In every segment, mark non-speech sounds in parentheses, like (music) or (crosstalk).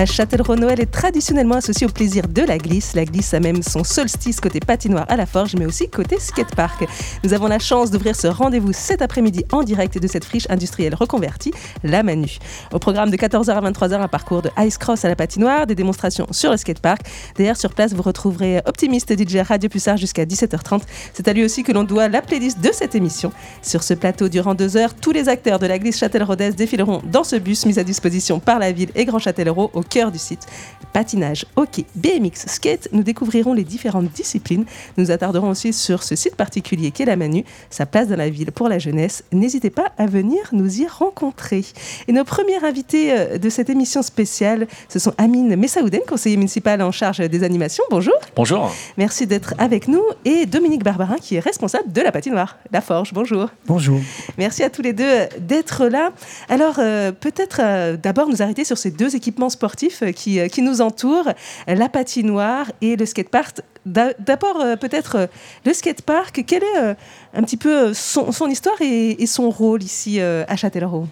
À Châtellerault, Noël est traditionnellement associé au plaisir de la glisse. La glisse a même son solstice côté patinoire à la forge, mais aussi côté skatepark. Nous avons la chance d'ouvrir ce rendez-vous cet après-midi en direct de cette friche industrielle reconvertie, la Manu. Au programme de 14h à 23h, un parcours de ice cross à la patinoire, des démonstrations sur le skatepark. D'ailleurs, sur place, vous retrouverez Optimiste DJ Radio Pussard jusqu'à 17h30. C'est à lui aussi que l'on doit la playlist de cette émission. Sur ce plateau, durant deux heures, tous les acteurs de la glisse Châtelleraudès défileront dans ce bus mis à disposition par la ville et Grand Châtellerault au cœur du site. Patinage, hockey, BMX, skate, nous découvrirons les différentes disciplines. Nous attarderons aussi sur ce site particulier qu'est la Manu, sa place dans la ville pour la jeunesse. N'hésitez pas à venir nous y rencontrer. Et nos premiers invités euh, de cette émission spéciale, ce sont Amine Messaouden, conseiller municipal en charge des animations. Bonjour. Bonjour. Merci d'être avec nous. Et Dominique Barbarin, qui est responsable de la patinoire, La Forge. Bonjour. Bonjour. Merci à tous les deux euh, d'être là. Alors, euh, peut-être d'abord nous arrêter sur ces deux équipements sportifs qui, qui nous entourent, la patinoire et le skatepark. D'abord, peut-être le skatepark. Quelle est un petit peu son, histoire et, son rôle ici à Châtellerault?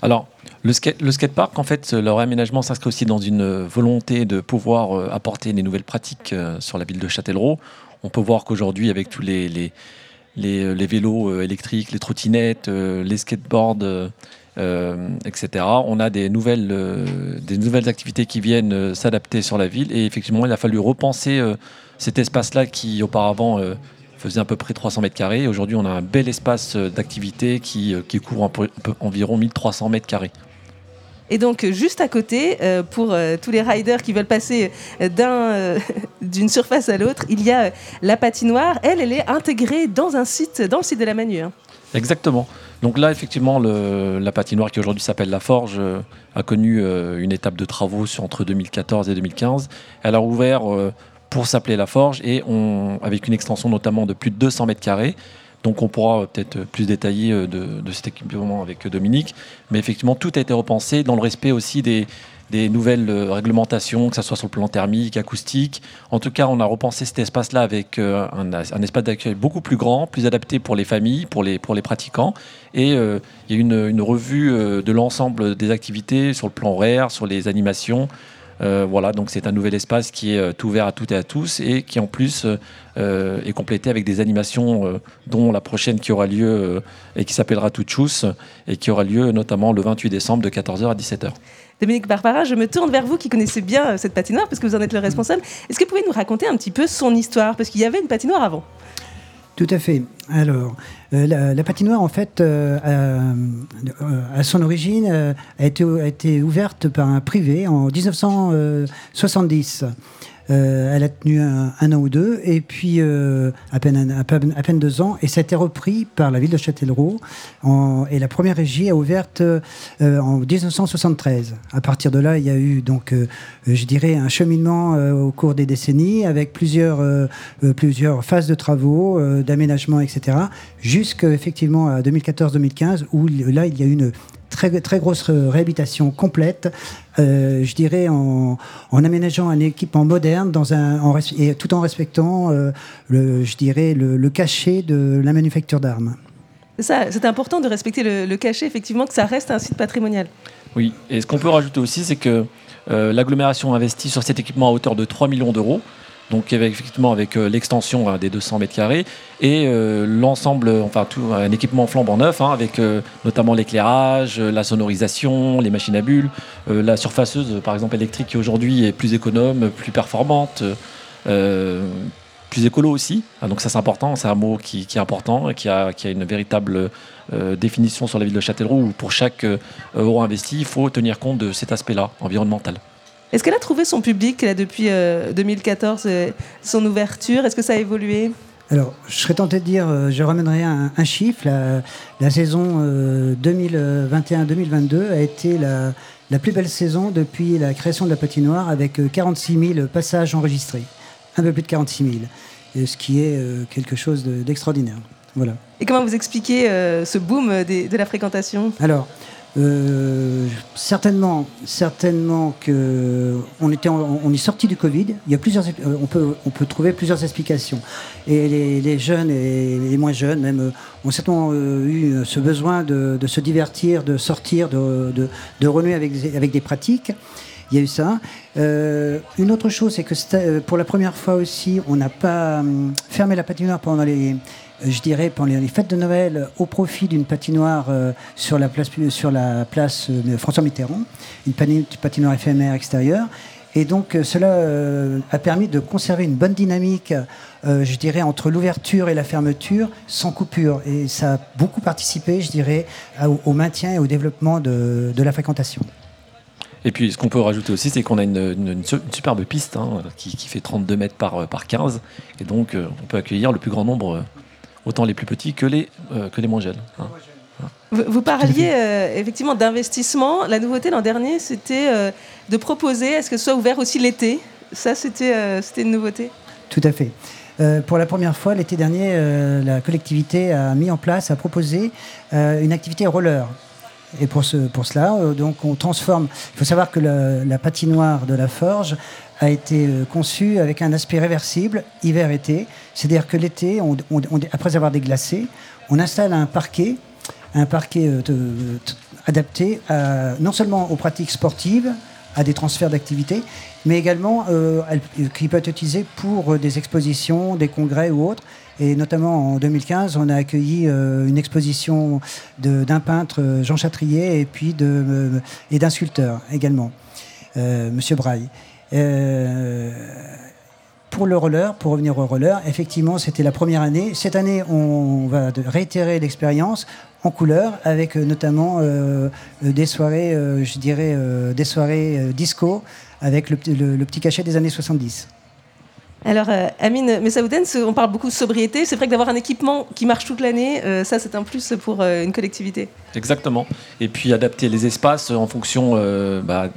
Alors, le, skate, le skatepark, en fait, leur aménagement s'inscrit aussi dans une volonté de pouvoir euh, apporter des nouvelles pratiques euh, sur la ville de Châtellerault. On peut voir qu'aujourd'hui, avec tous les, les, vélos électriques, les trottinettes, les skateboards, euh, etc. On a des nouvelles, euh, des nouvelles activités qui viennent euh, s'adapter sur la ville et effectivement il a fallu repenser cet espace-là qui auparavant faisait à peu près 300 mètres carrés. Aujourd'hui on a un bel espace d'activité qui, qui couvre un peu, environ 1300 mètres carrés. Et donc, juste à côté, euh, pour euh, tous les riders qui veulent passer d'un, (laughs) d'une surface à l'autre, il y a la patinoire. Elle, elle est intégrée dans un site, dans le site de la Manu. Hein. Exactement. Donc là, effectivement, la patinoire qui aujourd'hui s'appelle La Forge euh, a connu une étape de travaux sur, entre 2014 et 2015. Elle a ouvert pour s'appeler La Forge et avec une extension notamment de plus de 200 mètres carrés. Donc on pourra peut-être plus détailler de, cet équipement avec Dominique. Mais effectivement, tout a été repensé dans le respect aussi des, des nouvelles réglementations, que ce soit sur le plan thermique, acoustique. En tout cas, on a repensé cet espace-là avec un, un, espace d'accueil beaucoup plus grand, plus adapté pour les familles, pour les, pratiquants. Et euh, il y a une, une revue de l'ensemble des activités sur le plan horaire, sur les animations. Euh, voilà, donc c'est un nouvel espace qui est euh, ouvert à toutes et à tous et qui en plus euh, est complété avec des animations dont la prochaine qui aura lieu et qui s'appellera Touchous et qui aura lieu notamment le 28 décembre de 14h à 17h. Dominique Barbara, je me tourne vers vous qui connaissez bien cette patinoire parce que vous en êtes le responsable. Est-ce que vous pouvez nous raconter un petit peu son histoire? Parce qu'il y avait une patinoire avant. Tout à fait. Alors, euh, la, patinoire, en fait, euh, euh, à son origine, a, été, ouverte par un privé en 1970. Euh, elle a tenu un, an ou deux, et puis euh, à, peine, deux ans, et ça a été repris par la ville de Châtellerault. et la première régie a ouverte euh, en 1973. À partir de là, il y a eu donc, je dirais, un cheminement au cours des décennies avec plusieurs, plusieurs phases de travaux, d'aménagement, etc., jusqu'effectivement à 2014-2015, où là, il y a eu une très, très grosse réhabilitation complète, euh, je dirais en, aménageant un équipement moderne dans un, et tout en respectant, euh, le, je dirais, le, cachet de la manufacture d'armes. C'est important de respecter le, cachet, effectivement, que ça reste un site patrimonial. Oui, et ce qu'on peut rajouter aussi, c'est que euh, l'agglomération investit sur cet équipement à hauteur de 3 millions d'euros donc effectivement avec euh, l'extension hein, des 200 mètres carrés et euh, l'ensemble, enfin tout un équipement flambant neuf, hein, avec euh, notamment l'éclairage, la sonorisation, les machines à bulles, la surfaceuse par exemple électrique qui aujourd'hui est plus économe, plus performante. plus écolo aussi, ah, donc ça c'est important, c'est un mot qui, est important et qui a, une véritable définition sur la ville de Châtellerault où pour chaque euro investi, il faut tenir compte de cet aspect-là environnemental. Est-ce qu'elle a trouvé son public là, depuis 2014, euh, euh, son ouverture? Est-ce que ça a évolué? Alors, je serais tenté de dire, euh, je ramènerai un, chiffre. La, saison 2021-2022 a été la, la, plus belle saison depuis la création de la patinoire, avec 46 000 passages enregistrés. Un peu plus de 46 000. Ce qui est quelque chose d'extraordinaire. voilà. Et comment vous expliquez ce boom de la fréquentation? Alors, euh, certainement, certainement que on était, on est sorti du Covid. Il y a plusieurs, euh, on peut, on peut trouver plusieurs explications. Et les, jeunes et les moins jeunes, même, euh, ont certainement eu ce besoin de, se divertir, de sortir, de, de, renouer avec, avec des pratiques. Il y a eu ça. une autre chose, c'est que pour la première fois aussi, on n'a pas hum, fermé la patinoire pendant les je dirais, pendant les fêtes de Noël, au profit d'une patinoire sur la place, sur la place François Mitterrand, une patinoire éphémère extérieure. Et donc euh, cela euh, a permis de conserver une bonne dynamique, euh, je dirais, entre l'ouverture et la fermeture sans coupure. Et ça a beaucoup participé, je dirais, au, maintien et au développement de, la fréquentation. Et puis, ce qu'on peut rajouter aussi, c'est qu'on a une, superbe piste hein, qui, fait 32 mètres par, par 15. Et donc, on peut accueillir le plus grand nombre, autant les plus petits que les, que les moins jeunes. Hein. Vous, parliez euh, effectivement d'investissement. La nouveauté l'an dernier, c'était euh, de proposer, est-ce que ce soit ouvert aussi l'été? Ça, c'était euh, c'était une nouveauté Tout à fait. pour la première fois, l'été dernier, la collectivité a mis en place, a proposé une activité roller. Et pour, ce, pour cela, donc on transforme. Il faut savoir que la patinoire de la Forge a été conçue avec un aspect réversible hiver-été. C'est-à-dire que l'été, après avoir déglacé, on installe un parquet un parquet euh, adapté non seulement aux pratiques sportives, à des transferts d'activités, mais également euh, qui peut être utilisé pour euh, des expositions, des congrès ou autres. Et notamment en 2015, on a accueilli une exposition d'un peintre, Jean Chatrier, et puis et d'un sculpteur également, Monsieur Braille. pour le roller, pour revenir au roller, effectivement, c'était la première année. Cette année, on va réitérer l'expérience en couleur, avec euh, notamment euh, euh, des soirées, je dirais, des soirées disco, avec le, petit cachet des années 70. Alors, Amine Messaouden, on parle beaucoup de sobriété. C'est vrai que d'avoir un équipement qui marche toute l'année, ça, c'est un plus pour une collectivité. Exactement. Et puis, adapter les espaces en fonction bah,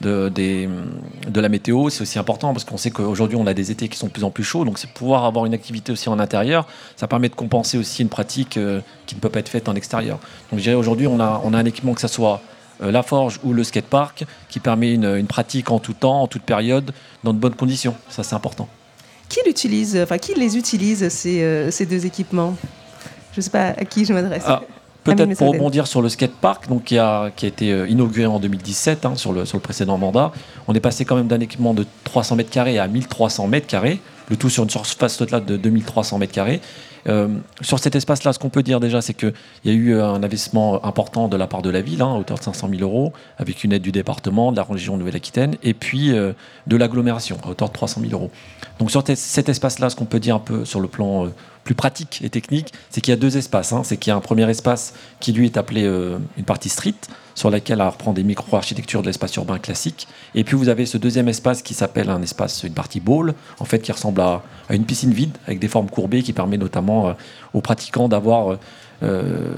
de, la météo, c'est aussi important parce qu'on sait qu'aujourd'hui on a des étés qui sont de plus en plus chauds, donc c'est pouvoir avoir une activité aussi en intérieur, ça permet de compenser aussi une pratique euh, qui ne peut pas être faite en extérieur. Donc je dirais aujourd'hui on a, un équipement que ce soit euh, la forge ou le skatepark qui permet une, une, pratique en tout temps, en toute période, dans de bonnes conditions. Ça c'est important. Qui l'utilise, enfin qui les utilise ces, euh, ces deux équipements? Je ne sais pas à qui je m'adresse. Ah, Peut-être pour rebondir sur le skatepark, donc qui a, qui a été euh, inauguré en 2017 hein, sur, le, sur le précédent mandat, on est passé quand même d'un équipement de 300 mètres carrés à 1300 mètres carrés, le tout sur une surface totale de 2300 mètres carrés. Euh, sur cet espace-là, ce qu'on peut dire déjà, c'est qu'il y a eu euh, un investissement important de la part de la ville, hein, à hauteur de 500 000 euros, avec une aide du département, de la région Nouvelle-Aquitaine, et puis de l'agglomération, à hauteur de 300 000 euros. Donc sur cet espace-là, ce qu'on peut dire un peu sur le plan plus pratique et technique, c'est qu'il y a deux espaces. Hein. C'est qu'il y a un premier espace qui lui est appelé euh, une partie street, sur laquelle on reprend des micro-architectures de l'espace urbain classique. Et puis vous avez ce deuxième espace qui s'appelle un espace, une partie bowl, en fait, qui ressemble à, une piscine vide avec des formes courbées, qui permet notamment euh, aux pratiquants d'avoir euh,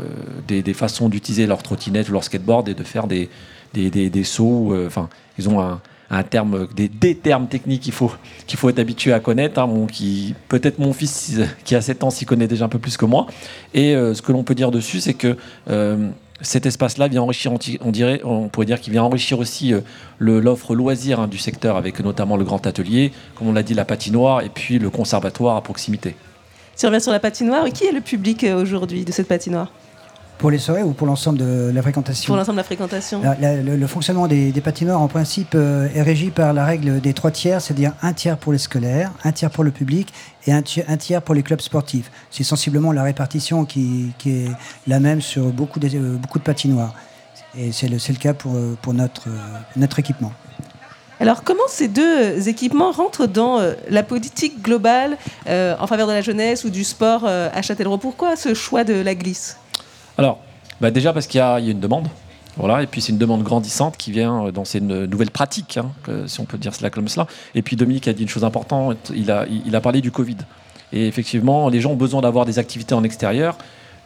des, façons d'utiliser leur trottinette ou leur skateboard et de faire des, des, des sauts. Enfin, ils ont un un terme, des, termes techniques qu'il faut, qu'il faut être habitué à connaître. Hein, qui, peut-être mon fils qui a 7 ans s'y connaît déjà un peu plus que moi. Et euh, ce que l'on peut dire dessus, c'est que euh, cet espace-là vient enrichir, on, dirait, on pourrait dire qu'il vient enrichir aussi euh, l'offre loisir hein, du secteur, avec notamment le grand atelier, comme on l'a dit, la patinoire, et puis le conservatoire à proximité. Si on revient sur la patinoire, qui est le public aujourd'hui de cette patinoire? Pour les soirées ou pour l'ensemble de la fréquentation Pour l'ensemble de la fréquentation. le, fonctionnement des, patinoires, en principe, euh, est régi par la règle des trois tiers, c'est-à-dire un tiers pour les scolaires, un tiers pour le public et un tiers, pour les clubs sportifs. C'est sensiblement la répartition qui, est la même sur beaucoup de, euh, beaucoup de patinoires. Et c'est le, le, cas pour, euh, pour notre, notre équipement. Alors, comment ces deux équipements rentrent dans la politique globale en faveur de la jeunesse ou du sport à Châtellerault? Pourquoi ce choix de la glisse? Alors, bah déjà parce qu'il y, a une demande. Voilà, et puis c'est une demande grandissante qui vient euh, dans ces nouvelles pratiques, hein, si on peut dire cela comme cela. Et puis Dominique a dit une chose importante, il a, parlé du Covid. Et effectivement, les gens ont besoin d'avoir des activités en extérieur.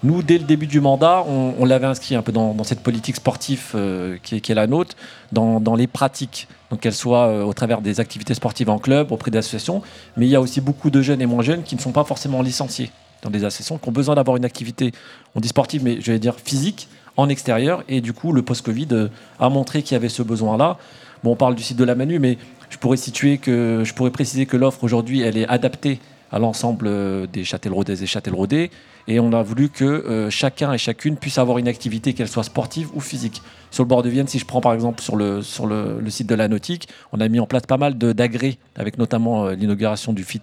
Nous, dès le début du mandat, on, l'avait inscrit un peu dans, cette politique sportive euh, qui, est, la nôtre, dans, les pratiques. Qu'elles soient euh, au travers des activités sportives en club, auprès d'associations. Mais il y a aussi beaucoup de jeunes et moins jeunes qui ne sont pas forcément licenciés des associations qui ont besoin d'avoir une activité, on dit sportive, mais je vais dire physique, en extérieur. Et du coup, le post-Covid euh, a montré qu'il y avait ce besoin-là. Bon, on parle du site de la Manu, mais je pourrais je pourrais préciser que l'offre aujourd'hui, elle est adaptée à l'ensemble des châtelleraudaises et châtelleraudais. Et on a voulu que chacun et chacune puisse avoir une activité, qu'elle soit sportive ou physique. Sur le bord de Vienne, si je prends par exemple sur le, sur le, site de la nautique, on a mis en place pas mal d'agrès, avec notamment l'inauguration d'une fit,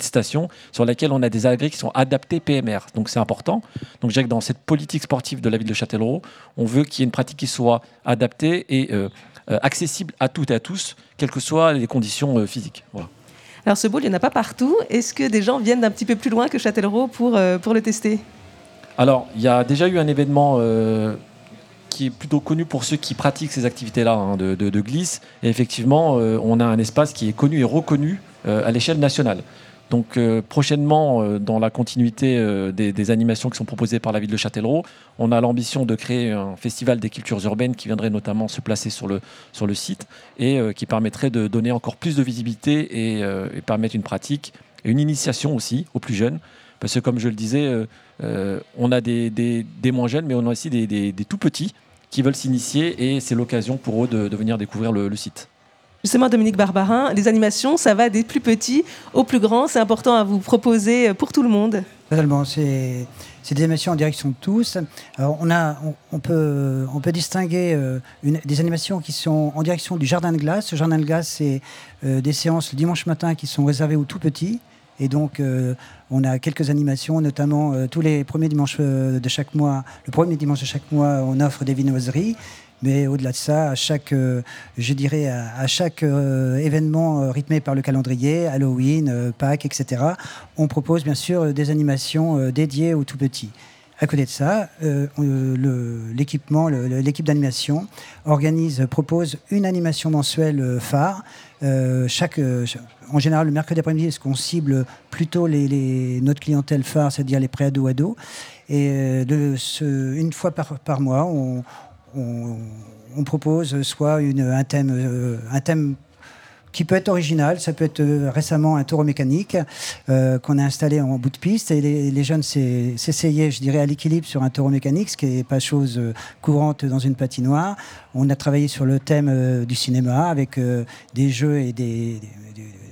station, sur laquelle on a des agrès qui sont adaptés PMR. Donc c'est important. Donc je que dans cette politique sportive de la ville de Châtellerault, on veut qu'il y ait une pratique qui soit adaptée et euh, accessible à toutes et à tous, quelles que soient les conditions euh, physiques. Alors ce bowl, il n'y en a pas partout. Est-ce que des gens viennent d'un petit peu plus loin que Châtellerault pour, euh, le tester? Alors, il y a déjà eu un événement qui est plutôt connu pour ceux qui pratiquent ces activités-là hein, de, de, glisse. Et effectivement, on a un espace qui est connu et reconnu à l'échelle nationale. Donc euh, prochainement, euh, dans la continuité euh, des, animations qui sont proposées par la ville de Châtellerault, on a l'ambition de créer un festival des cultures urbaines qui viendrait notamment se placer sur le, sur le site et qui permettrait de donner encore plus de visibilité et, permettre une pratique et une initiation aussi aux plus jeunes. Parce que comme je le disais, on a des, des, moins jeunes, mais on a aussi des, tout petits qui veulent s'initier et c'est l'occasion pour eux de, venir découvrir le site. Justement, Dominique Barbarin, les animations, ça va des plus petits aux plus grands. C'est important à vous proposer pour tout le monde. Totalement. C'est des animations en direction de tous. On, a, on, peut, on peut distinguer euh, des animations qui sont en direction du jardin de glace. Ce jardin de glace, c'est euh, des séances le dimanche matin qui sont réservées aux tout petits. Et donc, euh, on a quelques animations, notamment tous les premiers dimanches de chaque mois. Le premier dimanche de chaque mois, on offre des vinoiseries. Mais au-delà de ça, à chaque, euh, je dirais, à, chaque euh, événement euh, rythmé par le calendrier, Halloween, Pâques, etc., on propose bien sûr des animations dédiées aux tout petits. À côté de ça, l'équipement, l'équipe d'animation organise, propose une animation mensuelle phare. chaque, en général, le mercredi après-midi, est-ce qu'on cible plutôt les, notre clientèle phare, c'est-à-dire les pré-ados-ados. Et une fois par mois, on, on, propose soit un, thème, euh, un thème qui peut être original. Ça peut être euh, récemment un taureau mécanique euh, qu'on a installé en bout de piste et les, jeunes s'essayaient, je dirais, à l'équilibre sur un taureau mécanique, ce qui n'est pas chose courante dans une patinoire. On a travaillé sur le thème du cinéma avec des jeux et des,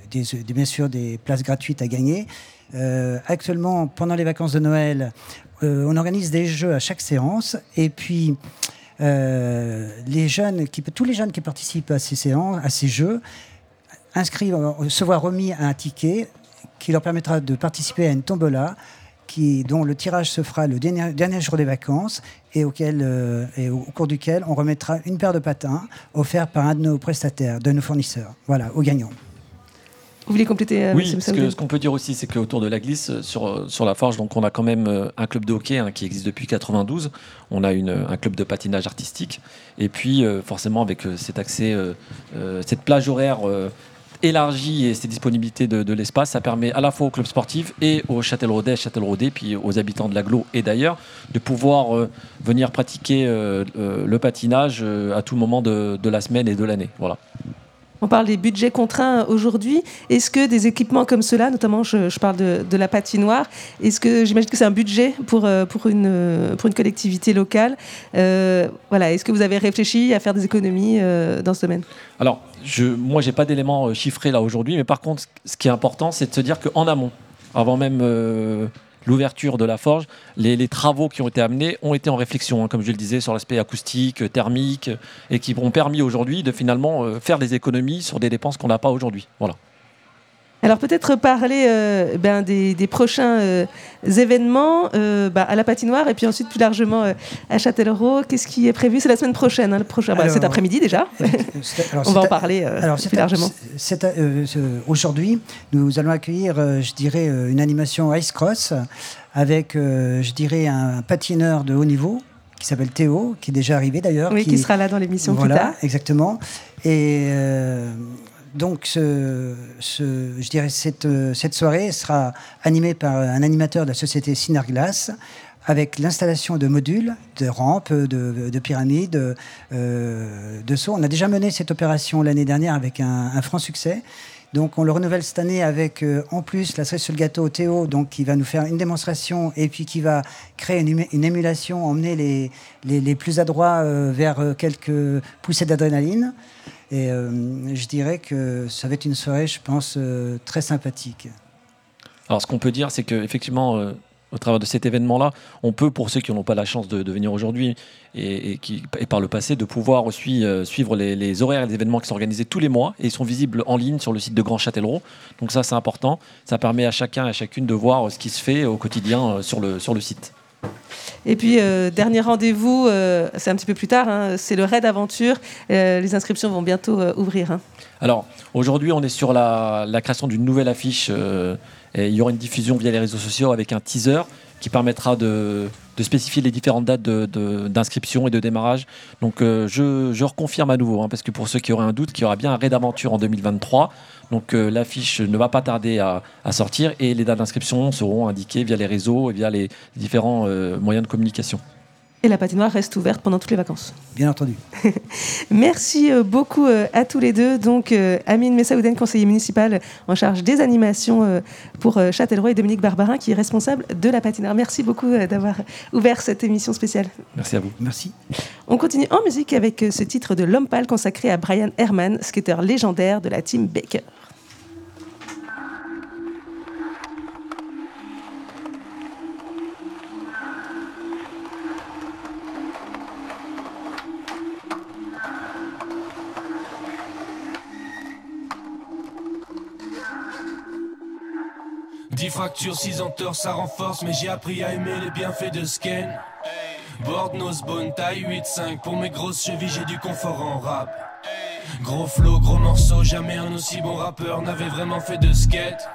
bien sûr des places gratuites à gagner. actuellement, pendant les vacances de Noël, on organise des jeux à chaque séance et puis les jeunes tous les jeunes qui participent à ces séances, à ces jeux, inscrivent, euh, se voient remis un ticket qui leur permettra de participer à une tombola dont le tirage se fera le dernier, jour des vacances euh, et au cours duquel on remettra une paire de patins offerts par un de nos prestataires, de nos fournisseurs, voilà, aux gagnants. Vous voulez compléter euh, Oui, parce que ce qu'on peut dire aussi, c'est qu'autour de la glisse, euh, sur, euh, sur la Forge, donc on a quand même un club de hockey hein, qui existe depuis 92. On a une, un club de patinage artistique. Et puis, forcément, avec cet accès, cette plage horaire élargie et ces disponibilités de, l'espace, ça permet à la fois au club sportif et aux Châtelleraudais, Châtelleraudais, puis aux habitants de l'aglo et d'ailleurs, de pouvoir venir pratiquer le patinage à tout moment de, de la semaine et de l'année. Voilà. On parle des budgets contraints aujourd'hui. Est-ce que des équipements comme cela, notamment je, parle de, la patinoire, est-ce que j'imagine que c'est un budget pour, euh, une, pour une collectivité locale euh, voilà, Est-ce que vous avez réfléchi à faire des économies euh, dans ce domaine? Alors, moi, je n'ai pas d'éléments chiffrés là aujourd'hui, mais par contre, ce qui est important, c'est de se dire qu'en amont, avant même l'ouverture de la forge, les, travaux qui ont été amenés ont été en réflexion, hein, comme je le disais, sur l'aspect acoustique, thermique, et qui ont permis aujourd'hui de finalement euh, faire des économies sur des dépenses qu'on n'a pas aujourd'hui. Voilà. Alors peut-être parler euh, ben, des, prochains euh, événements euh, ben, à la patinoire et puis ensuite plus largement à Châtellerault. Qu'est-ce qui est prévu? C'est la semaine prochaine, hein, le prochain, bah, cet après-midi déjà. (laughs) On va en parler plus largement. Aujourd'hui, nous allons accueillir, je dirais, une animation Ice Cross avec, je dirais, un patineur de haut niveau qui s'appelle Théo, qui est déjà arrivé d'ailleurs. Oui, qui, sera là dans l'émission voilà, plus tard. exactement. Et donc, je dirais cette, cette soirée sera animée par un animateur de la société Sinarglass avec l'installation de modules, de rampes, de, pyramides, euh, de sauts. On a déjà mené cette opération l'année dernière avec un, franc succès. Donc on le renouvelle cette année avec euh, en plus la cerise sur le gâteau Théo, donc qui va nous faire une démonstration et puis qui va créer une, émulation, emmener les, les, plus adroits euh, vers quelques poussées d'adrénaline. Et euh, je dirais que ça va être une soirée, je pense, euh, très sympathique. Alors, ce qu'on peut dire, c'est qu'effectivement, euh, au travers de cet événement-là, on peut, pour ceux qui n'ont pas la chance de, venir aujourd'hui et, qui, et par le passé, de pouvoir aussi suivre les, horaires et les événements qui sont organisés tous les mois et sont visibles en ligne sur le site de Grand Châtellerault. Donc ça, c'est important. Ça permet à chacun et à chacune de voir ce qui se fait au quotidien sur, le, sur le site. Et puis, euh, dernier rendez-vous, euh, c'est un petit peu plus tard, hein, c'est le Raid Aventure. Euh, les inscriptions vont bientôt ouvrir. Hein. Alors, aujourd'hui, on est sur la, la création d'une nouvelle affiche. et il y aura une diffusion via les réseaux sociaux avec un teaser qui permettra de, de spécifier les différentes dates d'inscription et de démarrage. Donc euh, je, reconfirme à nouveau, hein, parce que pour ceux qui auraient un doute, qu'il y aura bien un raid d'aventure en 2023. Donc euh, l'affiche ne va pas tarder à, à, sortir et les dates d'inscription seront indiquées via les réseaux et via les différents euh, moyens de communication. Et la patinoire reste ouverte pendant toutes les vacances. Bien entendu. (laughs) Merci euh, beaucoup euh, à tous les deux. Donc, euh, Amine Messaouden, conseiller municipal en charge des animations pour Châtellerault, et Dominique Barbarin, qui est responsable de la patinoire. Merci beaucoup d'avoir ouvert cette émission spéciale. Merci à vous. Merci. On continue en musique avec ce titre de L'Homme Pâle consacré à Brian Herman, skater légendaire de la team Baker. Dix fractures, six entorses, ça renforce, mais j'ai appris à aimer les bienfaits de Sken. Board, nose, bone, taille 8-5, pour mes grosses chevilles, j'ai du confort en rap. Gros flow, gros morceau, jamais un aussi bon rappeur n'avait vraiment fait de skate.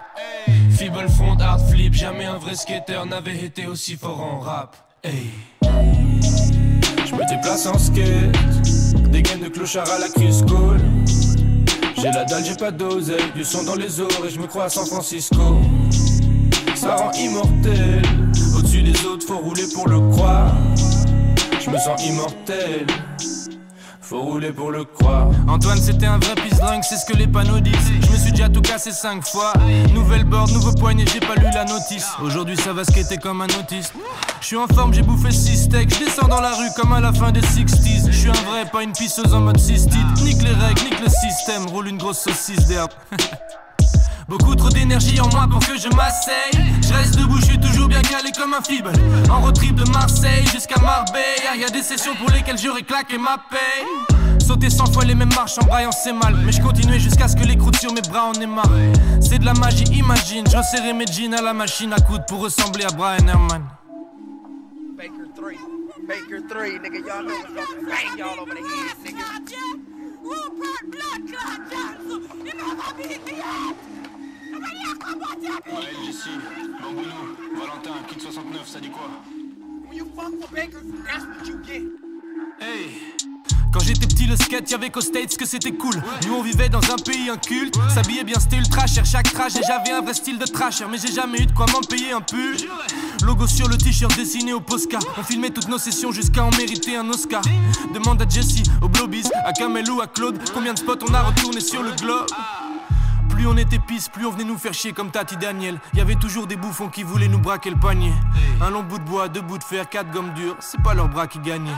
Feeble front, hard flip, jamais un vrai skater n'avait été aussi fort en rap. Hey. Je me déplace en skate, des gaines de clochard à la Crisco. J'ai la dalle, j'ai pas d'oseille, du son dans les oreilles, je me crois à San Francisco rend immortel. Au-dessus des autres, faut rouler pour le croire. Je me sens immortel. Faut rouler pour le croire. Antoine, c'était un vrai pisse c'est ce que les panneaux disent. Je me suis déjà tout cassé cinq fois. Nouvelle board, nouveau poignet, j'ai pas lu la notice. Aujourd'hui, ça va skater comme un autiste. Je suis en forme, j'ai bouffé 6 steaks. Je descends dans la rue comme à la fin des 60s. Je suis un vrai, pas une pisseuse en mode cystite. Nique les règles, nique le système. Roule une grosse saucisse d'herbe. (laughs) Beaucoup trop d'énergie en moi pour que je m'asseye. Je reste debout, je suis toujours bien calé comme un fibre. En road trip de Marseille jusqu'à Marbella. Y a des sessions pour lesquelles j'aurais claqué ma paye. Sauter 100 fois les mêmes marches en braillant c'est mal. Mais je continuais jusqu'à ce que les croûtes sur mes bras en aient marre. C'est de la magie, imagine. J'en mes jeans à la machine à coudre pour ressembler à Brian Herman. Baker 3, Baker 3, nigga, y'all know what's up. Bang y'all over the head, nigga. Rupert Blood Clot Ouais, Jessie, Bambounou, Valentin, Kid 69, ça dit quoi? When you fuck for Baker, that's what you get. Hey quand j'étais petit, le skate, y'avait qu'aux States que c'était cool. Nous, on vivait dans un pays inculte. S'habillait bien, c'était ultra cher chaque trajet. J'avais un vrai style de trasher, mais j'ai jamais eu de quoi m'en payer un pull. Logo sur le t-shirt dessiné au Posca. On filmait toutes nos sessions jusqu'à en mériter un Oscar. Demande à Jessie, au Blobies, à Kamel ou à Claude, combien de spots on a retourné sur le globe. Plus on était pisse, plus on venait nous faire chier comme Tati Daniel. Y avait toujours des bouffons qui voulaient nous braquer le panier. Un long bout de bois, deux bouts de fer, quatre gommes dures, c'est pas leur bras qui gagnaient.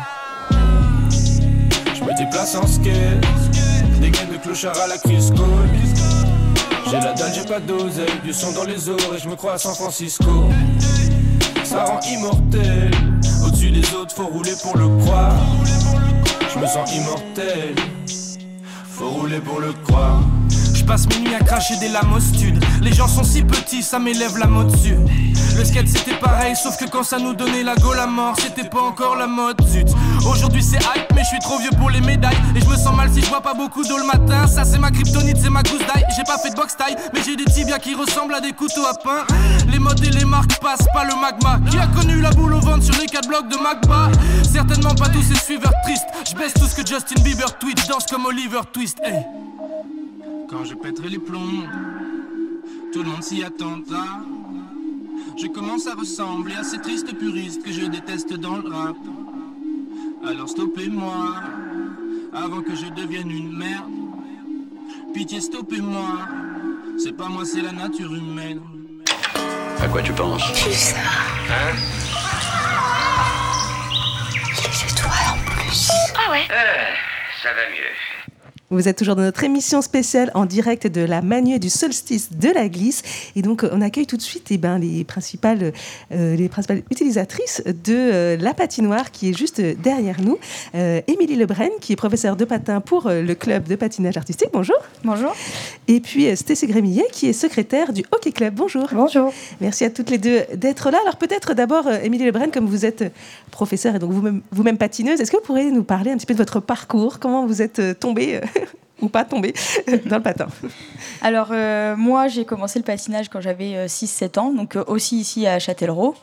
Je me déplace en skate, des gaines de clochard à la Crisco. J'ai la dalle, j'ai pas d'oseille, du son dans les oreilles, je me crois à San Francisco. Ça rend immortel, au-dessus des autres, faut rouler pour le croire. Je me sens immortel, faut rouler pour le croire. Passe mes nuits à cracher des lamostudes. Les gens sont si petits, ça m'élève la mode dessus. Le skate c'était pareil, sauf que quand ça nous donnait la go la mort, c'était pas encore la mode. Zut. Aujourd'hui c'est hype, mais je suis trop vieux pour les médailles. Et je me sens mal si je vois pas beaucoup d'eau le matin. Ça c'est ma kryptonite, c'est ma gousse d'ail. J'ai pas fait de box taille, mais j'ai des tibias qui ressemblent à des couteaux à pain. Les modes et les marques passent pas le magma. Qui a connu la boule au ventre sur les 4 blocs de Magba? Certainement pas tous ces suiveurs tristes. Je baisse tout ce que Justin Bieber tweet, danse comme Oliver Twist. Hey. Quand je pèterai les plombs, tout le monde s'y attendra. Je commence à ressembler à ces tristes puristes que je déteste dans le rap. Alors stoppez-moi, avant que je devienne une merde. Pitié, stoppez-moi, c'est pas moi, c'est la nature humaine. À quoi tu penses? Plus ça? Hein? Les étoiles en plus. Ah ouais? Euh, Ça va mieux. Vous êtes toujours dans notre émission spéciale en direct de la Manuée du solstice de la glisse. Et donc, on accueille tout de suite eh ben, les, principales, euh, les principales utilisatrices de euh, la patinoire qui est juste derrière nous. Euh, Émilie Lebrun, qui est professeure de patin pour le club de patinage artistique. Bonjour. Bonjour. Et puis Stécie Grémillet, qui est secrétaire du Hockey Club. Bonjour. Bonjour. Merci à toutes les deux d'être là. Alors, peut-être d'abord, Émilie Lebrun, comme vous êtes professeure et donc vous-même vous -même patineuse, est-ce que vous pourriez nous parler un petit peu de votre parcours? Comment vous êtes tombée ou pas tomber (laughs) dans le patin Alors, euh, moi, j'ai commencé le patinage quand j'avais 6-7 euh, ans, donc euh, aussi ici à Châtellerault.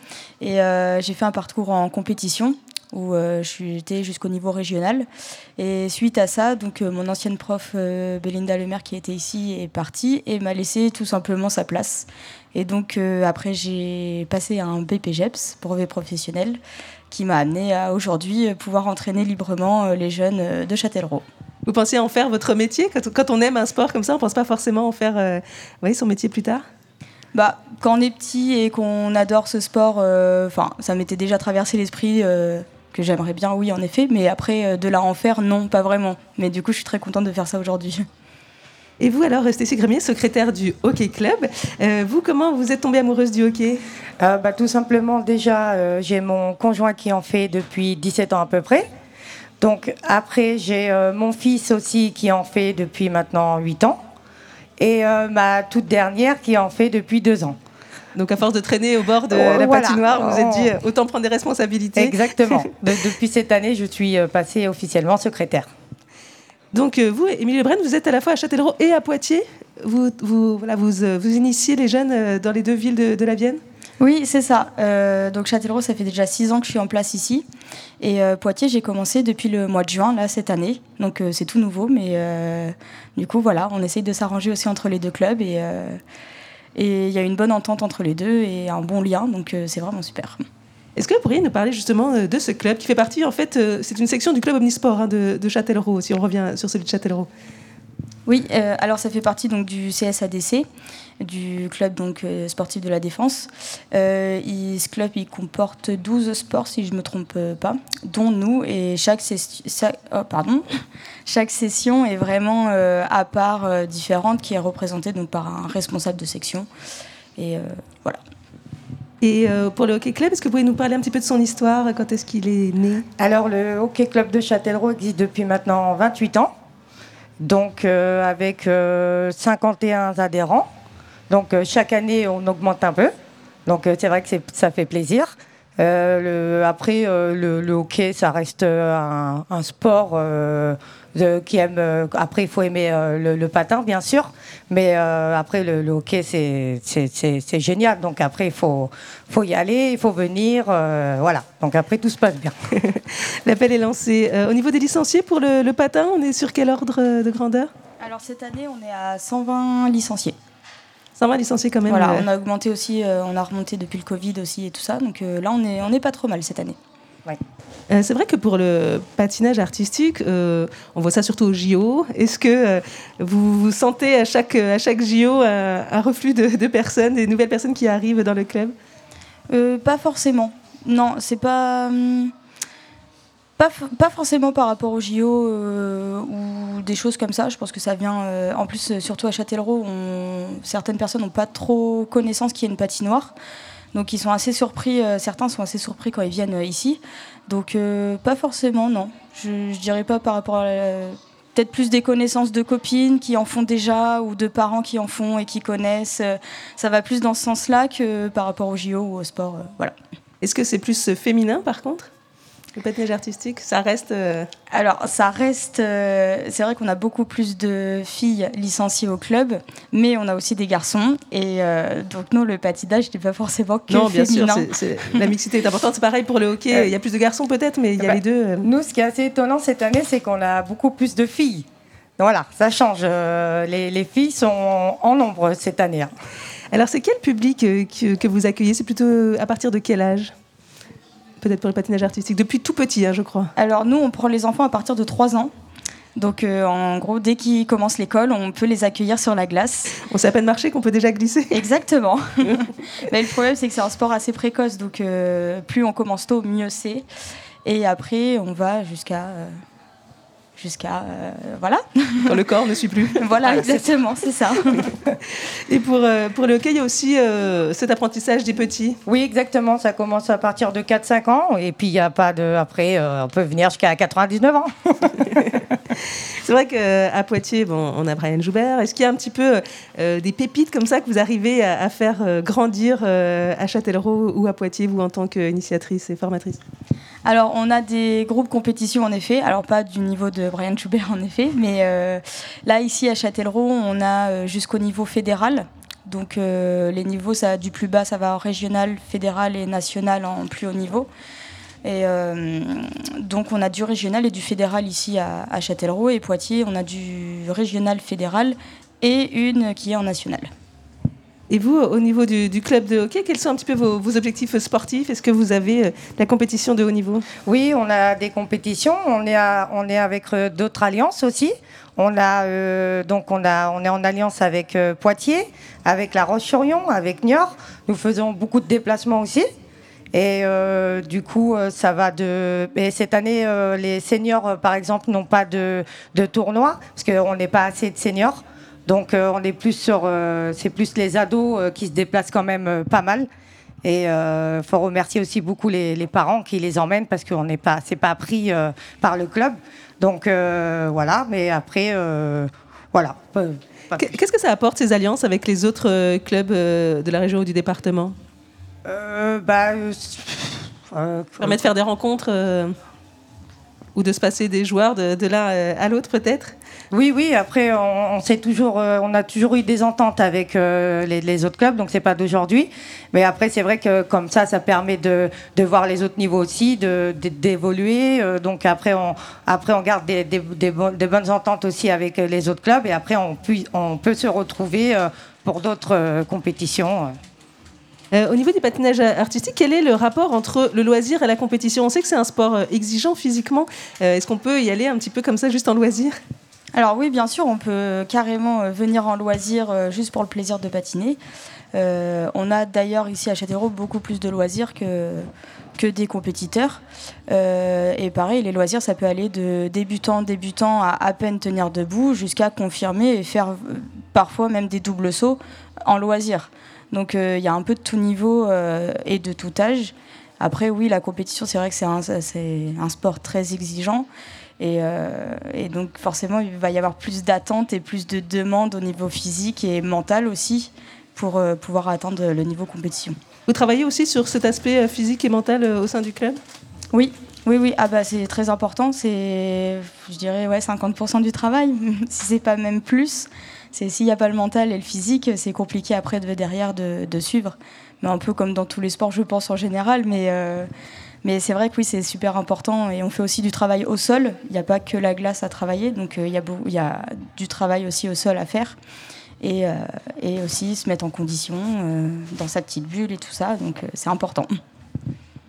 Et j'ai fait un parcours en compétition où j'étais jusqu'au niveau régional. Et suite à ça, donc mon ancienne prof Belinda Lemaire qui était ici est partie et m'a laissé tout simplement sa place. Et donc après j'ai passé un BPGEPS, brevet professionnel, qui m'a amené à aujourd'hui pouvoir entraîner librement les jeunes de Châtellerault. Vous pensez en faire votre métier? Quand, on aime un sport comme ça, on ne pense pas forcément en faire euh, voyez, son métier plus tard? Bah, Quand on est petit et qu'on adore ce sport, euh, enfin, ça m'était déjà traversé l'esprit euh, que j'aimerais bien, oui, en effet. Mais après, de là en faire, non, pas vraiment. Mais du coup, je suis très contente de faire ça aujourd'hui. (laughs) Et vous alors, Stécie Grémier, secrétaire du Hockey Club, vous, comment vous êtes tombée amoureuse du hockey? Bah, Tout simplement, déjà, j'ai mon conjoint qui en fait depuis 17 ans à peu près. Donc après, j'ai euh, mon fils aussi qui en fait depuis maintenant 8 ans. Et euh, ma toute dernière qui en fait depuis 2 ans. Donc à force de traîner au bord de la patinoire, vous vous êtes dit autant prendre des responsabilités. Exactement. (laughs) depuis cette année, je suis euh, passée officiellement secrétaire. Donc vous, Émilie Lebrun, vous êtes à la fois à Châtellerault et à Poitiers. Vous, vous, voilà, vous, vous initiez les jeunes dans les deux villes de la Vienne? Oui, c'est ça. Euh, donc Châtellerault, ça fait déjà six ans que je suis en place ici. Et euh, Poitiers, j'ai commencé depuis le mois de juin, là, cette année. Donc euh, c'est tout nouveau, mais du coup, voilà, on essaye de s'arranger aussi entre les deux clubs. Et il y a une bonne entente entre les deux et un bon lien, donc c'est vraiment super. Est-ce que vous pourriez nous parler justement de ce club qui fait partie, en fait, c'est une section du club Omnisport hein, de, de Châtellerault, si on revient sur celui de Châtellerault? Oui, euh, alors ça fait partie donc du CSADC, du club donc euh, sportif de la défense. Euh, ce club il comporte 12 sports si je ne me trompe pas, dont nous et chaque, oh, pardon, (laughs) chaque session est vraiment à part différente qui est représentée donc par un responsable de section et voilà. Et pour le Hockey Club, est-ce que vous pouvez nous parler un petit peu de son histoire Quand est-ce qu'il est né? Alors, le Hockey Club de Châtellerault existe depuis maintenant 28 ans donc euh, avec 51 euh, adhérents. Donc euh, chaque année, on augmente un peu. Donc c'est vrai que ça fait plaisir. après, le, hockey, ça reste un, sport qui aime. après, il faut aimer le, patin, bien sûr. Mais après, le, hockey, c'est génial. Donc après, il faut, faut y aller, il faut venir. voilà. Donc après, tout se passe bien. (laughs) L'appel est lancé. au niveau des licenciés pour le, patin, on est sur quel ordre de grandeur? Alors cette année, on est à 120 licenciés. 120 licenciés quand même. Voilà, on a augmenté aussi, on a remonté depuis le Covid aussi et tout ça. Donc là, on n'est on est pas trop mal cette année. Euh, c'est vrai que pour le patinage artistique, euh, on voit ça surtout au JO. Est-ce que euh, vous, vous sentez à chaque, à chaque JO un, reflux de, personnes, des nouvelles personnes qui arrivent dans le club? Pas forcément. Non, c'est pas. Hum, pas, pas, forcément par rapport au JO ou des choses comme ça. Je pense que ça vient. en plus, surtout à Châtellerault, certaines personnes n'ont pas trop connaissance qu'il y a une patinoire. Donc ils sont assez surpris, euh, certains sont assez surpris quand ils viennent euh, ici. Donc euh, pas forcément, non. Je, ne dirais pas par rapport à peut-être plus des connaissances de copines qui en font déjà ou de parents qui en font et qui connaissent. Ça va plus dans ce sens-là que par rapport au JO ou au sport. voilà. Est-ce que c'est plus féminin par contre? Le patinage artistique, ça reste. Euh, Alors, ça reste. Euh, c'est vrai qu'on a beaucoup plus de filles licenciées au club, mais on a aussi des garçons. Et euh, donc, nous, le patinage n'est pas forcément que non, bien sûr, la mixité est importante. C'est pareil pour le hockey. Il y a plus de garçons peut-être, mais il y a bah, les deux. Nous, ce qui est assez étonnant cette année, c'est qu'on a beaucoup plus de filles. Voilà, ça change. Les, filles sont en nombre cette année. Hein. Alors, c'est quel public que vous accueillez? C'est plutôt à partir de quel âge? Peut-être pour le patinage artistique Depuis tout petit, hein, je crois. Alors nous, on prend les enfants à partir de 3 ans. Donc euh, en gros, dès qu'ils commencent l'école, on peut les accueillir sur la glace. On sait à peine marcher qu'on peut déjà glisser. (laughs) Exactement. (laughs) Mais le problème, c'est que c'est un sport assez précoce, donc euh, plus on commence tôt, mieux c'est. Et après, on va jusqu'à jusqu'à voilà. Quand le corps ne suit plus. (laughs) voilà, exactement, c'est ça. (laughs) Et pour, pour le hockey, il y a aussi cet apprentissage des petits. Oui, exactement. Ça commence à partir de 4-5 ans. Et puis, il n'y a pas de. Après, on peut venir jusqu'à 99 ans. (laughs) c'est vrai qu'à Poitiers, bon, on a Brian Joubert. Est-ce qu'il y a un petit peu des pépites comme ça que vous arrivez à, faire grandir à Châtellerault ou à Poitiers, vous, en tant qu'initiatrice et formatrice? Alors, on a des groupes compétition en effet. Alors, pas du niveau de Brian Schubert en effet, mais euh, là, ici à Châtellerault, on a euh, jusqu'au niveau fédéral. Donc, euh, les niveaux, ça, du plus bas, ça va en régional, fédéral et national en plus haut niveau. Et donc, on a du régional et du fédéral ici à Châtellerault. Et Poitiers, on a du régional fédéral et une qui est en national. Et vous, au niveau du, club de hockey, quels sont un petit peu vos, objectifs sportifs? Est-ce que vous avez euh, la compétition de haut niveau? Oui, on a des compétitions. On est, avec euh, d'autres alliances aussi. On a euh, donc on a on est en alliance avec Poitiers, avec La Roche-sur-Yon, avec Niort. Nous faisons beaucoup de déplacements aussi. Et du coup, ça va de. Et cette année, les seniors, par exemple, n'ont pas de tournoi parce qu'on n'est pas assez de seniors. Donc euh, on est plus sur, euh, c'est plus les ados euh, qui se déplacent quand même pas mal. Et il faut remercier aussi beaucoup les, parents qui les emmènent parce qu'on n'est pas, c'est pas appris par le club. Donc voilà, mais après, voilà. Qu'est-ce que ça apporte ces alliances avec les autres clubs de la région ou du département? Bah, Permet de faire des rencontres ou de se passer des joueurs de, de l'un à l'autre peut-être? Oui, oui. Après, on, sait toujours, euh, on a toujours eu des ententes avec euh, les, autres clubs, donc c'est pas d'aujourd'hui. Mais après, c'est vrai que comme ça, ça permet de, voir les autres niveaux aussi, d'évoluer. Euh, donc après, on, après, on garde des, bonnes ententes aussi avec les autres clubs, et après, on, on peut se retrouver pour d'autres compétitions. au niveau du patinage artistique, quel est le rapport entre le loisir et la compétition? On sait que c'est un sport exigeant physiquement. Est-ce qu'on peut y aller un petit peu comme ça, juste en loisir? Alors oui, bien sûr, on peut carrément euh, venir en loisir euh, juste pour le plaisir de patiner. Euh, on a d'ailleurs ici à Châtellerault beaucoup plus de loisirs que, que des compétiteurs. et pareil, les loisirs, ça peut aller de débutant, débutant à à peine tenir debout jusqu'à confirmer et faire parfois même des doubles sauts en loisir. Donc il y a un peu de tout niveau et de tout âge. Après, oui, la compétition, c'est vrai que c'est un, un, sport très exigeant. Euh, et, donc forcément, il va y avoir plus d'attentes et plus de demandes au niveau physique et mental aussi pour euh, pouvoir atteindre le niveau compétition. Vous travaillez aussi sur cet aspect euh, physique et mental au sein du club? Oui, oui, oui. Ah bah, c'est très important. C'est, je dirais, ouais, 50% du travail, (laughs) si c'est pas même plus. C'est s'il n'y a pas le mental et le physique, c'est compliqué après de, derrière de, de, suivre. Mais un peu comme dans tous les sports, je pense en général. Mais mais c'est vrai que oui, c'est super important et on fait aussi du travail au sol. Il n'y a pas que la glace à travailler, donc euh, il y, a du travail aussi au sol à faire. Et, euh, aussi se mettre en condition euh, dans sa petite bulle et tout ça, donc c'est important.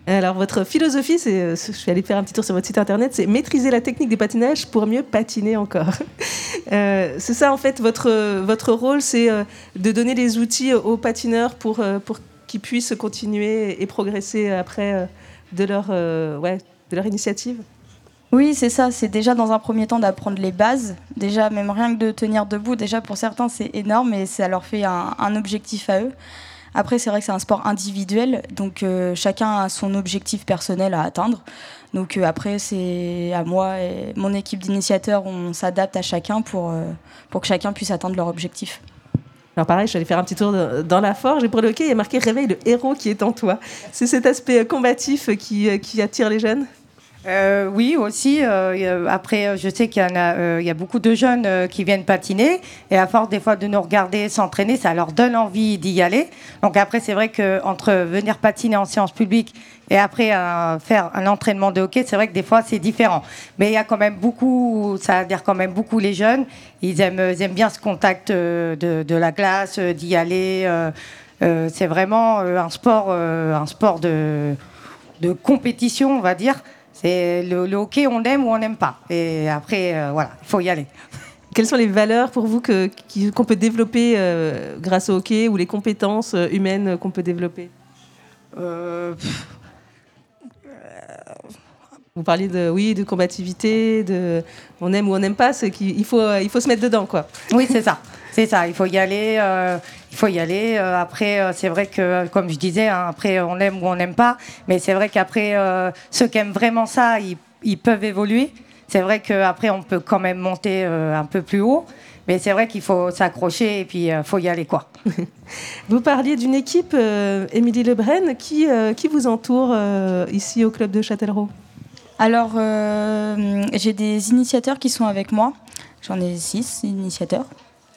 Alors, votre philosophie, je suis allée faire un petit tour sur votre site internet, c'est maîtriser la technique du patinage pour mieux patiner encore. (laughs) c'est ça, en fait, votre, votre rôle, c'est de donner les outils aux patineurs pour, pour qu'ils puissent continuer et progresser après de leur, euh, ouais, de leur initiative oui, c'est ça. C'est déjà dans un premier temps d'apprendre les bases. Déjà, même rien que de tenir debout, déjà pour certains, c'est énorme et ça leur fait un, objectif à eux. Après, c'est vrai que c'est un sport individuel, donc euh, chacun a son objectif personnel à atteindre. Donc euh, après, c'est à moi et mon équipe d'initiateurs, on s'adapte à chacun pour, pour que chacun puisse atteindre leur objectif. Alors pareil, je suis allée faire un petit tour dans la forge et pour le hockey, il y a marqué Réveille le héros qui est en toi. C'est cet aspect combatif qui, euh, qui attire les jeunes? Euh, oui, aussi. Euh, après, je sais qu'il y, a, il y a beaucoup de jeunes qui viennent patiner et à force des fois de nous regarder s'entraîner, ça leur donne envie d'y aller. Donc après, c'est vrai qu'entre venir patiner en séance publique et après faire un entraînement de hockey, c'est vrai que des fois c'est différent. Mais il y a quand même beaucoup, ça veut dire quand même beaucoup les jeunes, ils aiment, aiment bien ce contact de, de la glace, d'y aller. c'est vraiment un sport, un sport de, de compétition, on va dire. C'est le, hockey, on aime ou on n'aime pas. Et après, euh, voilà, il faut y aller. (laughs) Quelles sont les valeurs pour vous qu'on peut développer euh, grâce au hockey ou les compétences euh, humaines qu'on peut développer? Vous parliez de, oui, de combativité, de on aime ou on n'aime pas, c'est qu'il faut, il faut se mettre dedans, quoi. Oui, c'est ça. C'est ça, il faut y aller. Euh, il faut y aller. Euh, après, euh, c'est vrai que, comme je disais, hein, après, on aime ou on n'aime pas. Mais c'est vrai qu'après, ceux qui aiment vraiment ça, ils, peuvent évoluer. C'est vrai qu'après, on peut quand même monter un peu plus haut. Mais c'est vrai qu'il faut s'accrocher et puis il faut y aller, quoi. (laughs) vous parliez d'une équipe, Émilie Lebrun, qui, qui vous entoure ici au club de Châtellerault? Alors, j'ai des initiateurs qui sont avec moi. J'en ai six initiateurs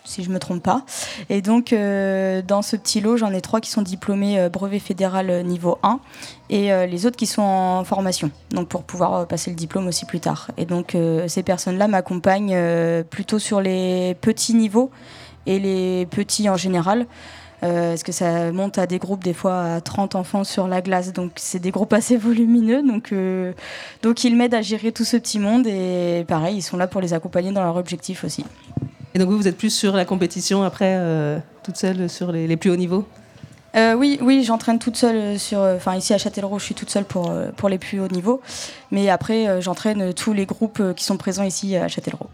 si je ne me trompe pas. Et donc, euh, dans ce petit lot, j'en ai trois qui sont diplômés euh, brevet fédéral euh, niveau 1 et les autres qui sont en formation, donc pour pouvoir passer le diplôme aussi plus tard. Et donc, ces personnes-là m'accompagnent plutôt sur les petits niveaux et les petits en général. parce que ça monte à des groupes des fois à 30 enfants sur la glace, donc c'est des groupes assez (laughs) volumineux, donc, donc ils m'aident à gérer tout ce petit monde et pareil, ils sont là pour les accompagner dans leur objectif aussi. Et donc vous, vous êtes plus sur la compétition après, euh, toute seule sur les, plus hauts niveaux? Euh, oui, oui, j'entraîne toute seule sur. Enfin, ici à Châtellerault, je suis toute seule pour, euh, pour les plus hauts niveaux. Mais après, j'entraîne tous les groupes qui sont présents ici à Châtellerault.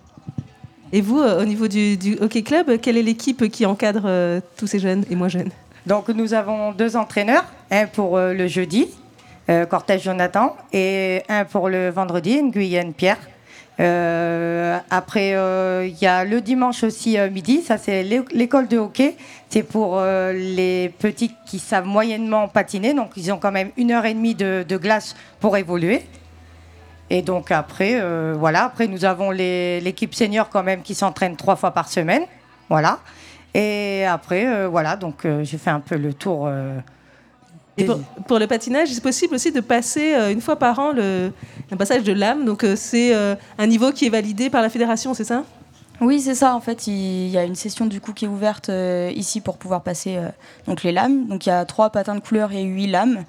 Et vous, au niveau du, hockey club, quelle est l'équipe qui encadre tous ces jeunes et moins jeunes? Donc, nous avons deux entraîneurs, un pour le jeudi, Cortège Jonathan, et un pour le vendredi, Nguyen Pierre. Euh, après, euh, il y a le dimanche aussi euh, midi, ça c'est l'école de hockey. C'est pour les petits qui savent moyennement patiner, donc ils ont quand même une heure et demie de, glace pour évoluer. Et donc après, voilà, après nous avons l'équipe senior quand même qui s'entraîne trois fois par semaine, voilà. Et après, voilà, donc j'ai fait un peu le tour pour, le patinage, c'est possible aussi de passer euh, une fois par an le, un passage de lame. Donc euh, c'est euh, un niveau qui est validé par la fédération, c'est ça? Oui, c'est ça. En fait, il y a une session du coup qui est ouverte ici pour pouvoir passer donc les lames. Donc il y a trois patins de couleur et huit lames.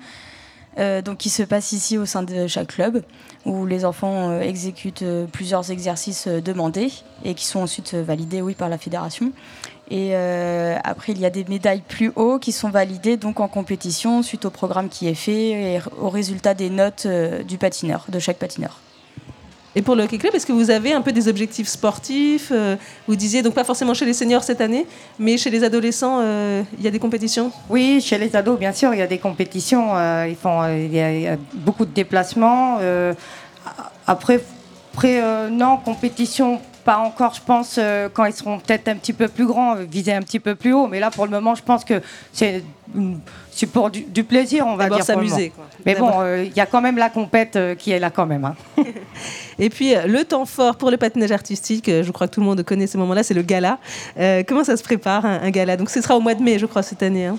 donc qui se passent ici au sein de chaque club où les enfants exécutent plusieurs exercices demandés et qui sont ensuite validés oui par la fédération. Et euh, après, il y a des médailles plus haut qui sont validées donc en compétition suite au programme qui est fait et au résultat des notes euh, du patineur, de chaque patineur. Et pour le hockey club, est-ce que vous avez un peu des objectifs sportifs euh, Vous disiez donc pas forcément chez les seniors cette année, mais chez les adolescents, il y a des compétitions? Oui, chez les ados, bien sûr, il y a des compétitions. ils font, il y, a beaucoup de déplacements. après, après non, compétition pas encore, je pense, euh, quand ils seront peut-être un petit peu plus grands, euh, viser un petit peu plus haut. Mais là, pour le moment, je pense que c'est pour du, plaisir, on va dire. s'amuser. Mais bon, euh, il y a quand même la compète qui est là quand même. Hein. (laughs) Et puis, le temps fort pour le patinage artistique, je crois que tout le monde connaît ce moment-là, c'est le gala. comment ça se prépare, un, gala? Donc, ce sera au mois de mai, je crois, cette année. Hein.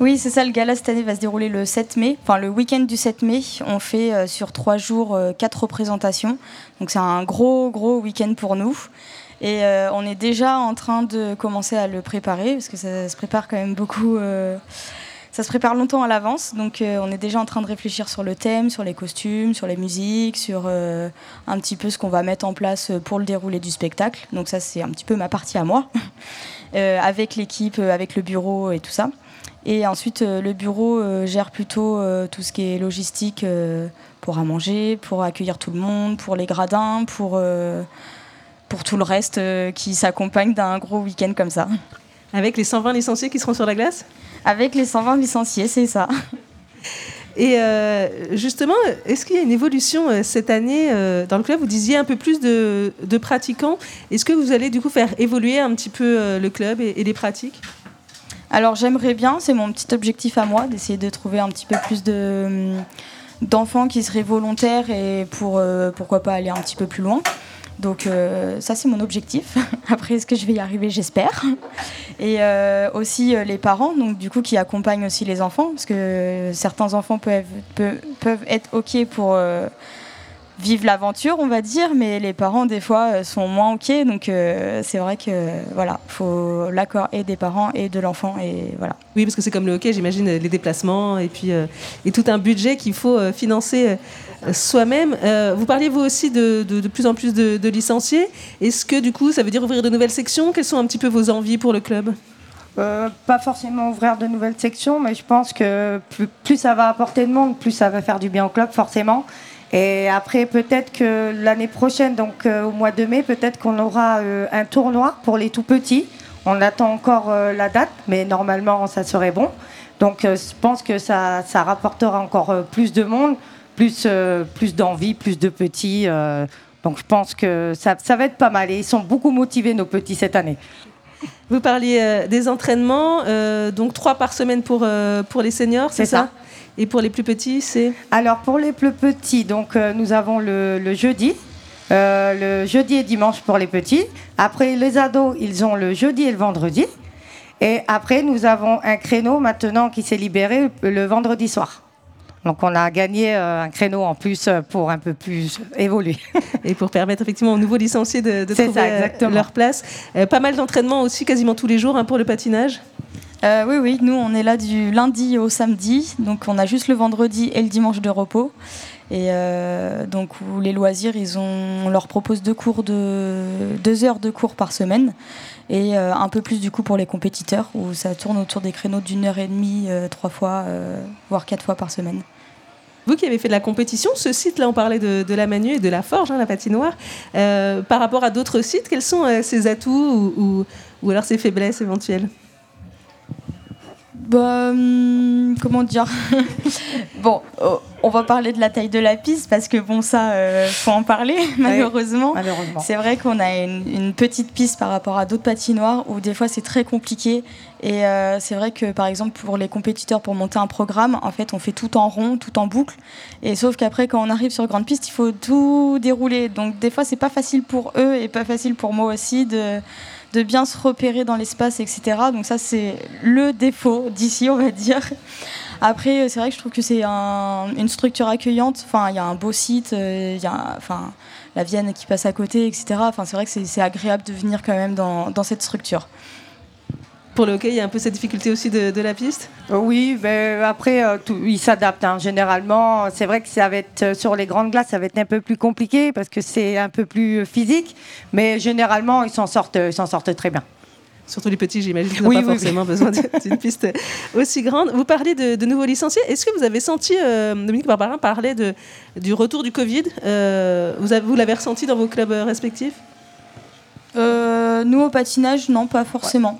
Oui, c'est ça. Le gala cette année va se dérouler le 7 mai, enfin le week-end du 7 mai. On fait euh, sur trois jours euh, quatre représentations. Donc c'est un gros, gros week-end pour nous. Et euh, on est déjà en train de commencer à le préparer parce que ça se prépare quand même beaucoup. ça se prépare longtemps à l'avance. Donc on est déjà en train de réfléchir sur le thème, sur les costumes, sur les musiques, sur un petit peu ce qu'on va mettre en place pour le déroulé du spectacle. Donc ça c'est un petit peu ma partie à moi. (laughs) avec l'équipe, avec le bureau et tout ça. Et ensuite, euh, le bureau euh, gère plutôt euh, tout ce qui est logistique pour à manger, pour accueillir tout le monde, pour les gradins, pour, pour tout le reste qui s'accompagne d'un gros week-end comme ça. Avec les 120 licenciés qui seront sur la glace? Avec les 120 licenciés, c'est ça. Et justement, est-ce qu'il y a une évolution cette année dans le club? Vous disiez un peu plus de, de pratiquants. Est-ce que vous allez du coup faire évoluer un petit peu le club et, et les pratiques? Alors j'aimerais bien, c'est mon petit objectif à moi, d'essayer de trouver un petit peu plus de hum, d'enfants qui seraient volontaires et pour euh, pourquoi pas aller un petit peu plus loin. Donc euh, ça c'est mon objectif. (laughs) Après est-ce que je vais y arriver? J'espère. Et euh, aussi les parents donc du coup qui accompagnent aussi les enfants parce que certains enfants peuvent, peuvent, peuvent être ok pour vivent l'aventure, on va dire, mais les parents, des fois, euh, sont moins OK. Donc, euh, c'est vrai que, voilà, faut l'accord et des parents et de l'enfant. Et voilà. Oui, parce que c'est comme le hockey, j'imagine, les déplacements et puis euh, et tout un budget qu'il faut financer soi-même. vous parliez, vous aussi, de, de, plus en plus de, de licenciés. Est-ce que, du coup, ça veut dire ouvrir de nouvelles sections? Quelles sont un petit peu vos envies pour le club? Pas forcément ouvrir de nouvelles sections, mais je pense que plus, plus, ça va apporter de monde, plus ça va faire du bien au club, forcément. Et après, peut-être que l'année prochaine, donc au mois de mai, peut-être qu'on aura un tournoi pour les tout petits. On attend encore la date, mais normalement, ça serait bon. Donc, je pense que ça, ça rapportera encore plus de monde, plus, plus d'envie, plus de petits. donc, je pense que ça, ça va être pas mal. Et ils sont beaucoup motivés, nos petits, cette année. Vous parliez euh, des entraînements, euh, donc trois par semaine pour, euh, pour les seniors, c'est ça, Et pour les plus petits, c'est Alors pour les plus petits, donc nous avons le, jeudi, le jeudi et dimanche pour les petits. Après les ados, ils ont le jeudi et le vendredi. Et après, nous avons un créneau maintenant qui s'est libéré le vendredi soir. Donc on a gagné euh, un créneau en plus euh, pour un peu plus évoluer. (laughs) Et pour permettre effectivement aux nouveaux licenciés de, trouver euh, leur place. pas mal d'entraînements aussi, quasiment tous les jours hein, pour le patinage oui, oui, nous on est là du lundi au samedi, donc on a juste le vendredi et le dimanche de repos. Et donc les loisirs, ils ont, on leur propose deux cours de deux heures de cours par semaine et un peu plus du coup pour les compétiteurs où ça tourne autour des créneaux d'une heure et demie, trois fois, voire quatre fois par semaine. Vous qui avez fait de la compétition, ce site-là, on parlait de, la Manu et de la Forge, hein, la patinoire. Euh, par rapport à d'autres sites, quels sont euh, ses atouts ou, ou, alors ses faiblesses éventuelles? Bah, hum, comment dire (laughs) Bon, oh, on va parler de la taille de la piste parce que bon, ça, euh, faut en parler (laughs) malheureusement. malheureusement. C'est vrai qu'on a une, petite piste par rapport à d'autres patinoires où des fois c'est très compliqué. Et euh, c'est vrai que par exemple pour les compétiteurs pour monter un programme, en fait, on fait tout en rond, tout en boucle. Et sauf qu'après, quand on arrive sur grande piste, il faut tout dérouler. Donc des fois, c'est pas facile pour eux et pas facile pour moi aussi de de bien se repérer dans l'espace, etc. Donc ça, c'est le défaut d'ici, on va dire. Après, c'est vrai que je trouve que c'est une structure accueillante. Enfin, il y a un beau site, euh, enfin, la Vienne qui passe à côté, etc. Enfin, c'est vrai que c'est agréable de venir quand même dans cette structure. Pour le hockey, il y a un peu cette difficulté aussi de, la piste? Euh, Oui, mais après, euh, il s'adapte. Hein. Généralement, c'est vrai que ça va être euh, sur les grandes glaces, ça va être un peu plus compliqué parce que c'est un peu plus physique. Mais généralement, ils s'en sortent, s'en sortent très bien. Surtout les petits, j'imagine qu'ils n'ont pas forcément besoin (laughs) d'une piste aussi grande. Vous parlez de, nouveaux licenciés. Est-ce que vous avez senti, Dominique Barbarin parlait de, du retour du Covid vous l'avez ressenti dans vos clubs respectifs? Euh, nous au patinage, non, pas forcément.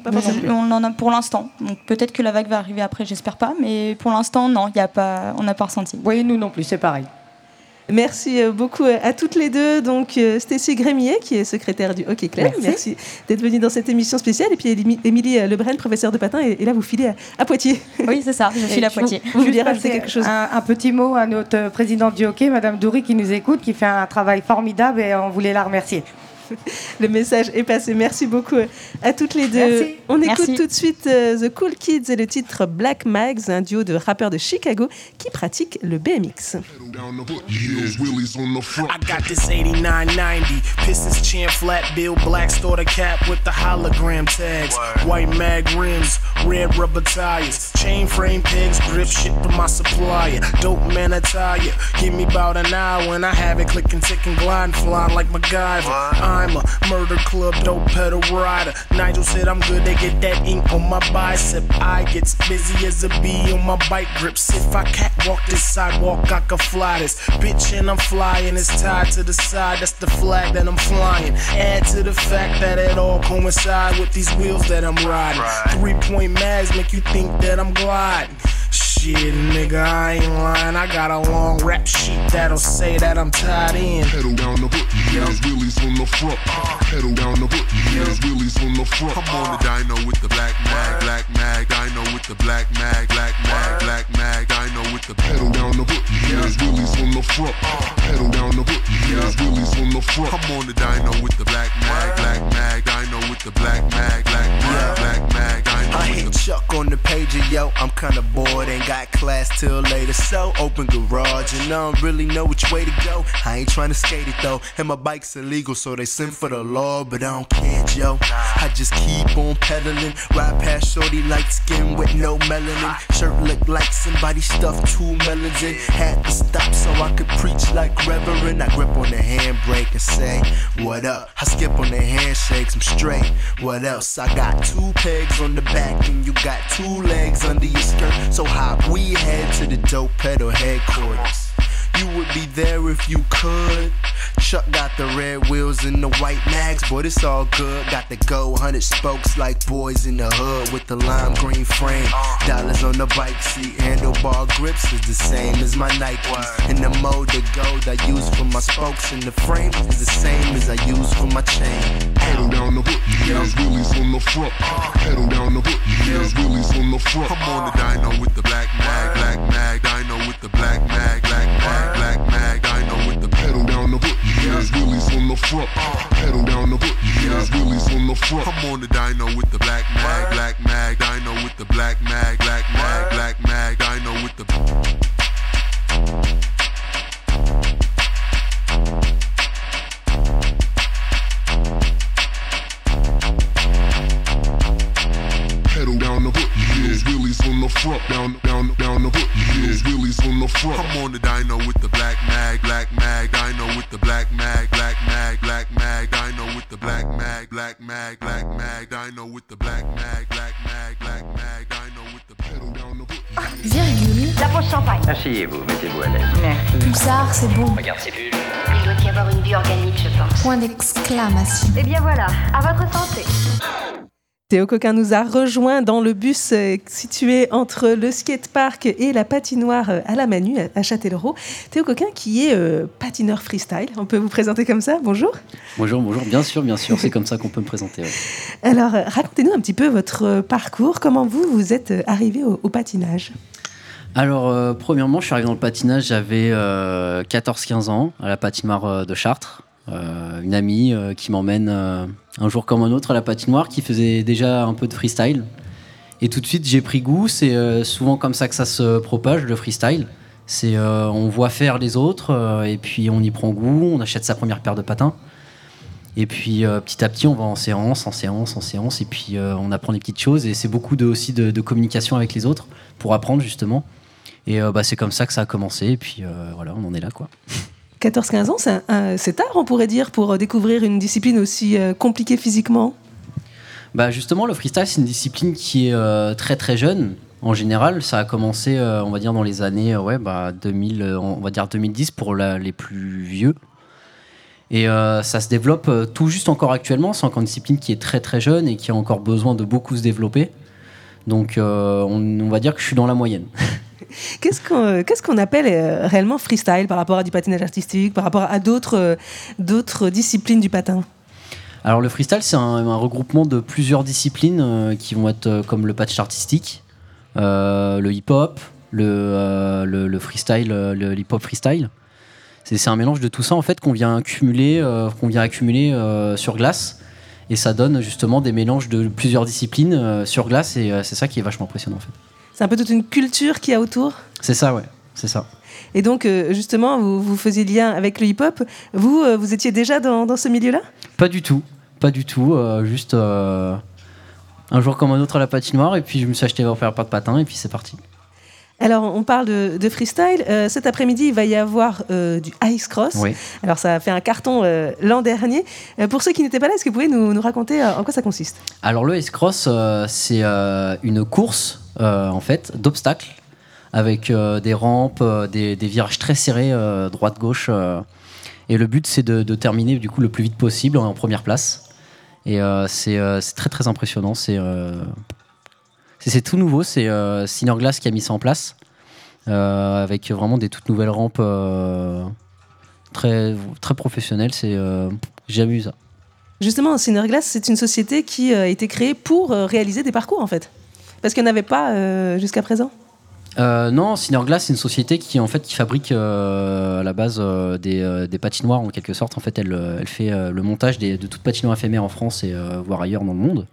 on en a pour l'instant. Donc peut-être que la vague va arriver après, j'espère pas. Mais pour l'instant, non, y a pas, on n'a pas ressenti. Oui, nous non plus, c'est pareil. Merci euh, beaucoup à toutes les deux. Donc, euh, Stécie Grémier, qui est secrétaire du Hockey Club. Merci, d'être venue dans cette émission spéciale. Et puis, Émilie Lebrun, professeure de patin. Et, là, vous filez à, Poitiers. Oui, c'est ça. Je (laughs) file à Poitiers. Vous, vous rajouter quelque chose un, un, petit mot à notre présidente du hockey, Madame Doury, qui nous écoute, qui fait un travail formidable et on voulait la remercier. (laughs) Le message est passé. Merci beaucoup à toutes les deux. On écoute tout de suite euh, The Cool Kids et le titre Black Mags, un duo de rappeurs de Chicago qui pratiquent le BMX. I got this 8990 Pistons chin flat bill black starter cap with the hologram tags. White mag rims red rubber tires. Chain frame pegs grip shit to my supplier. Dope man attire. Give me about an hour when I have it clicking ticking gliding flying like MacGyver. I'm murder club dope pedal rider Nigel said I'm good they get that ink on my bicep I gets busy as a bee on my bike grips if I catwalk this sidewalk I can fly this bitch and I'm flying. It's tied to the side, that's the flag that I'm flying. Add to the fact that it all coincides with these wheels that I'm riding. Three point mags make you think that I'm gliding. Shit, nigga, I ain't lying. I got a long rap sheet that'll say that I'm tied in. Pedal down the foot, years, wheelies on the front. Uh. Pedal down the foot, years, wheelies on the front. I'm on. The dyno with the black mag, black mag, dyno uh. with the black mag, black mag, black mag, dyno with the pedal down the foot, years, wheelies on the front. Pedal down the foot, years, wheelies on the front. I'm on the dyno with the black mag, black mag, dyno with the black mag, black mag, black mag, dyno I hit Chuck on the pager, yo. I'm kinda bored, ain't got got class till later. So open garage, and I don't really know which way to go. I ain't trying to skate it though, and my bike's illegal, so they send for the law, but I don't care, yo. I just keep on pedaling, ride past shorty light skin with no melanin. Shirt look like somebody stuffed two melons in. Had to stop so I could preach like Reverend. I grip on the handbrake and say, What up? I skip on the handshakes, I'm straight. What else? I got two pegs on the back, and you got two legs under your skirt. So hop we head to the dope pedal headquarters. You would be there if you could. Chuck got the red wheels and the white mags, but it's all good. Got the gold hundred spokes like boys in the hood with the lime green frame. Dollars on the bike seat, handlebar grips is the same as my Nikes. And the mold of gold I use for my spokes and the frame is the same as I use for my chain. Pedal down the hood, yeah, it's wheelies on the front. Pedal down the hood, yeah, it's wheelies on the front. I'm on the dyno with the black mag, black mag, dyno with the black mag, black mag, black mag, dyno with the pedal down the hood, yeah, it's wheelies on the front. Pedal down the hood, yeah, it's wheelies on the front. I'm on the dyno with the black mag, black mag, dyno with the black mag, black mag, black mag, dyno with the wheelies on the front, down, down, down the hood, yeah, it's wheelies on the front. I'm on the dyno with the black mag, black mag, dyno with the black mag, black mag, black mag, dyno with the black mag, black mag, black mag, dyno with the black mag, black mag, black mag, dyno with the pedal down the hood. Virgule. La pause champagne. Asseyez-vous, mettez-vous à l'aise. Merci. Pulsar, c'est bon. Regarde ces bulles. Il doit y avoir une vie organique, je pense. Point d'exclamation. Eh bien voilà, à votre santé. Théo Coquin nous a rejoint dans le bus euh, situé entre le skatepark et la patinoire euh, à la Manu à- Châtellerault. Théo Coquin qui est euh, patineur freestyle, on peut vous présenter comme ça, bonjour. Bonjour, bonjour, bien sûr, bien sûr, c'est comme ça qu'on peut me présenter. ouais. (laughs) Alors racontez-nous un petit peu votre parcours, comment vous vous êtes arrivé au, au patinage? Alors, euh, premièrement, je suis arrivé dans le patinage, j'avais euh, 14-15 ans, à la patinoire de Chartres. Une amie qui m'emmène un jour comme un autre à la patinoire, qui faisait déjà un peu de freestyle. Et tout de suite, j'ai pris goût. C'est euh, souvent comme ça que ça se propage, le freestyle. C'est euh, on voit faire les autres, euh, et puis on y prend goût, on achète sa première paire de patins. Et puis petit à petit, on va en séance, en séance, en séance, et puis on apprend des petites choses. Et c'est beaucoup aussi de, communication avec les autres pour apprendre justement. Et bah, c'est comme ça que ça a commencé. Et puis voilà, on en est là quoi. (laughs) 14-15 ans, c'est tard on pourrait dire pour euh, découvrir une discipline aussi euh, compliquée physiquement Bah justement, le freestyle, c'est une discipline qui est euh, très très jeune. En général, ça a commencé, on va dire, dans les années ouais, bah, 2000, euh, on va dire 2010 pour les plus vieux. Et ça se développe tout juste encore actuellement. C'est encore une discipline qui est très très jeune et qui a encore besoin de beaucoup se développer. Donc on, on va dire que je suis dans la moyenne. (laughs) Qu'est-ce qu'on euh, qu'est-ce qu'on appelle euh, réellement freestyle par rapport à du patinage artistique, par rapport à d'autres euh, disciplines du patin? Alors le freestyle, c'est un, regroupement de plusieurs disciplines qui vont être comme le patch artistique, le hip-hop, le, le, le freestyle, le hip-hop freestyle. C'est un mélange de tout ça en fait qu'on vient accumuler, qu'on vient accumuler sur glace. Et ça donne justement des mélanges de plusieurs disciplines sur glace et c'est ça qui est vachement impressionnant en fait. C'est un peu toute une culture qu'il y a autour C'est ça, ouais, c'est ça. Et donc, euh, justement, vous, vous faisiez lien avec le hip-hop. Vous, euh, vous étiez déjà dans, dans ce milieu-là? Pas du tout, pas du tout. euh, juste un jour comme un autre à la patinoire et puis je me suis acheté un paire de patin et puis c'est parti. Alors, on parle de, de freestyle. Euh, cet après-midi, il va y avoir euh, du ice cross. Oui. Alors, ça a fait un carton euh, l'an dernier. Pour ceux qui n'étaient pas là, est-ce que vous pouvez nous, nous raconter en quoi ça consiste? Alors le ice cross, c'est une course en fait d'obstacles avec euh, des rampes, euh, des, virages très serrés, euh, droite-gauche. euh, et le but c'est de, terminer du coup le plus vite possible en première place. Et euh, c'est euh, très très impressionnant. C'est euh, tout nouveau. C'est euh, Glass qui a mis ça en place euh, avec vraiment des toutes nouvelles rampes euh, très très professionnelles. C'est euh, j'ai jamais vu ça. Justement, Cinerglass, c'est une société qui euh, a été créée pour euh, réaliser des parcours, en fait. Parce qu'il n'y en avait pas euh, jusqu'à présent. Euh, non, Cinerglass, c'est une société qui en fait qui fabrique euh, à la base des, patinoires en quelque sorte. En fait, elle, fait le montage de toute patinoire éphémère en France et voire ailleurs dans le monde.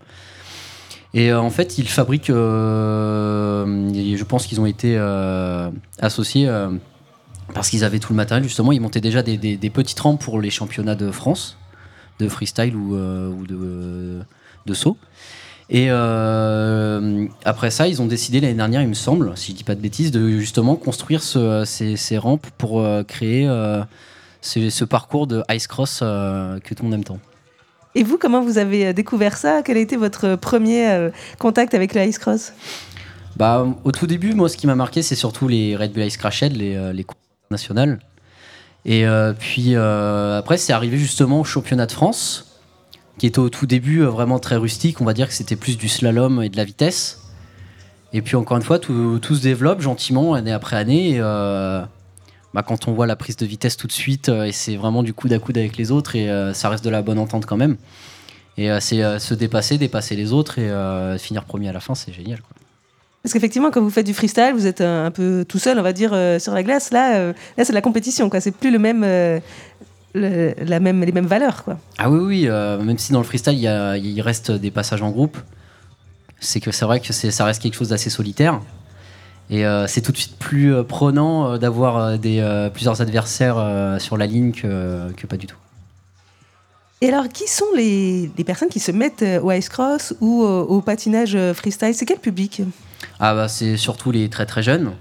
Et en fait, ils fabriquent. je pense qu'ils ont été associés parce qu'ils avaient tout le matériel. Justement, ils montaient déjà des, petites rampes pour les championnats de France de freestyle ou, ou de, de saut. Et euh, après ça, ils ont décidé l'année dernière, il me semble, si je dis pas de bêtises, de justement construire ce- ces, ces rampes pour euh, créer euh, ce, ce parcours de ice cross que tout le monde aime tant. Et vous, comment vous avez découvert ça? Quel a été votre premier contact avec le ice cross? Bah, au tout début, moi, ce qui m'a marqué, c'est surtout les Red Bull Ice Crash Head, les, les courses nationales. Et puis après, c'est arrivé justement au championnat de France, qui était au tout début euh, vraiment très rustique. On va dire que c'était plus du slalom et de la vitesse. Et puis encore une fois, tout, se développe gentiment année après année. Et, euh, bah, quand on voit la prise de vitesse tout de suite, euh, et c'est vraiment du coude à coude avec les autres, et ça reste de la bonne entente quand même. Et c'est se dépasser, dépasser les autres et finir premier à la fin, c'est génial. quoi. Parce qu'effectivement, quand vous faites du freestyle, vous êtes un, peu tout seul, on va dire, sur la glace. Là, là c'est de la compétition. C'est plus le même, le- la même, les mêmes valeurs, quoi. Ah oui, oui, euh, même si dans le freestyle, il, y a- il reste des passages en groupe, c'est que c'est vrai que ça reste quelque chose d'assez solitaire. Et euh, c'est tout de suite plus euh, prenant d'avoir des, plusieurs adversaires sur la ligne que, que pas du tout. Et alors, qui sont les, les personnes qui se mettent au ice cross ou au patinage freestyle? C'est quel public? Ah bah c'est surtout les très très jeunes.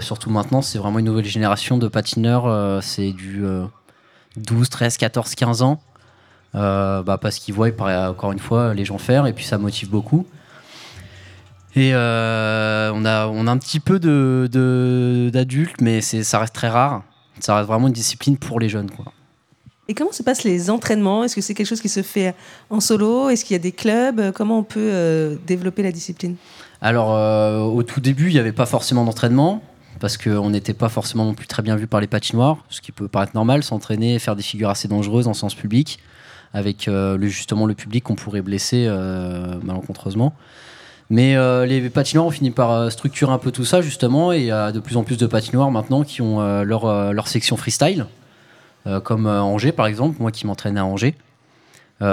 Surtout maintenant, c'est vraiment une nouvelle génération de patineurs. c'est du 12, 13, 14, 15 ans. Euh, bah, parce qu'ils voient, encore une fois, les gens faire et puis ça motive beaucoup. Et euh, on, a, on a un petit peu de- de- d'adultes, mais ça reste très rare. Ça reste vraiment une discipline pour les jeunes. Quoi. Et comment se passent les entraînements? Est-ce que c'est quelque chose qui se fait en solo? Est-ce qu'il y a des clubs? Comment on peut euh, développer la discipline? Alors, au tout début, il n'y avait pas forcément d'entraînement, parce qu'on n'était pas forcément non plus très bien vu par les patinoires, ce qui peut paraître normal, s'entraîner, faire des figures assez dangereuses en sens public, avec euh, justement le public qu'on pourrait blesser euh, malencontreusement. Mais euh, les patinoires ont fini par structurer un peu tout ça, justement, et il y a de plus en plus de patinoires maintenant qui ont leur, section freestyle, comme Angers par exemple, moi qui m'entraînais à Angers.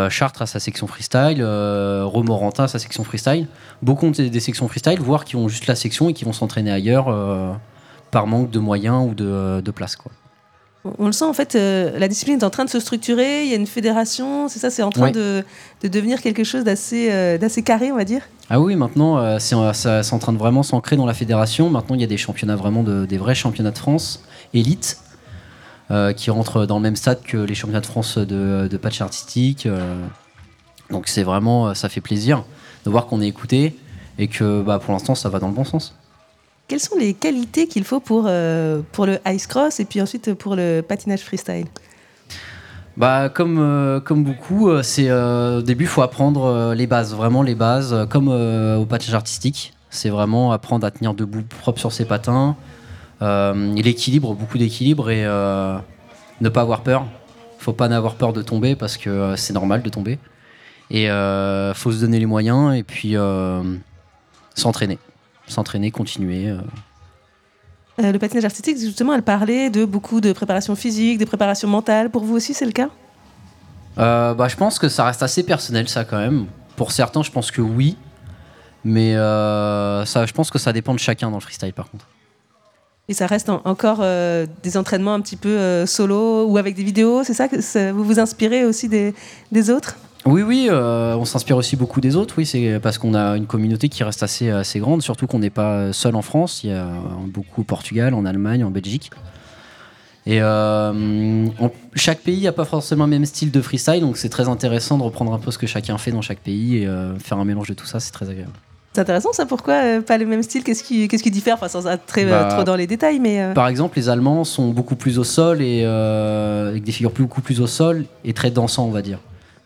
Chartres a sa section freestyle, Romorantin a sa section freestyle. Beaucoup ont des, sections freestyle, voire qui ont juste la section et qui vont s'entraîner ailleurs par manque de moyens ou de, de place. Quoi. On- le sent en fait, euh, la discipline est en train de se structurer. Il y a une fédération, c'est ça, c'est en train de, de devenir quelque chose d'assez euh, d'assez carré, on va dire. Ah oui, maintenant, euh, c'est en train de vraiment s'ancrer dans la fédération. Maintenant, il y a des championnats vraiment, de, des vrais championnats de France, élite, euh, qui rentrent dans le même stade que les championnats de France de, de patch artistique. euh. donc c'est vraiment, euh, ça fait plaisir de voir qu'on est écouté et que bah, pour l'instant, ça va dans le bon sens. Quelles sont les qualités qu'il faut pour, euh, pour le ice cross et puis ensuite pour le patinage freestyle? Bah, comme, euh, comme beaucoup, euh, c'est au début, il faut apprendre les bases, vraiment les bases, comme au patinage artistique. C'est vraiment apprendre à tenir debout propre sur ses patins, l'équilibre, beaucoup d'équilibre et ne pas avoir peur. faut pas n'avoir peur de tomber parce que c'est normal de tomber. Et faut se donner les moyens et puis s'entraîner. S'entraîner, continuer. euh. Euh, Le patinage artistique, justement, elle parlait de beaucoup de préparation physique, de préparation mentale. Pour vous aussi, c'est le cas? Euh, bah, je pense que ça reste assez personnel, ça, quand même. Pour certains, je pense que oui. Mais euh, ça, je pense que ça dépend de chacun dans le freestyle, par contre. Et ça reste en- encore des entraînements un petit peu solo ou avec des vidéos, c'est ça que vous vous inspirez aussi des, des autres? Oui, oui, euh, on s'inspire aussi beaucoup des autres, oui, c'est parce qu'on a une communauté qui reste assez, assez grande, surtout qu'on n'est pas seul en France, il y a beaucoup au Portugal, en Allemagne, en Belgique. Et euh, on- chaque pays n'a pas forcément le même style de freestyle, donc c'est très intéressant de reprendre un peu ce que chacun fait dans chaque pays et euh, faire un mélange de tout ça, c'est très agréable. C'est intéressant ça, pourquoi euh, pas le même style? Qu'est-ce qui, qu'est-ce qui diffère? Enfin, sans être très, Bah, trop dans les détails, mais... euh, Par exemple, les Allemands sont beaucoup plus au sol et euh, avec des figures beaucoup plus au sol et très dansants, on va dire.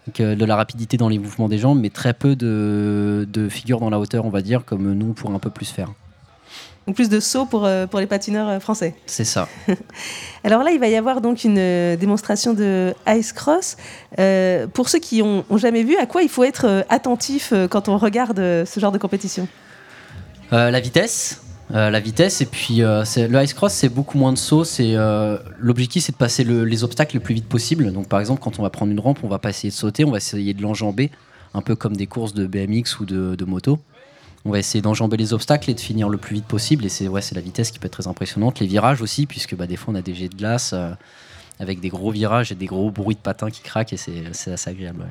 Donc, euh, de la rapidité dans les mouvements des jambes, mais très peu de, de figures dans la hauteur, on va dire, comme nous pourrait un peu plus faire. Donc plus de sauts pour, euh, pour les patineurs euh, français. C'est ça. (laughs) Alors là, il va y avoir donc une euh, démonstration de ice cross. Euh, pour ceux qui ont, ont jamais vu, à quoi il faut être attentif quand on regarde ce genre de compétition? La vitesse. Euh, la vitesse. Et puis euh, le ice cross c'est beaucoup moins de sauts. C'est euh, l'objectif c'est de passer le- les obstacles le plus vite possible. Donc par exemple quand on va prendre une rampe on va pas essayer de sauter. On va essayer de l'enjamber un peu comme des courses de BMX ou de, moto. On va essayer d'enjamber les obstacles et de finir le plus vite possible. Et c'est ouais, la vitesse qui peut être très impressionnante. Les virages aussi puisque bah, des fois on a des jets de glace avec des gros virages et des gros bruits de patins qui craquent et c'est assez agréable.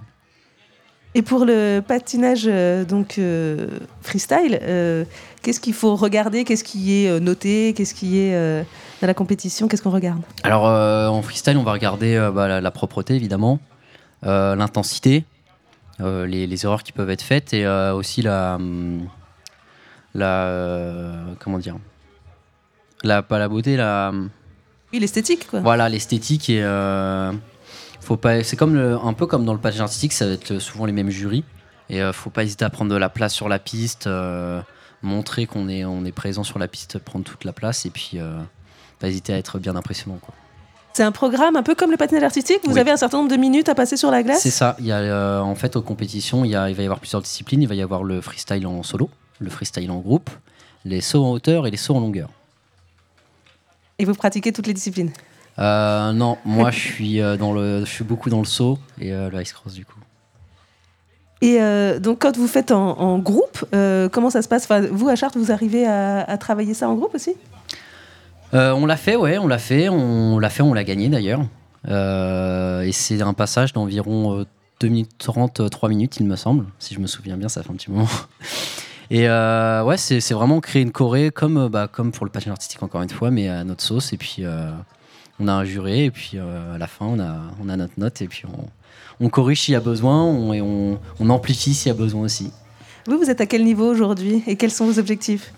Et pour le patinage euh, donc euh, freestyle, euh, qu'est-ce qu'il faut regarder? Qu'est-ce qui est noté? Qu'est-ce qui est euh, dans la compétition? Qu'est-ce qu'on regarde? Alors en freestyle, on va regarder bah, la, la propreté évidemment, l'intensité, les, les erreurs qui peuvent être faites et aussi la, hum, la comment dire, la pas la beauté, la hum, Oui, l'esthétique, quoi. Voilà, l'esthétique et faut pas. C'est comme le- un peu comme dans le patinage artistique, ça va être souvent les mêmes jurys et euh, faut pas hésiter à prendre de la place sur la piste, euh, montrer qu'on est on est présent sur la piste, prendre toute la place et puis euh, pas hésiter à être bien impressionnant. Quoi. C'est un programme un peu comme le patinage artistique? Vous Oui. avez un certain nombre de minutes à passer sur la glace? C'est ça. Il y a euh, en fait aux compétitions, il, y a- il va y avoir plusieurs disciplines. Il va y avoir le freestyle en solo, le freestyle en groupe, les sauts en hauteur et les sauts en longueur. Et vous pratiquez toutes les disciplines? Euh, non, moi je suis euh, dans le, je suis beaucoup dans le saut et euh, le ice cross du coup. Et donc, quand vous faites en, en groupe, comment ça se passe? Enfin, Vous, à Chartres, vous arrivez à, à travailler ça en groupe aussi? On l'a fait, ouais, on l'a fait, on l'a fait, on l'a gagné d'ailleurs. Et c'est un passage d'environ euh, 2 minutes 30, euh, 3 minutes, il me semble, si je me souviens bien, ça fait un petit moment. (laughs) Et euh, ouais, c'est vraiment créer une choré comme, euh, bah, comme pour le patinage artistique, encore une fois, mais à notre sauce. Et puis, euh, on a un juré, et puis euh, à la fin, on a, on a notre note, et puis on, on corrige s'il y a besoin, on, et on, on amplifie s'il y a besoin aussi. Vous, vous êtes à quel niveau aujourd'hui Et quels sont vos objectifs?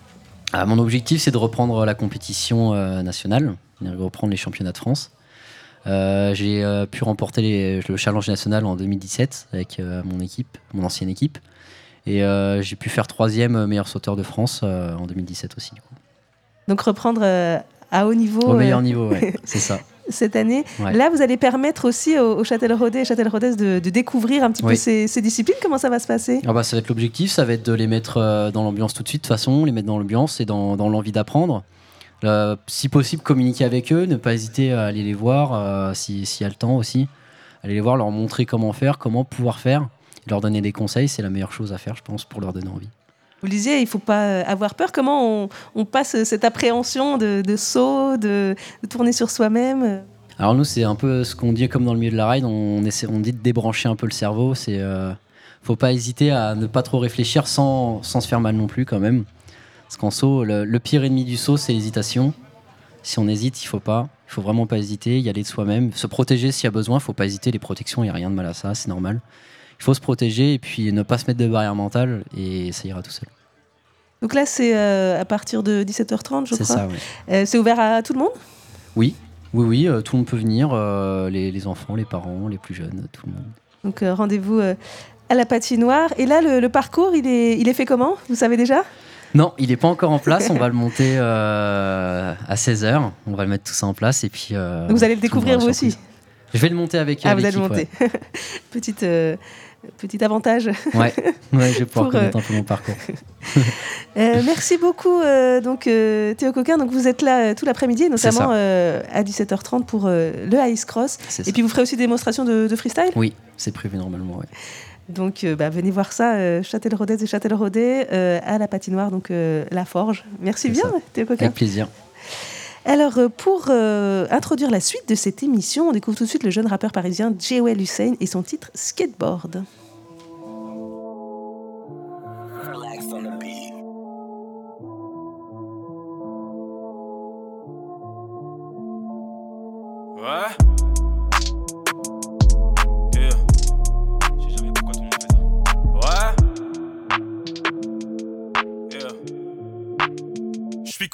Ah, mon objectif, c'est de reprendre la compétition euh, nationale, de reprendre les championnats de France. Euh, j'ai euh, pu remporter les- le challenge national en 2017 avec euh, mon équipe, mon ancienne équipe. Et j'ai pu faire troisième meilleur sauteur de France en 2017 aussi. du coup. Donc, reprendre à haut niveau. Au meilleur euh, niveau, ouais, (laughs) c'est ça. Cette année. Ouais. Là, vous allez permettre aussi aux, aux Châtel-Rodais et Châtel-Rodaises de, de découvrir un petit peu ces, ces disciplines. Comment ça va se passer? Ah bah, ça va être l'objectif, ça va être de les mettre euh, dans l'ambiance tout de suite, de toute façon, les mettre dans l'ambiance et dans, dans l'envie d'apprendre. Euh, si possible, communiquer avec eux, ne pas hésiter à aller les voir euh, si- s'il y a le temps aussi. Aller les voir, leur montrer comment faire, comment pouvoir faire, leur donner des conseils, c'est la meilleure chose à faire, je pense, pour leur donner envie. Vous disiez, il ne faut pas euh, avoir peur. Comment on, passe cette appréhension de, saut, de, tourner sur soi-même Alors nous, c'est un peu ce qu'on dit comme dans le milieu de la ride, on, essaie, on dit de débrancher un peu le cerveau, c'est... euh, faut pas hésiter à ne pas trop réfléchir sans, sans se faire mal non plus quand même. Parce qu'en saut, le, pire ennemi du saut, c'est l'hésitation. Si on hésite, il faut pas. Il faut vraiment pas hésiter, y aller de soi-même, se protéger s'il y a besoin. Il faut pas hésiter, les protections, il y a rien de mal à ça, c'est normal. Il faut se protéger et puis ne pas se mettre de barrière mentale et ça ira tout seul. Donc là, c'est euh, à partir de 17h30, je C'est crois. ça, oui. Euh, c'est ouvert à tout le monde? Oui, oui, oui, euh, tout le monde peut venir, les, les enfants, les parents, les plus jeunes, tout le monde. Donc rendez-vous à la patinoire. Et là, le, le parcours, il est, il est fait comment? Vous savez déjà? Non, il n'est pas encore en place. On (laughs) va le monter à 16h. On va le mettre tout ça en place. Et puis, Donc vous allez le découvrir vous aussi Je vais le monter avec, Ah, vous allez le monter. (laughs) Petite, euh, petit avantage. Ouais, ouais, je vais pouvoir euh, connaître un peu mon parcours. (laughs) Euh, merci beaucoup, euh, donc euh, Théo Coquin. Donc vous êtes là euh, tout l'après-midi, notamment euh, à 17h30 pour euh, le Ice Cross. Et puis vous ferez aussi des démonstrations de, de freestyle? Oui, c'est prévu normalement. Ouais. Donc euh, bah, venez voir ça, euh, Châtel-Rodez et Châtel-Rodez euh, à la patinoire, donc euh, la Forge. Merci bien. Théo Coquin. Avec plaisir. Alors, euh, pour euh, introduire la suite de cette émission, on découvre tout de suite le jeune rappeur parisien Jewel Hussein et son titre Skateboard.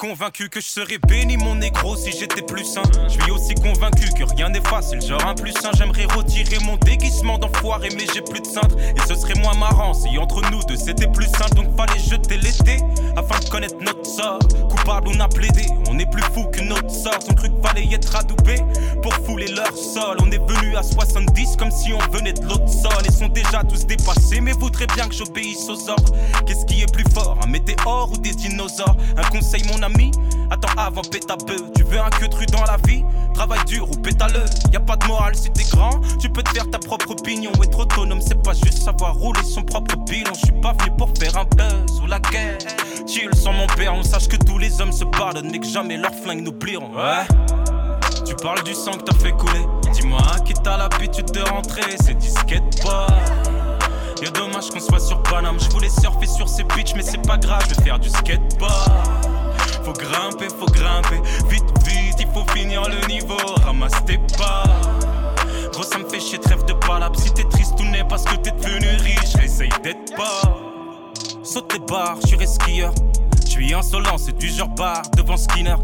Convaincu que je serais béni mon négro si j'étais plus sain. Je suis aussi convaincu que rien n'est facile, genre un plus un. J'aimerais retirer mon déguisement d'enfoiré, mais j'ai plus de cintre. Et ce serait moins marrant si entre nous deux c'était plus simple. Donc fallait jeter l'été afin de connaître notre sort. Coupable, on a plaidé, on est plus fou que notre sort. On cru qu'il fallait être adoubé pour fouler leur sol. On est venu à 70 comme si on venait de l'autre sol. Et sont déjà tous dépassés, mais voudraient bien que j'obéisse aux ordres. Qu'est-ce qui est plus fort, un météore ou des dinosaures? Un conseil, mon ami Attends avant pétabeu, tu veux un queue tru dans la vie? Travaille dur ou pétaleux, y a pas de morale si t'es grand. Tu peux te faire ta propre opinion, être autonome c'est pas juste savoir rouler son propre bilan. Je suis pas venu pour faire un buzz ou la guerre. Chill sans mon père, on sache que tous les hommes se pardonnent Mais que jamais leurs flingues n'oublieront Ouais. Tu parles du sang que t'as fait couler. Dis-moi qui t'a l'habitude de rentrer? C'est du skateboard. Y'a dommage qu'on soit sur Paname. Je voulais surfer sur ces bitches mais c'est pas grave Je vais faire du skateboard Faut grimper, faut grimper. Vite, vite, il faut finir le niveau. Ramasse tes pas. Gros ça me fait chier, trêve de palabre Si t'es triste ou n'est parce que t'es devenu riche Essaye d'être pas. Saute les barres, je suis skieur Je suis insolent, c'est du genre bar devant Skinner.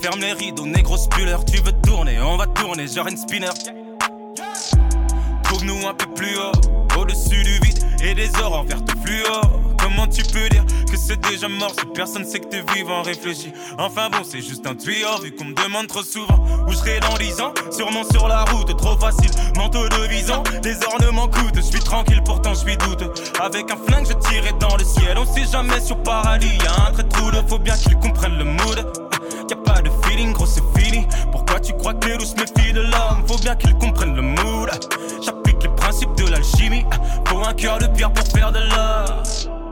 Ferme les rideaux, négro spuller. Tu veux tourner, on va tourner, genre une spinner. Trouve-nous un peu plus haut, au-dessus du vide et des ors en fluo. Comment tu peux dire que c'est déjà mort si personne sait que t'es vivant, réfléchis. Enfin bon, c'est juste un tuyau vu qu'on me demande trop souvent où je serai dans 10 ans? Sûrement sur la route, trop facile, manteau de visant, des ornements coûtent. Je suis tranquille, pourtant je suis douteux. Avec un flingue, je tirais dans le ciel. On sait jamais sur paradis, y'a un trait de faut bien qu'ils comprennent le mood. Y'a pas de feeling, gros c'est fini. Pourquoi tu crois que les loups méfient de l'homme? Faut bien qu'ils comprennent le mood. J'applique les principes de l'alchimie. Faut un cœur de pierre pour faire de l'or.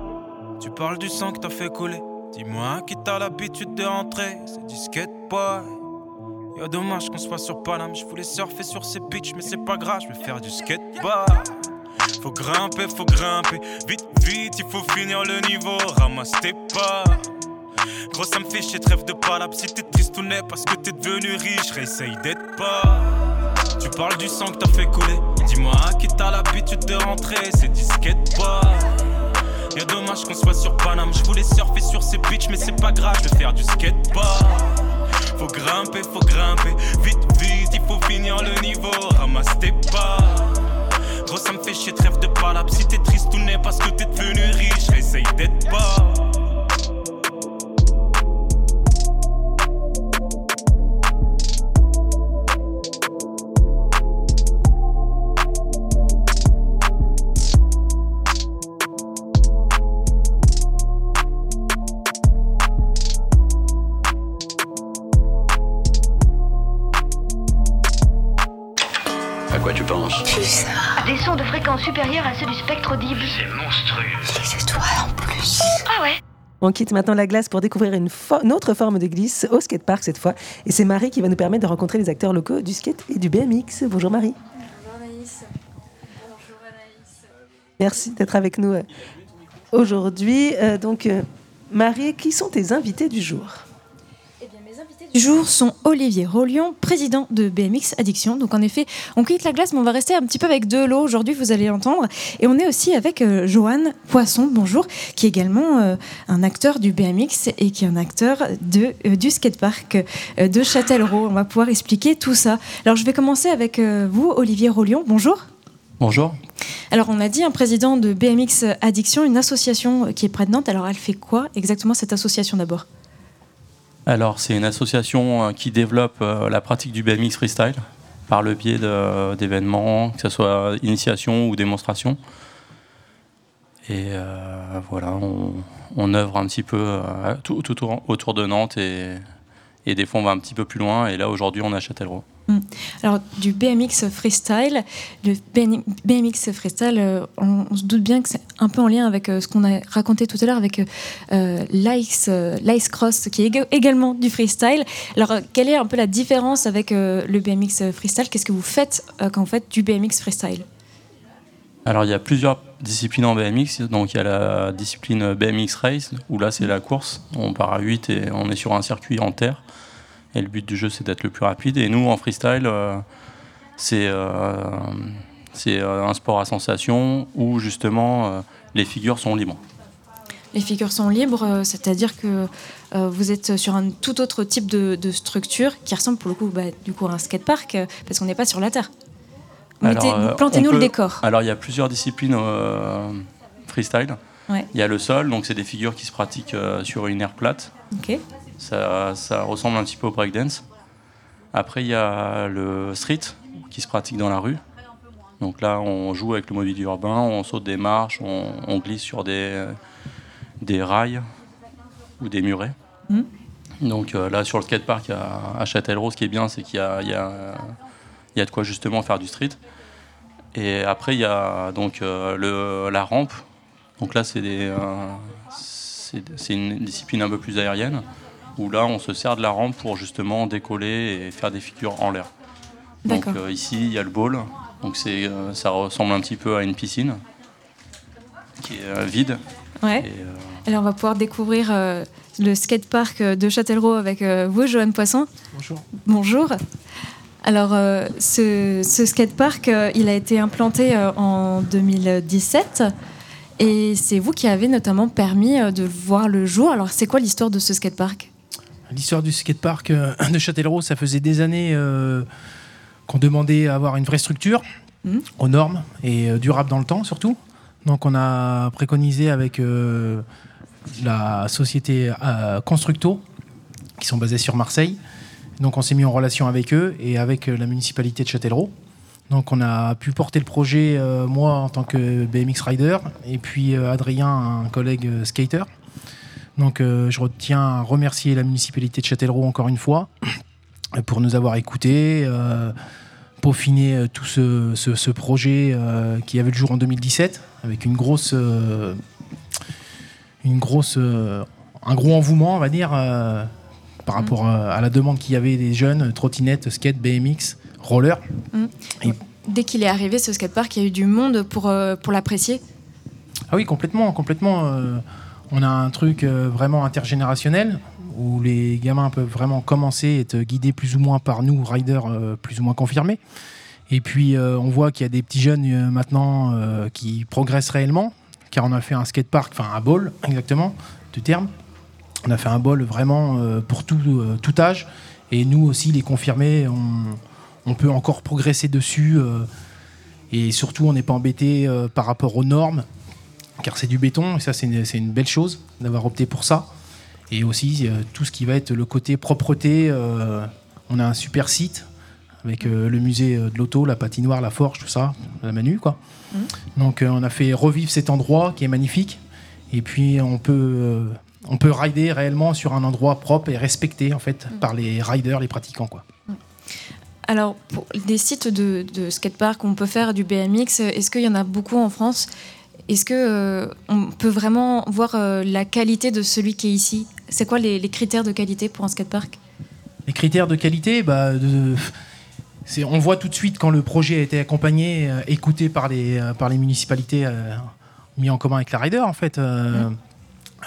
Tu parles du sang que t'as fait couler. Dis-moi qui t'a l'habitude de rentrer. C'est du skateboy. Y'a dommage qu'on soit sur Paname. Je voulais surfer sur ces bitches, mais c'est pas grave, je vais faire du skateboard. Faut grimper, faut grimper. Vite, vite, il faut finir le niveau. Ramasse tes pas. Gros, ça me fait chier, trêve de palabre. Si t'es triste ou n'est parce que t'es devenu riche, réessaye d'être pas. Tu parles du sang que t'as fait couler. Dis-moi qui t'a l'habitude de rentrer. C'est du skateboard. Y'a dommage qu'on soit sur Paname. Je voulais surfer sur ces bitches, mais c'est pas grave, je vais faire du skateboard. Faut grimper, faut grimper. Vite, vite, il faut finir le niveau. Ramasse tes pas. Gros, ça me fait chier, trêve de palabre. Si t'es triste ou n'est parce que t'es devenu riche, essaye d'être pas. Quoi tu penses Des sons de fréquence supérieure à ceux du spectre audible. C'est monstrueux. Les étoiles en plus. Ah ouais On quitte maintenant la glace pour découvrir une, fo- une autre forme de glisse au skatepark cette fois. Et c'est Marie qui va nous permettre de rencontrer les acteurs locaux du skate et du BMX. Bonjour Marie. Merci d'être avec nous euh, aujourd'hui. Euh, donc, euh, Marie, qui sont tes invités du jour? Du jour sont Olivier Rollion, président de BMX Addiction. Donc en effet, on quitte la glace, mais on va rester un petit peu avec de l'eau aujourd'hui, vous allez l'entendre. Et on est aussi avec euh, Johan Poisson, bonjour, qui est également euh, un acteur du BMX et qui est un acteur de, euh, du skatepark euh, de Châtellerault. On va pouvoir expliquer tout ça. Alors je vais commencer avec vous, Olivier Rollion, bonjour. Bonjour. Alors on a dit un président de BMX Addiction, une association qui est près de Nantes. Alors elle fait quoi exactement cette association d'abord? Alors, c'est une association euh, qui développe euh, la pratique du BMX freestyle par le biais d'événements, que ce soit initiation ou démonstration. Et euh, voilà, on, œuvre un petit peu tout, autour de Nantes et, et des fois on va un petit peu plus loin. Et là, aujourd'hui, on est à Châtellerault. Hmm. Alors, du BMX freestyle, le BMX freestyle, euh, on, se doute bien que c'est un peu en lien avec euh, ce qu'on a raconté tout à l'heure avec euh, l'ice, l'ice cross, qui est éga- également du freestyle. Alors, quelle est un peu la différence avec le BMX freestyle? Qu'est-ce que vous faites quand vous faites du BMX freestyle? Alors, il y a plusieurs disciplines en BMX. Donc, il y a la discipline BMX Race, où là, c'est la course. On part à 8 et on est sur un circuit en terre. Et le but du jeu, c'est d'être le plus rapide. Et nous, en freestyle, euh, c'est euh, euh, un sport à sensation où, justement, les figures sont libres. Les figures sont libres, c'est-à-dire que euh, vous êtes sur un tout autre type de, de structure qui ressemble pour le coup, bah, du coup à un skatepark, parce qu'on n'est pas sur la terre. Euh, Plantez-nous le décor. Alors, il y a plusieurs disciplines euh, freestyle. Ouais. Il y a le sol, donc c'est des figures qui se pratiquent sur une aire plate. Ok. Ça, ça ressemble un petit peu au breakdance. Après, il y a le street qui se pratique dans la rue. Donc là, on joue avec le mobilier urbain, on saute des marches, on, on glisse sur des, des rails ou des murets. Mhm. Donc euh, là, sur le skatepark à, à Châtellerault, ce qui est bien, c'est qu'il y a, il y, a, il y a de quoi justement faire du street. Et après, il y a donc euh, le, la rampe. Donc là, c'est des, euh, c'est c'est une discipline un peu plus aérienne, où là, on se sert de la rampe pour justement décoller et faire des figures en l'air. Donc euh, ici, il y a le bowl. Donc c'est, euh, ça ressemble un petit peu à une piscine qui est euh, vide. Ouais. Et, euh, Alors on va pouvoir découvrir euh, le skatepark de Châtellerault avec euh, vous, Johan Poisson. Bonjour. Bonjour. Alors euh, ce, ce skatepark, euh, il a été implanté euh, en 2017 et c'est vous qui avez notamment permis euh, de voir le jour. Alors c'est quoi l'histoire de ce skatepark? L'histoire du skatepark euh, de Châtellerault, ça faisait des années euh, qu'on demandait à avoir une vraie structure Mhm. aux normes et euh, durable dans le temps surtout. Donc on a préconisé avec euh, la société euh, Constructo, qui sont basés sur Marseille. Donc on s'est mis en relation avec eux et avec la municipalité de Châtellerault. Donc on a pu porter le projet, euh, moi en tant que BMX rider, et puis Adrien, un collègue skater. Donc euh, je retiens à remercier la municipalité de Châtellerault encore une fois pour nous avoir écoutés, euh, peaufiner euh, tout ce, ce- ce projet euh, qui avait le jour en 2017 avec une grosse, euh, une grosse, euh, un gros envouement, on va dire, euh, par rapport à, à la demande qu'il y avait des jeunes, trottinettes, skate, BMX, roller. Mm. Et- Dès qu'il est arrivé, ce skatepark, il y a eu du monde pour, euh, pour l'apprécier. Ah oui, complètement, complètement. On a un truc euh, vraiment intergénérationnel où les gamins peuvent vraiment commencer et être guidés plus ou moins par nous, riders euh, plus ou moins confirmés. Et puis euh, on voit qu'il y a des petits jeunes maintenant qui progressent réellement, car on a fait un skatepark, enfin un ball exactement, du terme. On a fait un ball vraiment pour tout, âge. Et nous aussi, les confirmés, on, peut encore progresser dessus. et surtout, on n'est pas embêté par rapport aux normes, car c'est du béton, et ça, c'est une, belle chose d'avoir opté pour ça. Et aussi, euh, tout ce qui va être le côté propreté, euh, on a un super site avec euh, le musée de l'auto, la patinoire, la forge, tout ça, la Manu, quoi. Donc, euh, on a fait revivre cet endroit qui est magnifique. Et puis, on peut, on peut rider réellement sur un endroit propre et respecté, en fait, par les riders, les pratiquants, quoi. Alors, pour des sites de, de skatepark où on peut faire du BMX, est-ce qu'il y en a beaucoup en France? Est-ce que euh, on peut vraiment voir euh, la qualité de celui qui est ici? C'est quoi les, les critères de qualité pour un skatepark? Les critères de qualité, bah, de- on voit tout de suite quand le projet a été accompagné, euh, écouté par les, par les municipalités, mis en commun avec la Rider en fait.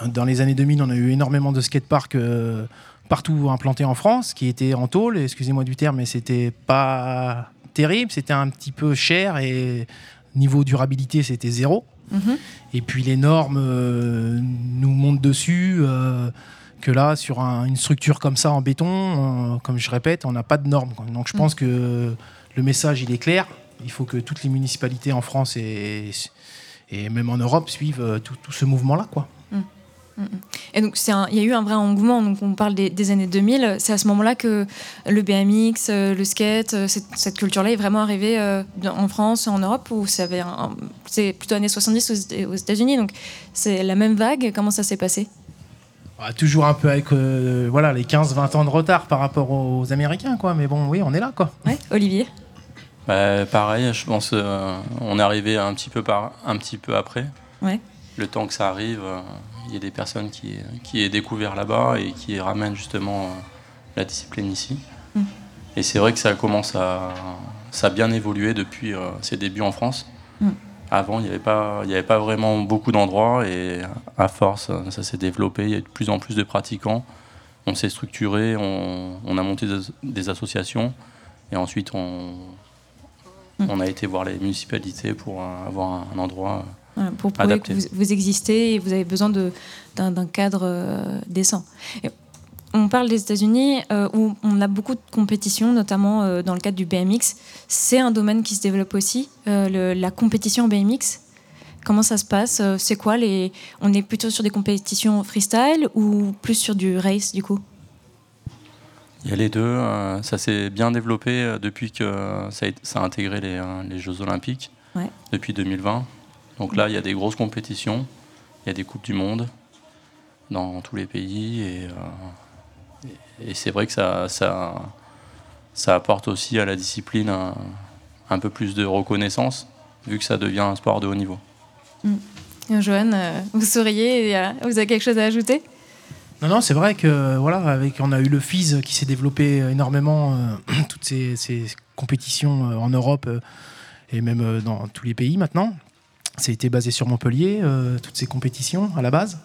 Dans les années 2000, on a eu énormément de skateparks partout implantés en France, qui étaient en tôle, excusez-moi du terme, mais c'était pas terrible, c'était un petit peu cher et niveau durabilité, c'était zéro. Et puis les normes euh, nous montent dessus. euh, que là, sur un- une structure comme ça en béton, euh, comme je répète, on n'a pas de normes. quoi. Donc je pense que le message, il est clair. Il faut que toutes les municipalités en France et, et même en Europe suivent tout, tout ce mouvement-là. quoi. Et donc, c'est un- il y a eu un vrai engouement. Donc, on parle des, des années 2000. C'est à ce moment-là que le BMX, euh, le skate, euh, cette, cette culture-là est vraiment arrivée euh, en France, en Europe, ou ça avait un- un- c'est plutôt années 70 aux, aux États-Unis. Donc, c'est la même vague. Comment ça s'est passé? Ah, toujours un peu avec euh, voilà, les 15-20 ans de retard par rapport aux Américains. quoi. Mais bon, oui, on est là. quoi. Olivier? Bah, pareil, je pense euh, on est arrivé un petit peu, par, un petit peu après. Ouais. Le temps que ça arrive, euh, y a des personnes qui, qui est découvert là-bas et qui ramènent justement euh, la discipline ici. Mm. Et c'est vrai que ça commence à, ça a bien évolué depuis euh, ses débuts en France. Mm. Avant, il n'y avait, pas- il y avait pas vraiment beaucoup d'endroits et à force, euh, ça s'est développé. Il y a de plus en plus de pratiquants. On s'est structuré, on, on a monté des, des associations et ensuite on, Mm. on a été voir les municipalités pour euh, avoir un, endroit euh, pour prouver adapté. que vous, vous existez et vous avez besoin de- d'un cadre euh, décent. Et on parle des États-Unis euh, où on a beaucoup de compétitions, notamment euh, dans le cadre du BMX. C'est un domaine qui se développe aussi, euh, le- la compétition en BMX. Comment ça se passe C'est quoi les On est plutôt sur des compétitions freestyle ou plus sur du race du coup? Il y a les deux. ça s'est bien développé depuis que ça a, intégré les, les Jeux Olympiques, Ouais. depuis 2020. Donc là, il y a des grosses compétitions, il y a des Coupes du Monde dans tous les pays. Et, euh, et- et c'est vrai que ça, ça, ça apporte aussi à la discipline un, un peu plus de reconnaissance, vu que ça devient un sport de haut niveau. Euh, Johan, euh, vous souriez, euh, vous avez quelque chose à ajouter? Non, non, c'est vrai que voilà, avec, on a eu le FIS qui s'est développé énormément, euh, (clears throat) toutes ces, ces compétitions en Europe euh, et même dans tous les pays maintenant. Ça a été basé sur Montpellier, euh, toutes ces compétitions à la base.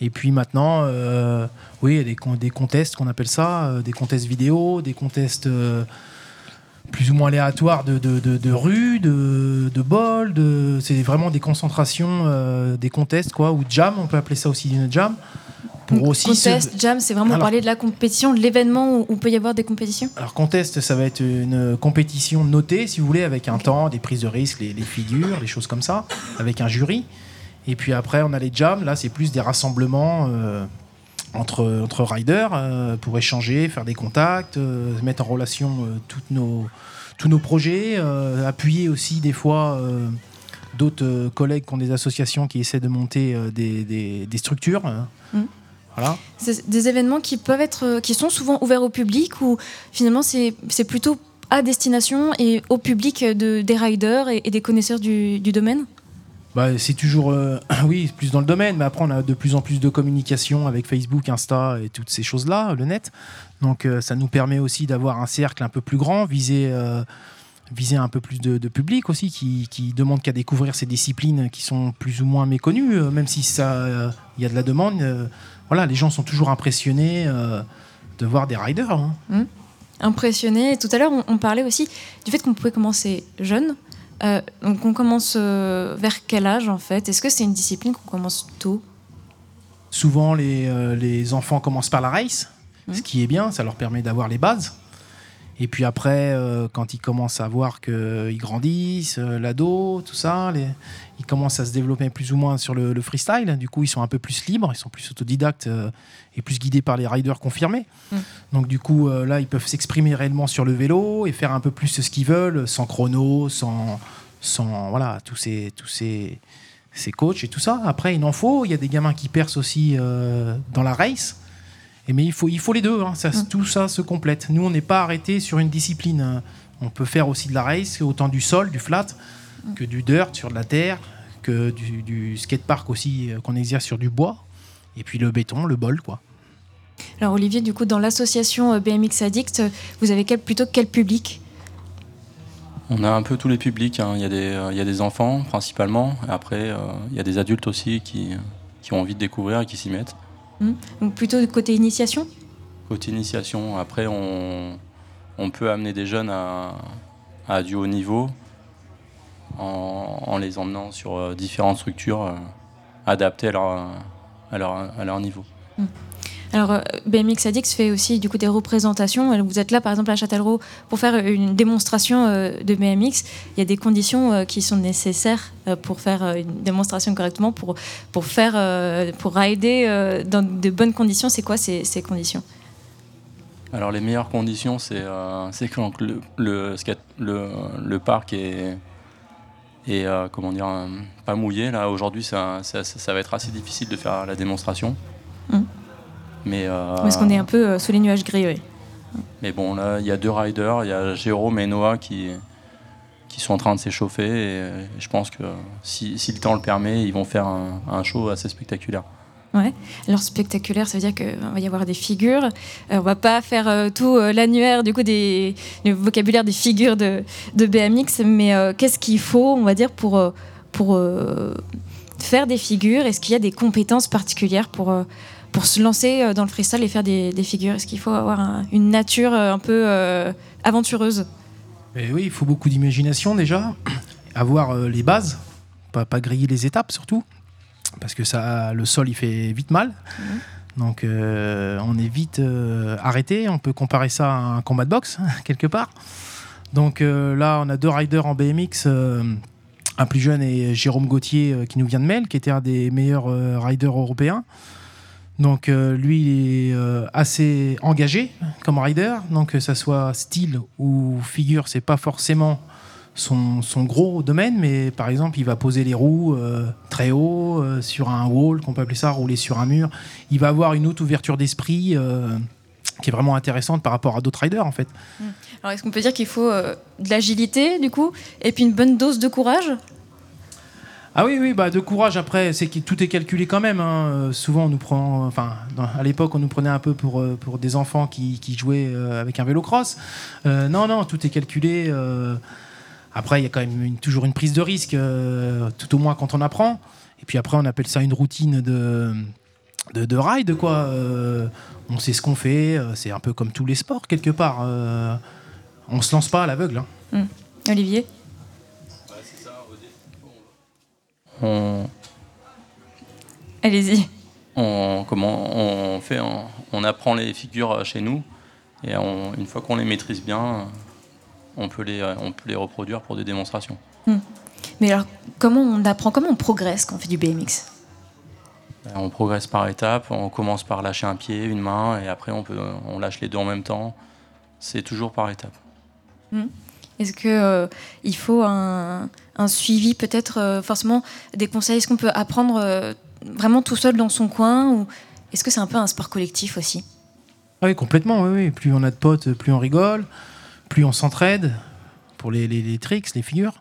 Et puis maintenant, euh, oui, il y a des, des contests qu'on appelle ça, euh, des contests vidéo, des contests plus ou moins aléatoires de, de, de, de rue, de, de bol. C'est vraiment des concentrations, des contests, quoi, ou jam, on peut appeler ça aussi une jam pour aussi se- Contest, jam, c'est vraiment Alors- parler de la compétition, de l'événement où, où peut y avoir des compétitions Alors contest, ça va être une compétition notée, si vous voulez, avec un temps, des prises de risque, les, les figures, les choses comme ça, avec un jury. Et puis après, on a les jams. Là, c'est plus des rassemblements euh, entre, entre riders euh, pour échanger, faire des contacts, euh, mettre en relation euh, toutes nos, tous nos projets, appuyer aussi des fois d'autres collègues qui ont des associations qui essaient de monter des, des- des structures. hein. Voilà. C'est des événements qui peuvent être, euh, qui sont souvent ouverts au public ou finalement c'est c'est plutôt à destination et au public de, des riders et, et des connaisseurs du, du domaine? Bah, c'est toujours, euh, (clears throat) oui, plus dans le domaine, mais après on a de plus en plus de communication avec Facebook, Insta et toutes ces choses-là, le net. Donc euh, ça nous permet aussi d'avoir un cercle un peu plus grand, viser, euh, viser un peu plus de, de public aussi, qui, qui demande qu'à découvrir ces disciplines qui sont plus ou moins méconnues, même si ça, il y a de la demande. Voilà, les gens sont toujours impressionnés euh, de voir des riders. hein. Hmm. Impressionné. Tout à l'heure, on, on parlait aussi du fait qu'on pouvait commencer jeune. Euh, donc on commence euh, vers quel âge en fait? Est-ce que c'est une discipline qu'on commence tôt? Souvent, les, les enfants commencent par la race, ce qui est bien, ça leur permet d'avoir les bases. Et puis après, euh, quand ils commencent à voir qu'ils grandissent, euh, l'ado, tout ça, les- ils commencent à se développer plus ou moins sur le, le freestyle. Du coup, ils sont un peu plus libres, ils sont plus autodidactes euh, et plus guidés par les riders confirmés. Mhm. Donc du coup, euh, là, ils peuvent s'exprimer réellement sur le vélo et faire un peu plus ce qu'ils veulent, sans chrono, sans, sans voilà, tous ces, tous ces, ces coachs et tout ça. Après, il en faut. Il y a des gamins qui percent aussi euh, dans la race. Et mais il faut, il faut les deux. hein. Ça, Tout ça se complète. Nous, on n'est pas arrêté sur une discipline. hein. On peut faire aussi de la race, autant du sol, du flat, que du dirt sur de la terre, que du, du skatepark aussi euh, qu'on exerce sur du bois. Et puis le béton, le bol, quoi. Alors Olivier, du coup, dans l'association euh, BMX Addict, euh, vous avez quel, plutôt quel public? On a un peu tous les publics. hein. Il, y a des, euh, il y a des enfants principalement. Et après, euh, il y a des adultes aussi qui, qui ont envie de découvrir et qui s'y mettent. Hmm. Donc plutôt côté initiation? Côté initiation, après, on, on peut amener des jeunes à, à du haut niveau en, en les emmenant sur euh, différentes structures euh, adaptées à leur, à leur, à leur niveau. Alors, euh, BMX Addict fait aussi du coup des représentations. Vous êtes là, par exemple, à Châtellerault pour faire une démonstration euh, de BMX. Il y a des conditions euh, qui sont nécessaires pour faire une démonstration correctement, pour, pour, faire, pour rider dans de bonnes conditions. C'est quoi ces, ces conditions? Alors les meilleures conditions, c'est euh, quand le, le, skate- le, le parc est, est euh, comment dire, pas mouillé. Là aujourd'hui, ça, ça, va être assez difficile de faire la démonstration. Mm. Mais, euh, Parce qu'on est un peu euh, sous les nuages gris, oui. mais bon, là, il y a deux riders, il y a Jérôme et Noah qui, qui sont en train de s'échauffer. Et, euh, je pense que si, si le temps le permet, ils vont faire un, un show assez spectaculaire. Ouais. Alors spectaculaire, ça veut dire qu'il va y avoir des figures. Euh, on va pas faire euh, tout euh, l'annuaire du coup des le vocabulaire des figures de, de BMX, mais euh, qu'est-ce qu'il faut, on va dire, pour euh, pour euh, faire des figures? Est-ce qu'il y a des compétences particulières pour euh, pour se lancer euh, dans le freestyle et faire des, des figures Est-ce qu'il faut avoir un- une nature euh, un peu euh, aventureuse? Et oui, il faut beaucoup d'imagination déjà, (clears throat) avoir euh, les bases, pas, pas griller les étapes surtout, parce que ça, le sol il fait vite mal. Donc euh, on est vite arrêté. On peut comparer ça à un combat de boxe (laughs) quelque part. Donc là, on a deux riders en BMX. un plus jeune et Jérôme Gauthier euh, qui nous vient de Mel, qui était un des meilleurs euh, riders européens. Donc euh, lui, il est euh, assez engagé comme rider. Donc que ça soit style ou figure, c'est pas forcément son, son gros domaine, mais par exemple, il va poser les roues euh, très haut euh, sur un wall, qu'on peut appeler ça, rouler sur un mur. Il va avoir une autre ouverture d'esprit euh, qui est vraiment intéressante par rapport à d'autres riders en fait. Alors est-ce qu'on peut dire qu'il faut euh, de l'agilité du coup et puis une bonne dose de courage? Ah oui, oui, bah de courage après, c'est que tout est calculé quand même. hein. Euh, Souvent, on nous prend, enfin, à l'époque, on nous prenait un peu pour, euh, des enfants qui, jouaient euh, avec un vélo cross. Non, non, tout est calculé. Après, il y a quand même toujours une prise de risque, tout au moins quand on apprend. Et puis après, on appelle ça une routine de, de, de ride, quoi. On sait ce qu'on fait, c'est un peu comme tous les sports, quelque part. Euh, on se lance pas à l'aveugle. hein. Hmm. Olivier? On, Allez-y. on, comment, on, fait, on, on apprend les figures chez nous et on- une fois qu'on les maîtrise bien, on peut les, on peut les reproduire pour des démonstrations. Hmm. Mais alors, comment on apprend, comment on progresse quand on fait du BMX Euh, On progresse par étapes, on commence par lâcher un pied, une main, et après on, peut, on lâche les deux en même temps. C'est toujours par étapes. Hmm. Est-ce que euh, faut un, suivi, peut-être euh, forcément des conseils Est-ce qu'on peut apprendre euh, vraiment tout seul dans son coin ou est-ce que c'est un peu un sport collectif aussi? Oui, complètement. Oui, oui. Plus on a de potes, plus on rigole, plus on s'entraide pour les, les- les tricks, les figures.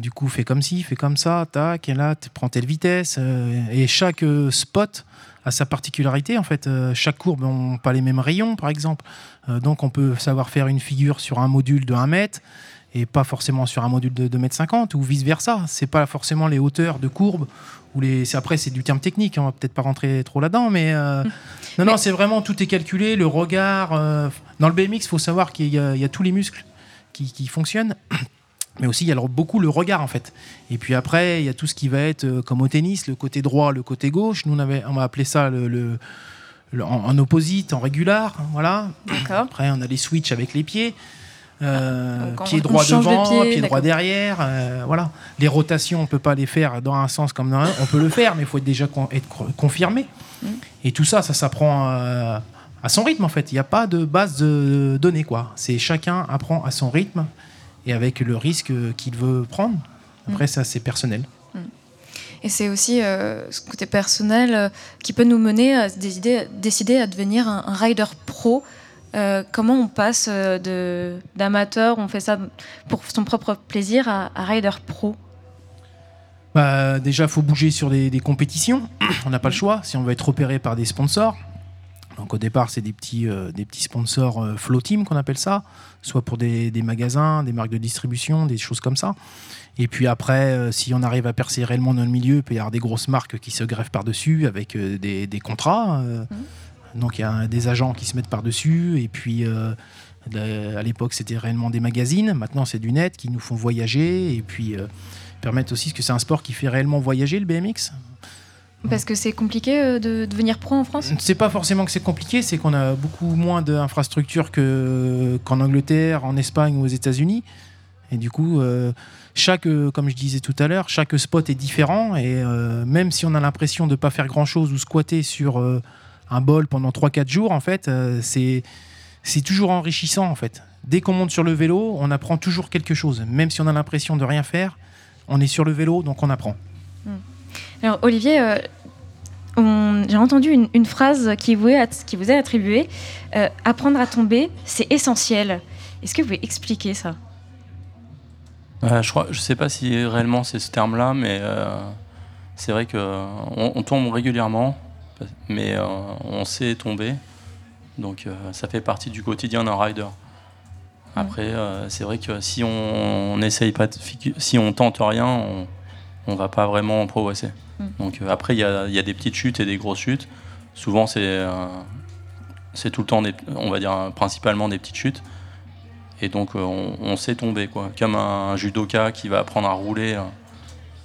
Du coup, fais comme ci, fais comme ça, tac, et là, tu prends telle vitesse. et chaque spot a sa particularité. En fait, Euh, chaque courbe n'a pas les mêmes rayons, par exemple. Euh, donc, on peut savoir faire une figure sur un module de 1 mètre et pas forcément sur un module de 2 mètres 50 ou vice versa. C'est pas forcément les hauteurs de courbe ou les. c'est- Après, c'est du terme technique. On va peut-être pas rentrer trop là-dedans, mais euh, non, non, c'est vraiment tout est calculé. Le regard. dans le BMX, il faut savoir qu'il y, a- il y a tous les muscles qui, qui fonctionnent. Mais aussi, il y a beaucoup le regard, en fait. Et puis après, il y a tout ce qui va être, euh, comme au tennis, le côté droit, le côté gauche. Nous, on, avait, on va appeler ça le, le- le- en, en opposite, en régular. Voilà. Après, on a les switches avec les pieds. Euh, on- pied droit change de devant, pied, pied, droit derrière. euh, voilà. Les rotations, on peut pas les faire dans un sens comme dans un. On peut le faire, mais il faut être déjà con- être co- confirmé. Mm. Et tout ça, ça s'apprend euh, à son rythme en fait. Il n'y a pas de base de données quoi. C'est chacun apprend à son rythme et avec le risque qu'il veut prendre. Après, Mm. ça c'est personnel. Et c'est aussi euh, ce côté personnel euh, qui peut nous mener à décider, décider à devenir un, un rider pro. Euh, comment on passe de- d'amateur, on fait ça pour son propre plaisir, à, à rider pro? Bah, déjà, faut bouger sur des, des compétitions. (clears throat) On n'a pas le choix si on veut être repéré par des sponsors. Donc au départ, c'est des petits, euh, des petits sponsors euh, flow team qu'on appelle ça, soit pour des, des magasins, des marques de distribution, des choses comme ça. Et puis après, euh, si on arrive à percer réellement dans le milieu, il peut y avoir des grosses marques qui se greffent par-dessus avec euh, des, des contrats. euh. Donc il y a des agents qui se mettent par-dessus. Et puis à l'époque, c'était réellement des magazines. Maintenant, c'est du net qui nous font voyager et puis permettent aussi, parce que c'est un sport qui fait réellement voyager le BMX. Parce que c'est compliqué euh, de devenir pro en France C'est pas forcément que c'est compliqué, c'est qu'on a beaucoup moins d'infrastructures que- qu'en Angleterre, en Espagne ou aux États-Unis. Et du coup, euh, chaque, euh, comme je disais tout à l'heure, chaque spot est différent. Et euh, même si on a l'impression de ne pas faire grand-chose ou squatter sur euh, un bol pendant 3-4 jours, en fait, c'est c'est toujours enrichissant. En fait. Dès qu'on monte sur le vélo, on apprend toujours quelque chose. Même si on a l'impression de rien faire, on est sur le vélo, donc on apprend. Alors Olivier, euh, on- j'ai entendu une, une phrase qui vous est, qui vous est attribuée. euh, apprendre à tomber, c'est essentiel. Est-ce que vous pouvez expliquer ça? Euh, je je sais pas si réellement c'est ce terme-là, mais c'est vrai que on, tombe régulièrement, mais on sait tomber, donc ça fait partie du quotidien d'un rider. Après, c'est vrai que si on n'essaye pas, de si on tente rien, on, on va pas vraiment progresser. Mm. Donc euh, après, il y a, y a des petites chutes et des grosses chutes. Souvent, c'est euh, c'est tout le temps, des, on va dire principalement des petites chutes. Et donc, euh, on, on sait tomber, quoi. Comme un, judoka qui va apprendre à rouler. euh,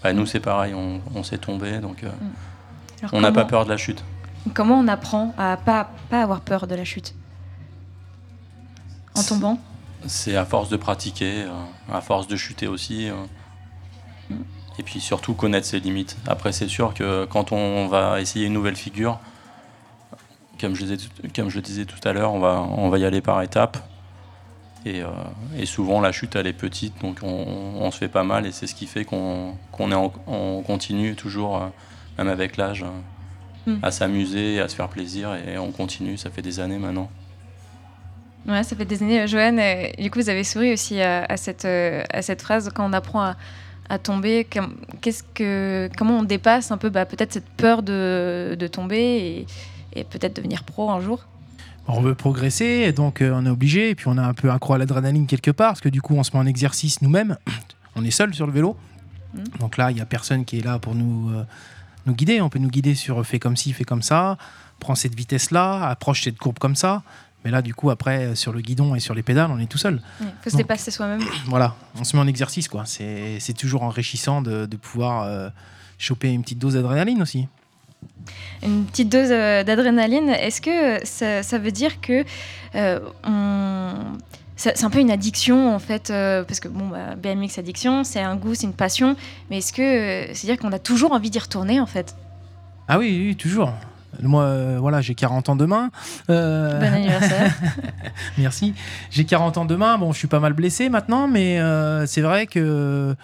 bah, nous, c'est pareil, on, on sait tomber, donc euh, Alors, on n'a pas peur de la chute. Comment on apprend à pas, pas avoir peur de la chute? En tombant? C'est à force de pratiquer, euh, à force de chuter aussi. euh, et puis surtout connaître ses limites. Après, c'est sûr que quand on va essayer une nouvelle figure, comme je, disais tout- comme je le disais tout à l'heure, on va, on va y aller par étapes. Et, euh, et souvent, la chute, elle est petite, donc on, on se fait pas mal. Et c'est ce qui fait qu'on on continue toujours, euh, même avec l'âge, euh, Mm. à s'amuser, à se faire plaisir. Et on continue, ça fait des années maintenant. Ouais, ça fait des années. euh, Joanne, du coup, vous avez souri aussi à, à cette, à cette phrase quand on apprend à, à tomber. Qu'est-ce que, comment on dépasse un peu bah, peut-être cette peur de, de tomber et, et peut-être devenir pro un jour on veut progresser, et donc euh, on est obligé, et puis on a un peu accro à l'adrénaline quelque part, parce que du coup on se met en exercice nous-mêmes, (clears throat) on est seul sur le vélo, Mm. donc là il n'y a personne qui est là pour nous, euh, nous guider, on peut nous guider sur fais comme ci, fais comme ça, prends cette vitesse-là, approche cette courbe comme ça, mais là du coup après euh, sur le guidon et sur les pédales on est tout seul. Il faut se dépasser soi-même. (clears throat) Voilà, on se met en exercice quoi, c'est toujours enrichissant de, de pouvoir euh, choper une petite dose d'adrénaline aussi. une petite dose euh, d'adrénaline. Est-ce que ça, ça veut dire que euh, on- c'est un peu une addiction en fait, euh, parce que bon, bah, BMX addiction, c'est un goût, c'est une passion, mais est-ce que euh, c'est dire qu'on a toujours envie d'y retourner en fait? Ah oui, oui, toujours. Moi, euh, voilà, j'ai 40 ans demain. Euh, Bon anniversaire. (laughs) Merci. J'ai 40 ans demain. Bon, je suis pas mal blessé maintenant, mais euh, c'est vrai que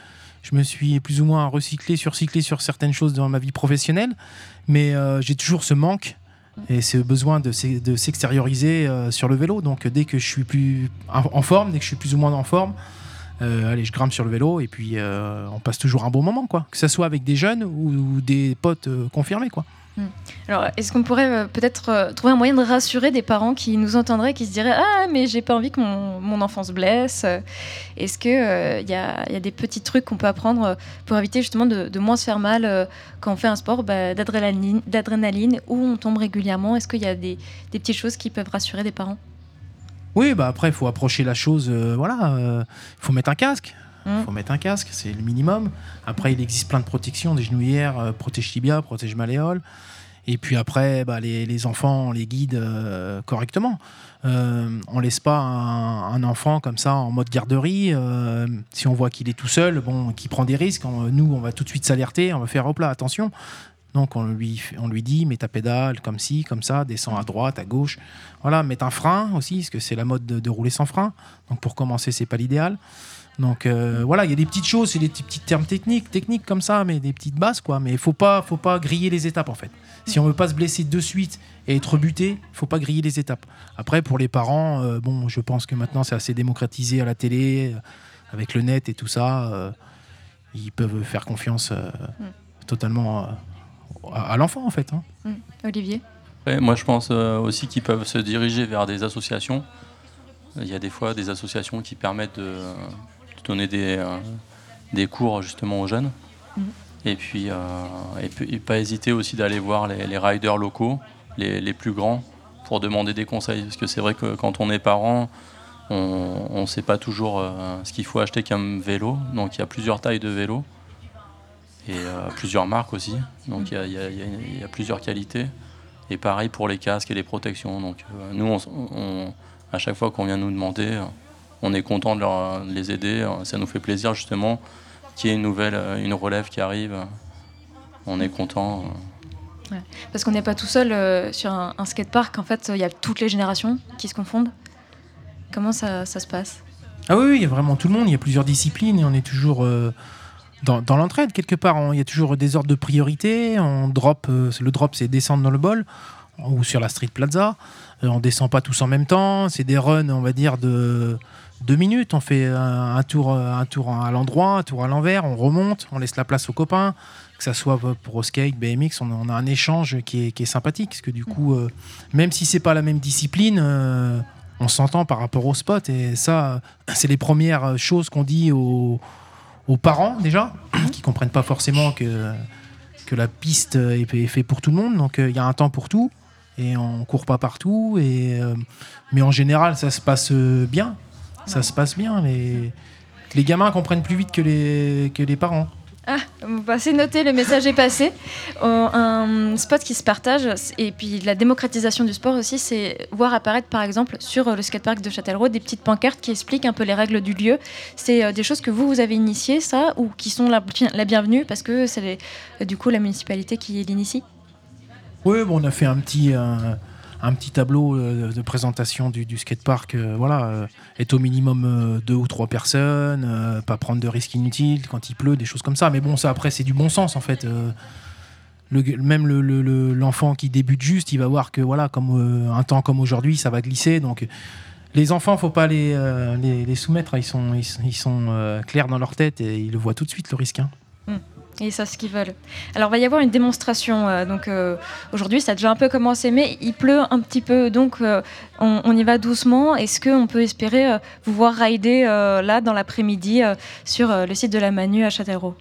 je me suis plus ou moins recyclé, surcyclé sur certaines choses dans ma vie professionnelle, mais euh, j'ai toujours ce manque et ce besoin de s'e- de s'extérioriser sur le vélo. Donc, dès que je suis plus en en forme, dès que je suis plus ou moins en forme, euh, allez, je grimpe sur le vélo et puis euh, on passe toujours un bon moment, quoi. Que ce soit avec des jeunes ou, ou des potes euh, confirmés, quoi. Hmm. Alors, est-ce qu'on pourrait euh, peut-être euh, trouver un moyen de rassurer des parents qui nous entendraient, qui se diraient Ah, mais j'ai pas envie que mon, mon enfant se blesse Euh, Est-ce qu'il y, a, y a des petits trucs qu'on peut apprendre euh, pour éviter justement de, de moins se faire mal euh, quand on fait un sport bah, d'adrénaline, où on tombe régulièrement? Est-ce qu'il y a des, des petites choses qui peuvent rassurer des parents? Oui, bah après, il faut approcher la chose. euh, voilà, il faut mettre un casque. Il Mm. faut mettre un casque, c'est le minimum. Après, il existe plein de protections, des genouillères, euh, protège tibia, protège malléole. Et puis après, bah, les, les enfants, on les guide euh, correctement. Euh, on laisse pas un, un enfant comme ça en mode garderie. euh, si on voit qu'il est tout seul, bon, qu'il prend des risques, on- nous, on va tout de suite s'alerter, on va faire hop là, attention. Donc on lui, on lui dit, mets ta pédale comme ci, comme ça, descends à droite, à gauche. Voilà, mettre un frein aussi, parce que c'est la mode de, de rouler sans frein. Donc pour commencer, c'est pas l'idéal. Donc euh, voilà, il y a des petites choses, c'est des petits, petits termes techniques, techniques comme ça, mais des petites bases quoi. Mais il faut pas, faut pas griller les étapes en fait. Si on veut pas se blesser de suite et être buté, il faut pas griller les étapes. Après pour les parents, euh, bon, je pense que maintenant c'est assez démocratisé à la télé, euh, avec le net et tout ça, euh, ils peuvent faire confiance euh, totalement euh, à, à l'enfant en fait. hein. Hmm. Olivier moi, je pense euh, aussi qu'ils peuvent se diriger vers des associations. Il y a des fois des associations qui permettent de, de donner des, euh, des cours justement aux jeunes. Mhm. Et puis, euh, et, puis- et pas hésiter aussi d'aller voir les, les riders locaux, les, les plus grands, pour demander des conseils. Parce que c'est vrai que quand on est parent, on ne sait pas toujours euh, ce qu'il faut acheter comme vélo. Donc il y a plusieurs tailles de vélos et euh, plusieurs marques aussi. Donc il y a- y, y y plusieurs qualités. Et pareil pour les casques et les protections. Donc euh, nous, on, on- à chaque fois qu'on vient nous demander, on est content de, leur- de les aider. Ça nous fait plaisir justement qu'il y ait une nouvelle, euh, une relève qui arrive. On est content. Ouais. Parce qu'on n'est pas tout seul euh, sur un, un skatepark, en fait, il y a toutes les générations qui se confondent. Comment ça, ça se passe? Ah oui, oui, il y a vraiment tout le monde, il y a plusieurs disciplines et on est toujours euh, dans, dans l'entraide quelque part. On- Il y a toujours des ordres de priorité. On drop, euh, le drop, c'est descendre dans le bol ou sur la street plaza. Euh, on descend pas tous en même temps. C'est des runs, on va dire, de deux minutes. On fait un, tour, un tour à l'endroit, un tour à l'envers. On remonte, on laisse la place aux copains. Que ça soit pour skate, BMX, on, a un échange qui est, sympathique. Parce que du coup, euh, même si c'est pas la même discipline, euh, on s'entend par rapport au spot. Et ça, c'est les premières choses qu'on dit aux, parents déjà, (clears throat) qui comprennent pas forcément que, que la piste est, faite pour tout le monde. Donc euh, il y a un temps pour tout. Et on court pas partout. Et, mais en général, ça se passe bien. Ça se passe bien. Les, les gamins comprennent plus vite que les, que les parents. Ah, bah, c'est noté, le message est passé. Euh, un spot qui se partage, et puis la démocratisation du sport aussi, c'est voir apparaître par exemple sur euh, le skatepark de Châtellerault des petites pancartes qui expliquent un peu les règles du lieu. C'est euh, des choses que vous, vous avez initiées, ça, ou qui sont la, la bienvenue parce que c'est du coup la municipalité qui l'initie? Oui, bon, on a fait un petit, un, un petit tableau euh, de présentation du, du skatepark. euh, voilà, euh, être au minimum deux ou trois personnes, pas prendre de risques inutiles quand il pleut, des choses comme ça. Mais bon, ça après, c'est du bon sens en fait. même le- le- le- l'enfant qui débute juste, il va voir que voilà, comme un temps comme aujourd'hui, ça va glisser. Donc, les enfants, faut pas les, soumettre. Ils sont, ils, sont- clairs dans leur tête et ils le voient tout de suite le risque. hein. Hmm. Et savent ce qu'ils veulent. Alors, il va y avoir une démonstration. euh, donc, euh, aujourd'hui, ça a déjà un peu commencé, mais il pleut un petit peu. Donc, euh, on, on y va doucement. Est-ce qu'on peut espérer vous voir rider là, dans l'après-midi, sur le site de la Manu à Châtellerault?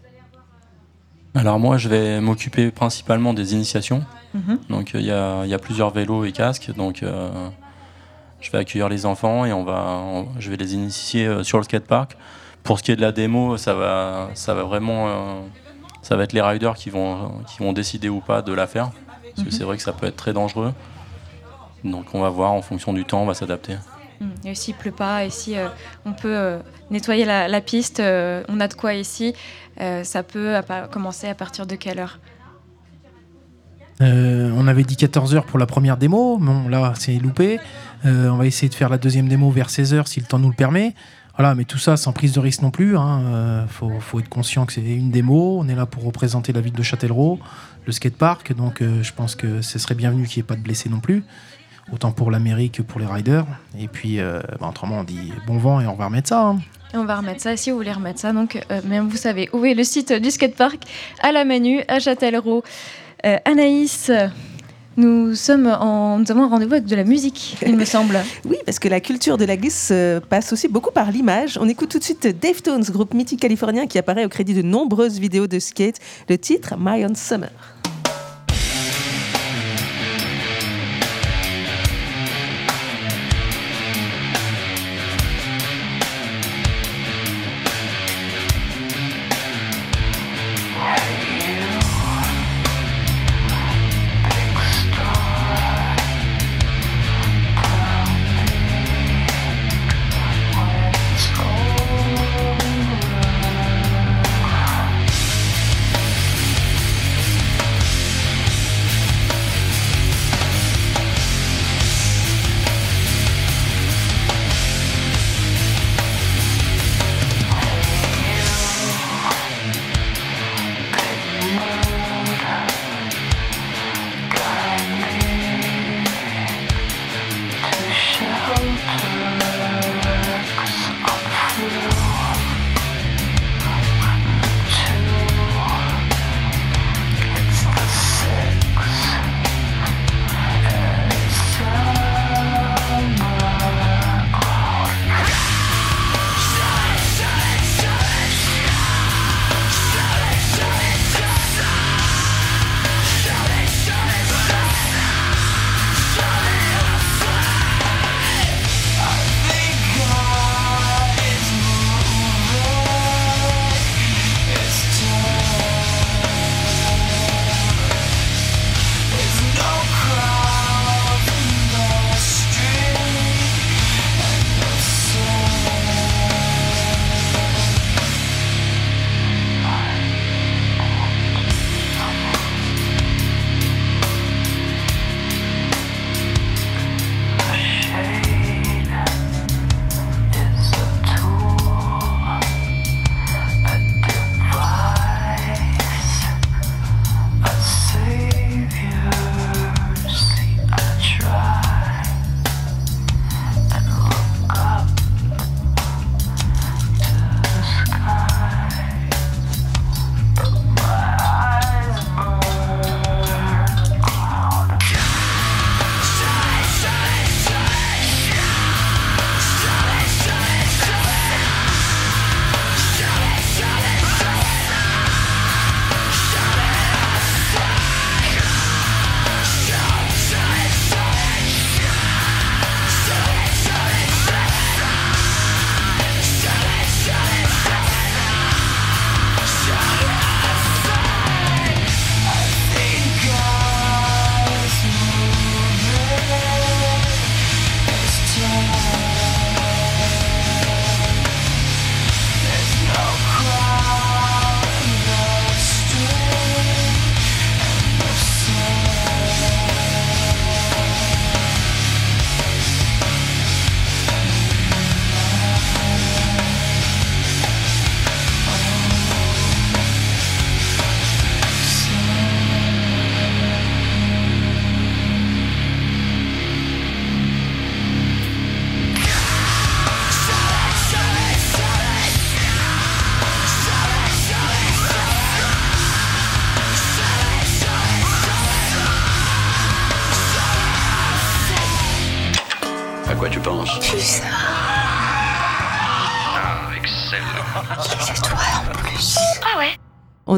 Alors moi, je vais m'occuper principalement des initiations. Mhm. Donc il y, a, il y a plusieurs vélos et casques. Donc je vais accueillir les enfants et on va, on- je vais les initier sur le skatepark. Pour ce qui est de la démo, ça va, ça va vraiment, ça va être les riders qui vont, qui vont décider ou pas de la faire. Parce que Mhm. c'est vrai que ça peut être très dangereux. Donc on va voir en fonction du temps, on va s'adapter. Mm. Et s'il pleut pas, et si euh, on peut euh, nettoyer la, la piste, euh, on a de quoi ici, euh, ça peut à commencer à partir de quelle heure? Euh, on avait dit 14h pour la première démo. Bon, là, c'est loupé. Euh, on va essayer de faire la deuxième démo vers 16h si le temps nous le permet. Voilà, mais tout ça sans prise de risque non plus. hein. Euh, faut, être conscient que c'est une démo. On est là pour représenter la ville de Châtellerault, le skatepark. Donc, euh, je pense que ce serait bienvenu qu'il n'y ait pas de blessés non plus. Autant pour la mairie que pour les riders. Et puis, euh, bah, autrement, on dit bon vent et on va remettre ça. hein. Et on va remettre ça, si vous voulez remettre ça. Donc, même vous savez où est le site du skatepark à la Manu, à Châtellerault. Anaïs, nous, sommes en, nous avons un rendez-vous avec de la musique, il me semble. (laughs) Oui, parce que la culture de la glisse euh, passe aussi beaucoup par l'image. On écoute tout de suite Deftones, groupe mythique californien qui apparaît au crédit de nombreuses vidéos de skate. Le titre My Own Summer.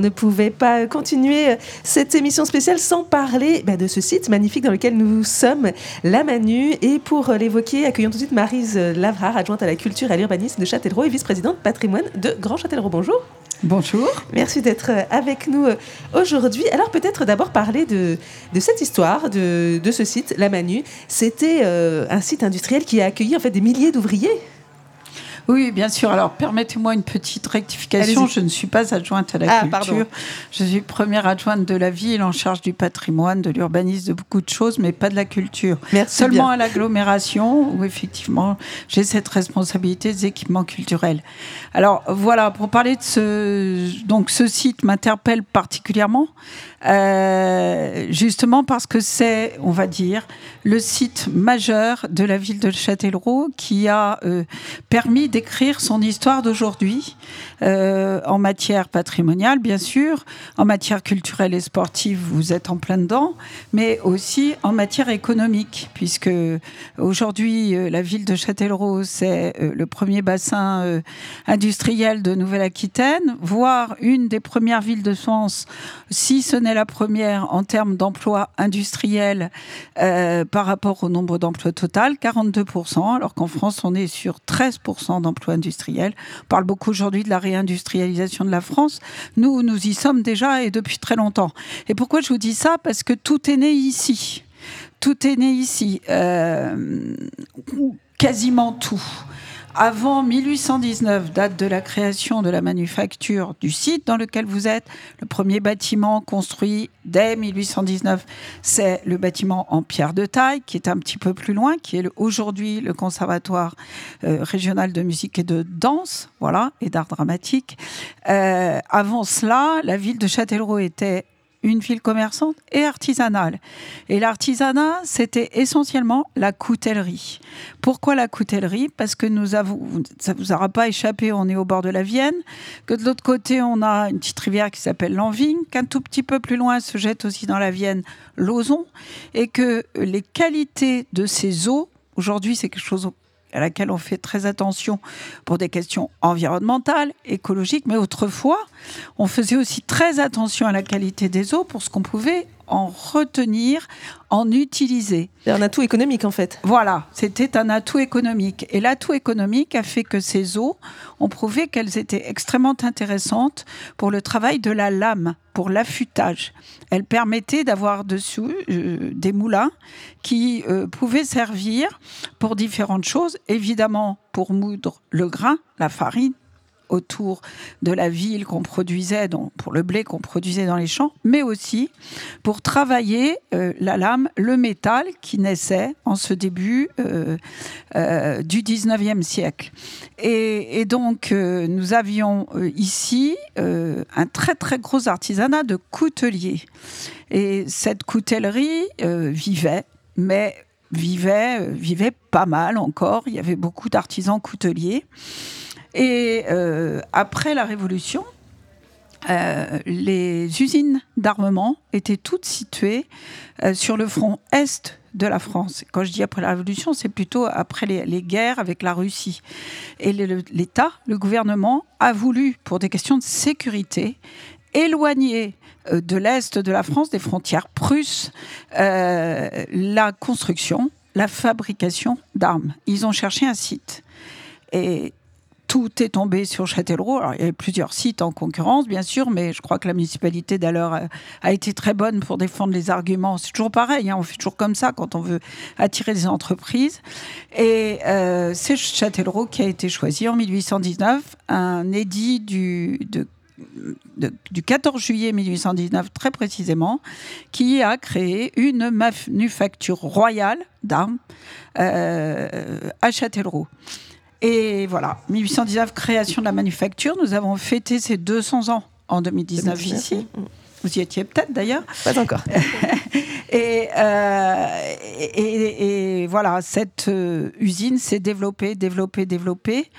On ne pouvait pas continuer cette émission spéciale sans parler bah, de ce site magnifique dans lequel nous sommes, la Manu. Et pour l'évoquer, accueillons tout de suite Marise Lavrard, adjointe à la culture et à l'urbanisme de Châtellerault et vice-présidente patrimoine de Grand Châtellerault. Bonjour. Bonjour. Merci d'être avec nous aujourd'hui. Alors peut-être d'abord parler de, de cette histoire, de, de, ce site, la Manu. C'était euh, un site industriel qui a accueilli en fait des milliers d'ouvriers. Oui, bien sûr. Alors, permettez-moi une petite rectification. Je ne suis pas adjointe à la ah, culture. Je suis première adjointe de la ville en charge du patrimoine, de l'urbanisme, de beaucoup de choses, mais pas de la culture. Merci Seulement bien. à l'agglomération, où effectivement, j'ai cette responsabilité des équipements culturels. Alors, voilà, pour parler de ce... Donc, ce site m'interpelle particulièrement, euh, justement parce que c'est, on va dire, le site majeur de la ville de Châtellerault qui a euh, permis d'écrire son histoire d'aujourd'hui euh, en matière patrimoniale, bien sûr, en matière culturelle et sportive, vous êtes en plein dedans, mais aussi en matière économique, puisque aujourd'hui, euh, la ville de Châtellerault, c'est euh, le premier bassin euh, industriel de Nouvelle-Aquitaine, voire une des premières villes de France, si ce n'est la première en termes d'emplois industriels euh, par rapport au nombre d'emplois total, 42%, alors qu'en France, on est sur 13% d'emplois industriels. On parle beaucoup aujourd'hui de la réindustrialisation de la France. Nous, nous y sommes déjà et depuis très longtemps. Et pourquoi je vous dis ça? Parce que tout est né ici. Tout est né ici. Euh, quasiment tout. Avant 1819, date de la création de la manufacture du site dans lequel vous êtes, le premier bâtiment construit dès 1819, c'est le bâtiment en pierre de taille, qui est un petit peu plus loin, qui est aujourd'hui le Conservatoire euh, régional de musique et de danse, voilà, et d'art dramatique. Euh, avant cela, la ville de Châtellerault était une ville commerçante et artisanale. Et l'artisanat, c'était essentiellement la coutellerie. Pourquoi la coutellerie? Parce que nous avons, ça vous aura pas échappé, on est au bord de la Vienne, que de l'autre côté, on a une petite rivière qui s'appelle l'Anvigne, qu'un tout petit peu plus loin se jette aussi dans la Vienne l'Ozon, et que les qualités de ces eaux, aujourd'hui, c'est quelque chose à laquelle on fait très attention pour des questions environnementales, écologiques, mais autrefois, on faisait aussi très attention à la qualité des eaux pour ce qu'on pouvait en retenir, en utiliser. C'est un atout économique en fait. Voilà, c'était un atout économique. Et l'atout économique a fait que ces eaux ont prouvé qu'elles étaient extrêmement intéressantes pour le travail de la lame, pour l'affûtage. Elles permettaient d'avoir dessous euh, des moulins qui euh, pouvaient servir pour différentes choses, évidemment pour moudre le grain, la farine autour de la ville qu'on produisait, pour le blé qu'on produisait dans les champs, mais aussi pour travailler euh, la lame, le métal qui naissait en ce début euh, euh, du 19e siècle. Et, donc, nous avions ici un très très gros artisanat de couteliers. Et cette coutellerie vivait, mais vivait, vivait pas mal encore. Il y avait beaucoup d'artisans couteliers. Et euh, après la Révolution, euh, les usines d'armement étaient toutes situées euh, sur le front est de la France. Quand je dis après la Révolution, c'est plutôt après les, guerres avec la Russie. Et l'État, le gouvernement, a voulu, pour des questions de sécurité, éloigner de l'Est de la France, des frontières prusses, la construction, la fabrication d'armes. Ils ont cherché un site. Et tout est tombé sur Châtellerault. Il y avait plusieurs sites en concurrence, bien sûr, mais je crois que la municipalité d'alors a, a été très bonne pour défendre les arguments. C'est toujours pareil, hein, on fait toujours comme ça quand on veut attirer des entreprises. Et euh, c'est Châtellerault qui a été choisi en 1819, un édit du 14 juillet 1819 très précisément, qui a créé une manufacture royale d'armes euh, à Châtellerault. Et voilà, 1819, création de la manufacture. Nous avons fêté ces 200 ans en 2019 ici. Vous y étiez peut-être d'ailleurs. Pas encore. (laughs) et, euh, et, et- et voilà, cette euh, usine s'est développée, développée, développée.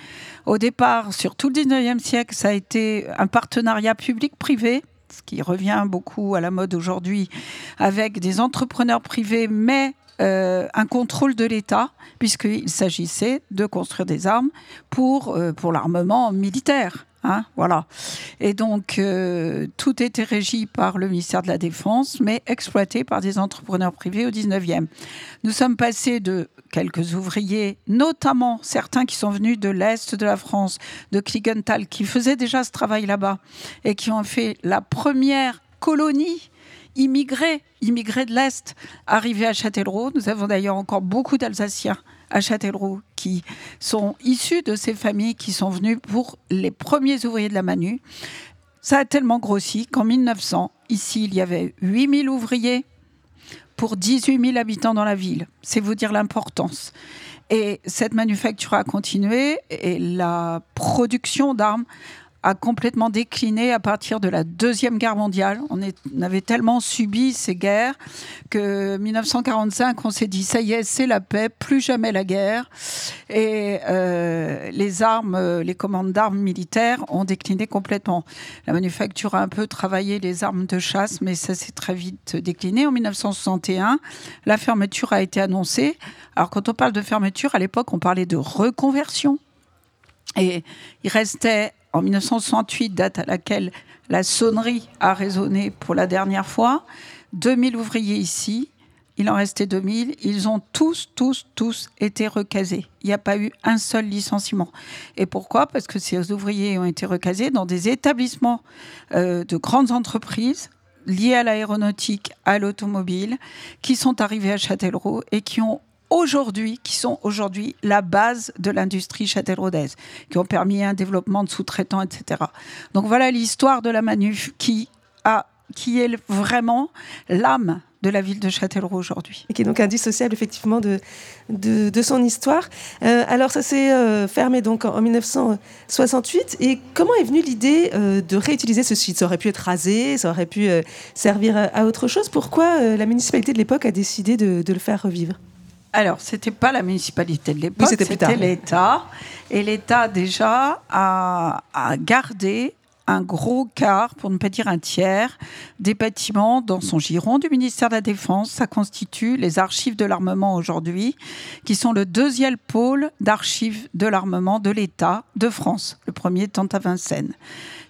Au départ, sur tout le 19e siècle, ça a été un partenariat public-privé, ce qui revient beaucoup à la mode aujourd'hui, avec des entrepreneurs privés, mais euh, un contrôle de l'État, puisqu'il s'agissait de construire des armes pour, euh, pour l'armement militaire. Hein, voilà. Et donc, euh, tout était régi par le ministère de la Défense, mais exploité par des entrepreneurs privés au 19e. Nous sommes passés de quelques ouvriers, notamment certains qui sont venus de l'Est de la France, de Kligenthal, qui faisaient déjà ce travail là-bas et qui ont fait la première colonie immigrés, immigrés de l'Est, arrivés à Châtellerault. Nous avons d'ailleurs encore beaucoup d'Alsaciens à Châtellerault qui sont issus de ces familles qui sont venues pour les premiers ouvriers de la Manu. Ça a tellement grossi qu'en 1900, ici, il y avait 8000 ouvriers pour 18 000 habitants dans la ville. C'est vous dire l'importance. Et cette manufacture a continué et la production d'armes a complètement décliné à partir de la Deuxième Guerre mondiale. On, avait tellement subi ces guerres que 1945, on s'est dit, ça y est, c'est la paix, plus jamais la guerre. Et euh, les armes, euh, les commandes d'armes militaires ont décliné complètement. La manufacture a un peu travaillé les armes de chasse, mais ça s'est très vite décliné. En 1961, la fermeture a été annoncée. Alors quand on parle de fermeture, à l'époque, on parlait de reconversion. Et il restait en 1968, date à laquelle la sonnerie a résonné pour la dernière fois. 2000 ouvriers ici, il en restait 2000. Ils ont tous, tous, tous été recasés. Il n'y a pas eu un seul licenciement. Et pourquoi? Parce que ces ouvriers ont été recasés dans des établissements euh, de grandes entreprises liées à l'aéronautique, à l'automobile, qui sont arrivés à Châtellerault et qui ont aujourd'hui, qui sont aujourd'hui la base de l'industrie châtelleraudaise, qui ont permis un développement de sous-traitants, etc. Donc voilà l'histoire de la manuf qui est vraiment l'âme de la ville de Châtellerault aujourd'hui. Et qui est donc indissociable effectivement de, son histoire. Euh, alors ça s'est euh, fermé donc en, 1968. Et comment est venue l'idée euh, de réutiliser ce site? Ça aurait pu être rasé, ça aurait pu servir à, autre chose. Pourquoi la municipalité de l'époque a décidé de le faire revivre? Alors, c'était pas la municipalité de l'époque, c'était l'État. Et l'État, déjà, a, gardé un gros quart, pour ne pas dire un tiers, des bâtiments dans son giron du ministère de la Défense. Ça constitue les archives de l'armement aujourd'hui, qui sont le deuxième pôle d'archives de l'armement de l'État de France, le premier étant à Vincennes.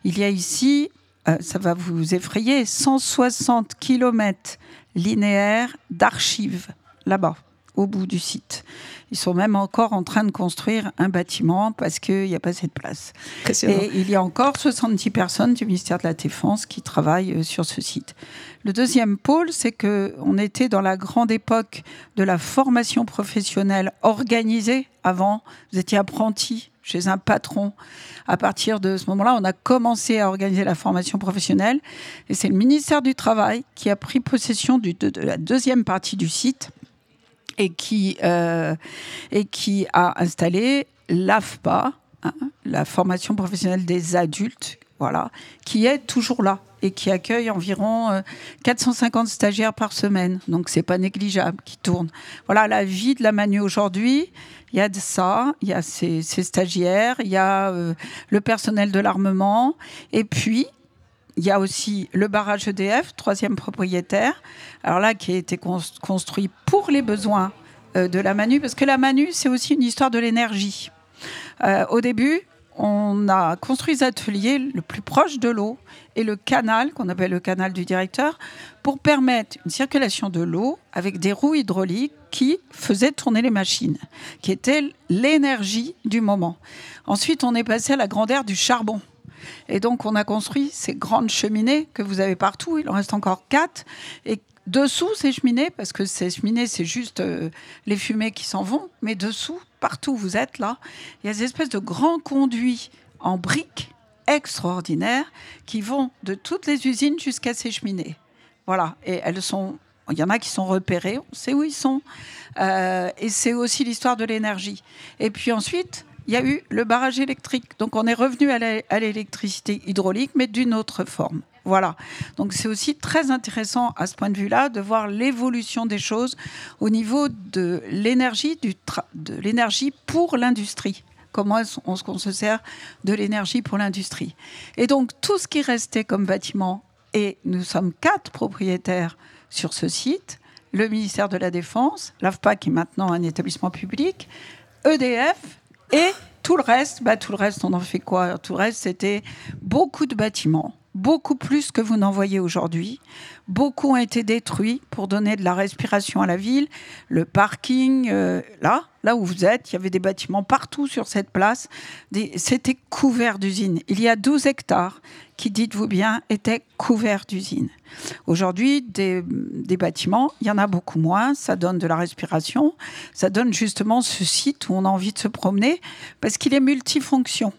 Il y a ici, euh, ça va vous effrayer, 160 km linéaires d'archives là-bas au bout du site. Ils sont même encore en train de construire un bâtiment parce qu'il n'y a pas assez de place. Et il y a encore 70 personnes du ministère de la Défense qui travaillent euh, sur ce site. Le deuxième pôle, c'est que on était dans la grande époque de la formation professionnelle organisée. Avant, vous étiez apprenti chez un patron. À partir de ce moment-là, on a commencé à organiser la formation professionnelle. Et c'est le ministère du Travail qui a pris possession de la deuxième partie du site et qui, euh, et qui a installé l'AFPA, hein, la formation professionnelle des adultes, voilà, qui est toujours là et qui accueille environ 450 euh, stagiaires par semaine. Donc c'est pas négligeable, qui tourne. Voilà la vie de la Manu aujourd'hui. Il y a de ça, il y a ces, stagiaires, il y a euh, le personnel de l'armement, et puis il y a aussi le barrage EDF, troisième propriétaire, alors là qui a été construit pour les besoins euh, de la Manu, parce que la Manu, c'est aussi une histoire de l'énergie. Euh, au début, on a construit des ateliers le plus proche de l'eau et le canal, qu'on appelle le canal du directeur, pour permettre une circulation de l'eau avec des roues hydrauliques qui faisaient tourner les machines, qui étaient l'énergie du moment. Ensuite, on est passé à la grandeur du charbon. Et donc, on a construit ces grandes cheminées que vous avez partout. Il en reste encore quatre. Et dessous ces cheminées, parce que ces cheminées, c'est juste euh, les fumées qui s'en vont, mais dessous, partout où vous êtes là, il y a des espèces de grands conduits en briques extraordinaires qui vont de toutes les usines jusqu'à ces cheminées. Voilà. Et elles sont. Il y en a qui sont repérés, on sait où ils sont. Euh, et c'est aussi l'histoire de l'énergie. Et puis ensuite, il y a eu le barrage électrique. Donc on est revenu à l'électricité hydraulique, mais d'une autre forme. Voilà. Donc c'est aussi très intéressant à ce point de vue-là de voir l'évolution des choses au niveau de l'énergie, de l'énergie pour l'industrie. Comment on, se sert de l'énergie pour l'industrie? Et donc tout ce qui restait comme bâtiment, et nous sommes quatre propriétaires sur ce site, le ministère de la Défense, l'AFPA qui est maintenant un établissement public, EDF et tout le reste, bah, tout le reste, on en fait quoi? Tout le reste, c'était beaucoup de bâtiments, beaucoup plus que vous n'en voyez aujourd'hui. Beaucoup ont été détruits pour donner de la respiration à la ville. Le parking, euh, là, là où vous êtes, il y avait des bâtiments partout sur cette place. C'était couvert d'usines. Il y a 12 hectares qui, dites-vous bien, étaient couverts d'usines. Aujourd'hui, des, des bâtiments, il y en a beaucoup moins. Ça donne de la respiration. Ça donne justement ce site où on a envie de se promener parce qu'il est multifonction.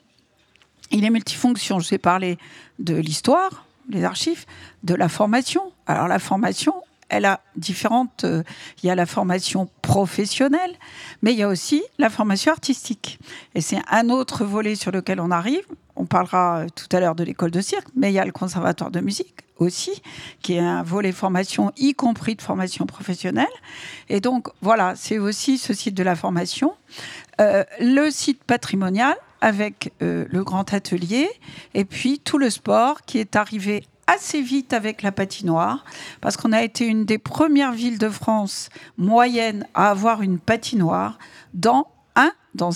Il est multifonction. Je vais parler de l'histoire, les archives, de la formation. Alors la formation, elle a différentes. euh, il y a la formation professionnelle, mais il y a aussi la formation artistique. Et c'est un autre volet sur lequel on arrive. On parlera euh, tout à l'heure de l'école de cirque, mais il y a le conservatoire de musique aussi, qui est un volet formation, y compris de formation professionnelle. Et donc, voilà, c'est aussi ce site de la formation. Euh, le site patrimonial avec euh, le grand atelier et puis tout le sport qui est arrivé assez vite avec la patinoire parce qu'on a été une des premières villes de France moyenne à avoir une patinoire dans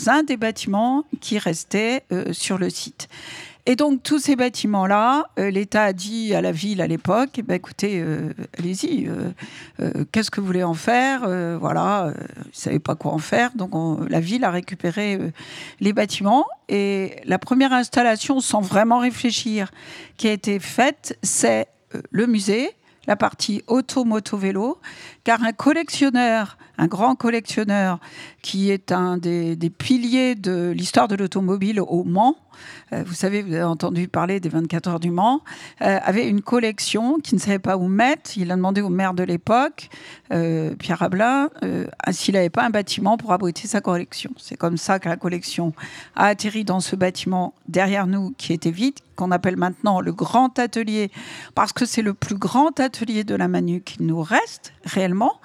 un, des bâtiments qui restait euh, sur le site. Et donc tous ces bâtiments-là, euh, l'État a dit à la ville à l'époque, ben, écoutez, euh, allez-y, euh, euh, qu'est-ce que vous voulez en faire Euh, Voilà, ils ne savaient pas quoi en faire, donc on- la ville a récupéré les bâtiments. Et la première installation, sans vraiment réfléchir, qui a été faite, c'est le musée, la partie auto-moto-vélo, car un collectionneur, un grand collectionneur, qui est un des, des piliers de l'histoire de l'automobile au Mans, euh, vous savez, vous avez entendu parler des 24 heures du Mans, euh, avait une collection qui ne savait pas où mettre. Il a demandé au maire de l'époque, euh, Pierre euh, s'il n'avait pas un bâtiment pour abriter sa collection. C'est comme ça que la collection a atterri dans ce bâtiment derrière nous qui était vide, qu'on appelle maintenant le grand atelier, parce que c'est le plus grand atelier de la Manu qui nous reste réellement.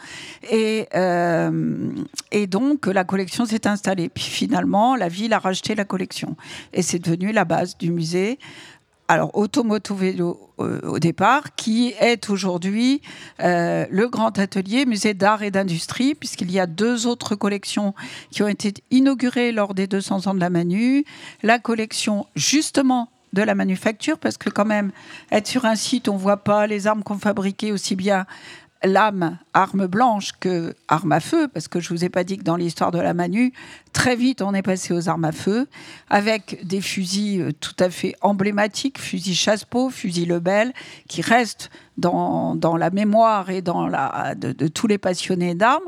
Et, euh, et donc, la collection s'est installée. Puis finalement, la ville a racheté la collection. Et c'est devenu la base du musée. Alors, Automoto Vélo euh, au départ, qui est aujourd'hui euh, le grand atelier musée d'art et d'industrie, puisqu'il y a deux autres collections qui ont été inaugurées lors des 200 ans de la Manu. La collection, justement, de la manufacture, parce que quand même, être sur un site, on voit pas les armes qu'on fabriquait aussi bien l'âme, arme blanche, que arme à feu, parce que je vous ai pas dit que dans l'histoire de la Manu, très vite on est passé aux armes à feu, avec des fusils euh, tout à fait emblématiques, fusil Chassepot, fusil Lebel, qui restent dans, dans la mémoire et dans la, de tous les passionnés d'armes.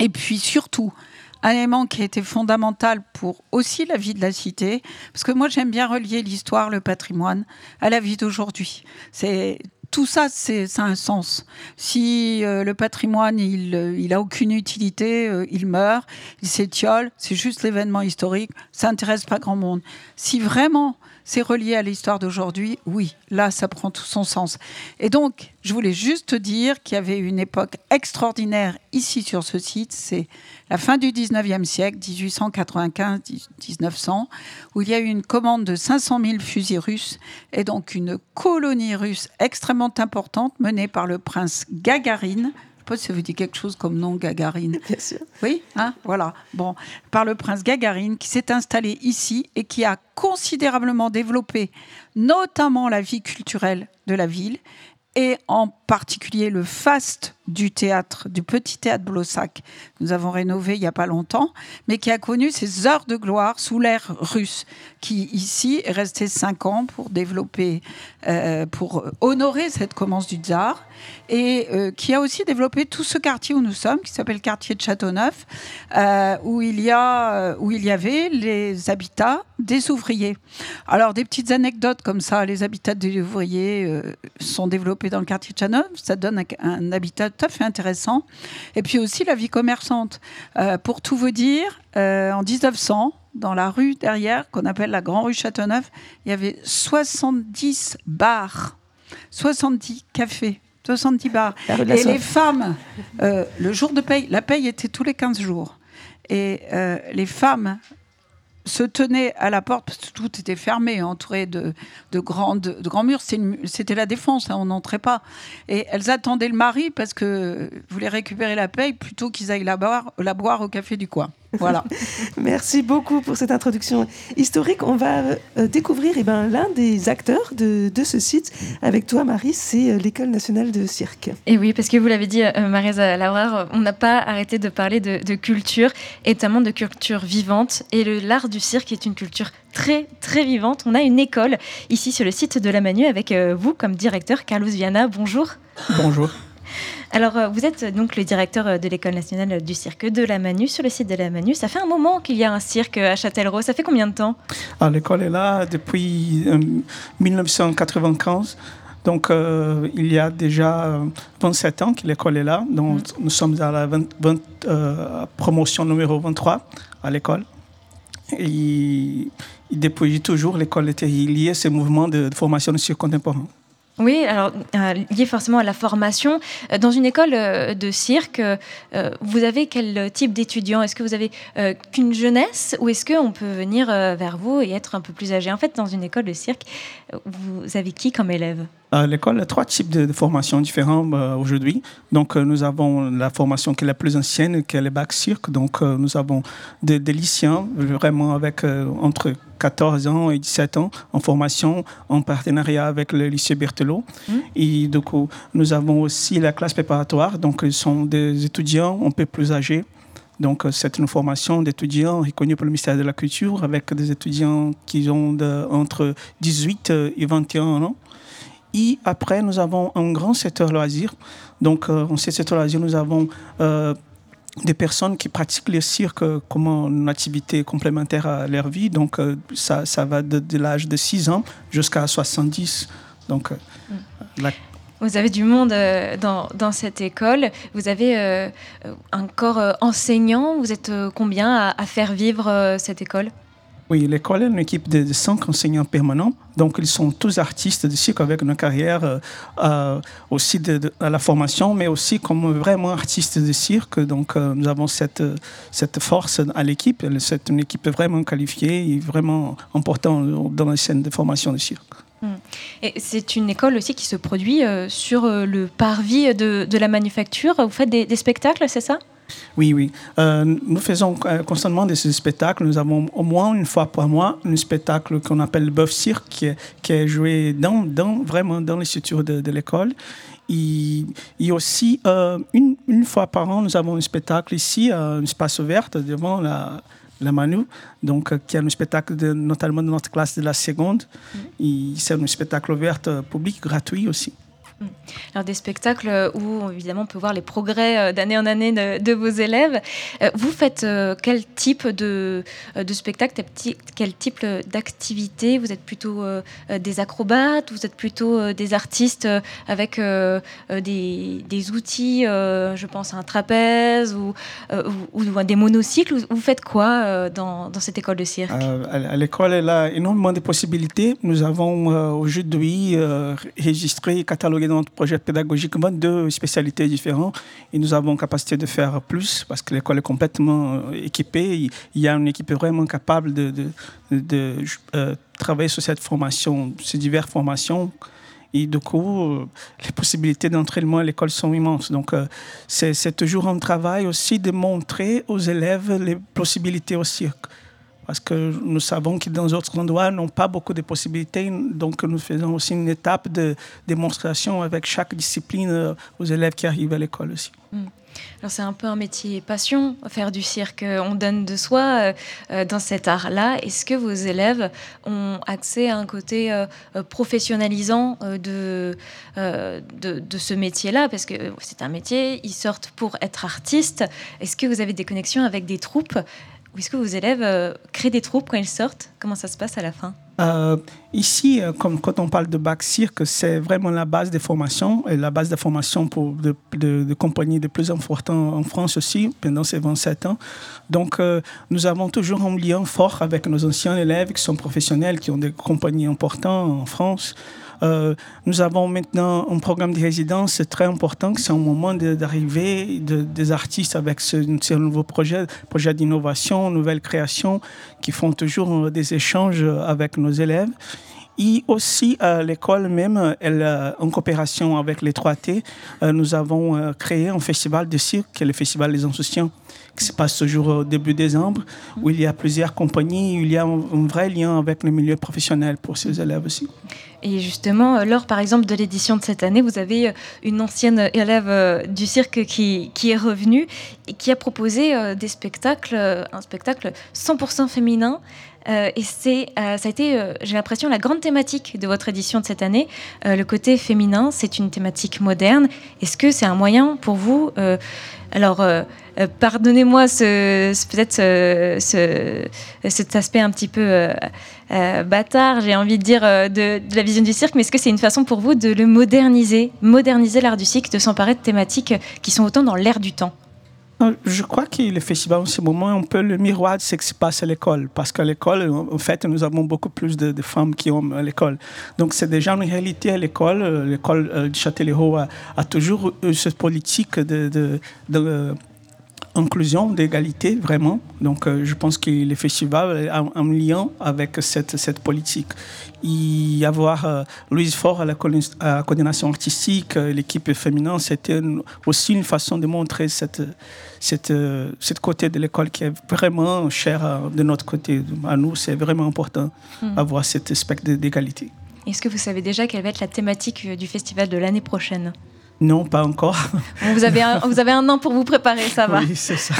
Et puis surtout, un élément qui a été fondamental pour aussi la vie de la cité, parce que moi j'aime bien relier l'histoire, le patrimoine à la vie d'aujourd'hui. C'est tout ça, c'est ça a un sens. Si euh, le patrimoine, il, euh, il a aucune utilité, euh, il meurt, il s'étiole, c'est juste l'événement historique, ça intéresse pas grand monde. Si vraiment c'est relié à l'histoire d'aujourd'hui, oui, là, ça prend tout son sens. Et donc, je voulais juste dire qu'il y avait une époque extraordinaire ici sur ce site, c'est la fin du 19e siècle, 1895-1900, où il y a eu une commande de 500 000 fusils russes et donc une colonie russe extrêmement importante menée par le prince Gagarine. Pas si ça vous dit quelque chose comme nom Gagarine. Bien sûr. Oui, hein, voilà. Bon, par le prince Gagarine qui s'est installé ici et qui a considérablement développé notamment la vie culturelle de la ville et en particulier le faste du théâtre, du petit théâtre Blossac, que nous avons rénové il n'y a pas longtemps, mais qui a connu ses heures de gloire sous l'ère russe, qui ici est resté cinq ans pour développer, euh, pour honorer cette commence du tsar, et euh, qui a aussi développé tout ce quartier où nous sommes, qui s'appelle le quartier de Châteauneuf, euh, où, il y a, euh, où il y avait les habitats des ouvriers. Alors, des petites anecdotes comme ça, les habitats des ouvriers sont développés dans le quartier de Châteauneuf, ça donne un, habitat tout à fait intéressant. Et puis aussi la vie commerçante. Euh, pour tout vous dire, euh, en 1900, dans la rue derrière, qu'on appelle la Grand Rue Châteauneuf, il y avait 70 bars, 70 cafés. 70 bars. La Et les femmes, euh, le jour de paye, la paye était tous les 15 jours. Et euh, les femmes se tenaient à la porte, parce que tout était fermé, entouré de, de, grandes, de grands murs. C'était la défense, hein, on n'entrait pas. Et elles attendaient le mari parce que voulaient récupérer la paye plutôt qu'ils aillent la boire, la boire au café du coin. Voilà. (laughs) Merci beaucoup pour cette introduction historique. On va euh, découvrir eh ben, l'un des acteurs de, de, ce site avec toi, Marie, c'est euh, l'École nationale de cirque. Et oui, parce que vous l'avez dit, euh, Marisa Laurard, on n'a pas arrêté de parler de, de, culture, et notamment de culture vivante. Et l'art du cirque est une culture très, très vivante. On a une école ici sur le site de la Manu avec euh, vous comme directeur, Carlos Viana. Bonjour. Bonjour. Alors, euh, vous êtes donc le directeur euh, de l'École nationale du cirque de la Manu, sur le site de la Manu. Ça fait un moment qu'il y a un cirque à Châtellerault. Ça fait combien de temps? Ah, L'école est là depuis euh, 1995. Donc, euh, il y a déjà 27 ans que l'école est là. Donc, mm. nous sommes à la 20, 20, euh, promotion numéro 23 à l'école. Et, et, depuis toujours, l'école était liée à ce mouvement de, de formation de cirque contemporain. Oui, alors euh, lié forcément à la formation. Dans une école euh, de cirque, euh, vous avez quel type d'étudiants Est-ce que vous avez euh, qu'une jeunesse ou est-ce qu'on peut venir vers vous et être un peu plus âgé? En fait, dans une école de cirque, vous avez qui comme élève? À l'école, a trois types de, de formations différents euh, aujourd'hui. Donc, euh, nous avons la formation qui est la plus ancienne, qui est le bac cirque. Donc, euh, nous avons des, des, lycéens, vraiment avec entre 14 ans et 17 ans, en formation, en partenariat avec le lycée Berthelot. Mmh. Et du coup, nous avons aussi la classe préparatoire. Donc, ils sont des étudiants un peu plus âgés. Donc, c'est une formation d'étudiants reconnue par le ministère de la Culture avec des étudiants qui ont de, entre 18 et 21 ans. Et après, nous avons un grand secteur loisir. Donc, euh, en ce secteur loisir, nous avons euh, des personnes qui pratiquent le cirque comme une activité complémentaire à leur vie. Donc, euh, ça, ça va de, de l'âge de 6 ans jusqu'à 70. Donc, mm. la... Vous avez du monde euh, dans, dans, cette école. Vous avez euh, un corps enseignant. Vous êtes combien à, à faire vivre cette école? Oui, l'école est une équipe de, cinq enseignants permanents. Donc, ils sont tous artistes de cirque avec une carrière euh, euh, aussi de, à la formation, mais aussi comme vraiment artistes de cirque. Donc, euh, nous avons cette, cette force à l'équipe. C'est une équipe vraiment qualifiée et vraiment importante dans la scène de formation de cirque. Hmm. Et c'est une école aussi qui se produit euh, sur le parvis de, la manufacture. Vous faites des, spectacles, c'est ça? Oui, oui. Euh, nous faisons euh, constamment des spectacles. Nous avons au moins une fois par mois un spectacle qu'on appelle le Bœuf Cirque, qui est, joué dans, vraiment dans les de, de l'école. Et, et, aussi, euh, une, une, fois par an, nous avons un spectacle ici, un espace ouvert devant la, la Manu, donc, qui est un spectacle de, notamment de notre classe de la seconde. Mm. C'est un spectacle ouvert public, gratuit aussi. Alors des spectacles où évidemment on peut voir les progrès euh, d'année en année de, vos élèves. Euh, vous faites euh, quel type de, de spectacle, quel type d'activité? Vous êtes plutôt des acrobates? Vous êtes plutôt des artistes avec des, des, outils, je pense à un trapèze ou, ou, ou des monocycles? Vous faites quoi dans, dans, cette école de cirque? À l'école, elle a énormément de possibilités. Nous avons aujourd'hui registré et catalogué dans notre projet pédagogique 22 spécialités différentes et nous avons capacité de faire plus parce que l'école est complètement équipée. Il y a une équipe vraiment capable de, de, de, euh, travailler sur cette formation, ces diverses formations. Et du coup, les possibilités d'entraînement à l'école sont immenses. Donc, euh, c'est toujours un travail aussi de montrer aux élèves les possibilités au cirque parce que nous savons que dans d'autres endroits n'ont pas beaucoup de possibilités. Donc, nous faisons aussi une étape de démonstration avec chaque discipline aux élèves qui arrivent à l'école aussi. Mm. Alors c'est un peu un métier passion, faire du cirque. On donne de soi euh, dans cet art-là. Est-ce que vos élèves ont accès à un côté euh, professionnalisant euh, de, de, ce métier-là? Parce que c'est un métier, ils sortent pour être artistes. Est-ce que vous avez des connexions avec des troupes? ou est-ce que vos élèves euh, créent des troupes quand ils sortent? Comment ça se passe à la fin? Euh, Ici, euh, quand on parle de bac cirque, c'est vraiment la base des formations et la base des formations pour de, de, de compagnies de plus importantes en France aussi pendant ces 27 ans. Donc, nous avons toujours un lien fort avec nos anciens élèves qui sont professionnels, qui ont des compagnies importantes en France. Euh, nous avons maintenant un programme de résidence très important, c'est un moment d'arrivée de, de, des artistes avec ce, ce nouveau projet, projet d'innovation, nouvelle création, qui font toujours des échanges avec nos élèves. Et aussi, euh, l'école même, euh, en coopération avec les 3T, euh, nous avons créé un festival de cirque, le Festival des Insouciants. Qui se passe toujours au début décembre, où il y a plusieurs compagnies, où il y a un, vrai lien avec le milieu professionnel pour ces élèves aussi. Et justement, euh, lors par exemple de l'édition de cette année, vous avez euh, une ancienne élève euh, du cirque qui, qui est revenue et qui a proposé des spectacles, un spectacle 100% féminin. Et c'est, ça a été, j'ai l'impression, la grande thématique de votre édition de cette année. Le côté féminin, c'est une thématique moderne. Est-ce que c'est un moyen pour vous Alors, euh, pardonnez-moi ce, peut-être ce- ce- cet aspect un petit peu euh, euh, bâtard, j'ai envie de dire, de, la vision du cirque, mais est-ce que c'est une façon pour vous de le moderniser, moderniser l'art du cirque, de s'emparer de thématiques qui sont autant dans l'air du temps? Je crois que le festival en ce moment est un peu le miroir de ce qui se passe à l'école. Parce qu'à l'école, en fait, nous avons beaucoup plus de, de femmes ont à l'école. Donc c'est déjà une réalité à l'école. L'école de Châtellerault a, a toujours eu cette politique de, inclusion, d'égalité, vraiment. Donc euh, je pense que le festival a un, un lien avec cette, cette politique. Y avoir euh, Louise Faure à la coordin- à la coordination artistique, euh, l'équipe féminine, c'était aussi une façon de montrer cette, cette, euh, cette côté de l'école qui est vraiment cher de notre côté. À nous, c'est vraiment important Mhm. d'avoir cet aspect d'égalité. Est-ce que vous savez déjà quelle va être la thématique euh, du festival de l'année prochaine? Non, pas encore. Vous, avez un, vous avez un an pour vous préparer, ça va. Oui, c'est ça.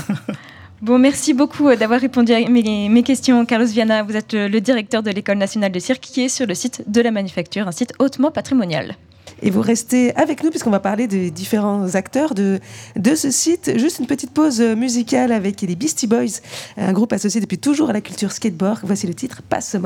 Bon, merci beaucoup euh, d'avoir répondu à mes, mes questions. Carlos Viana, vous êtes le, le directeur de l'École nationale de cirque qui est sur le site de la manufacture, un site hautement patrimonial. Et vous restez avec nous puisqu'on va parler des différents acteurs de, de ce site. Juste une petite pause musicale avec les Beastie Boys, un groupe associé depuis toujours à la culture skateboard. Voici le titre Passe ce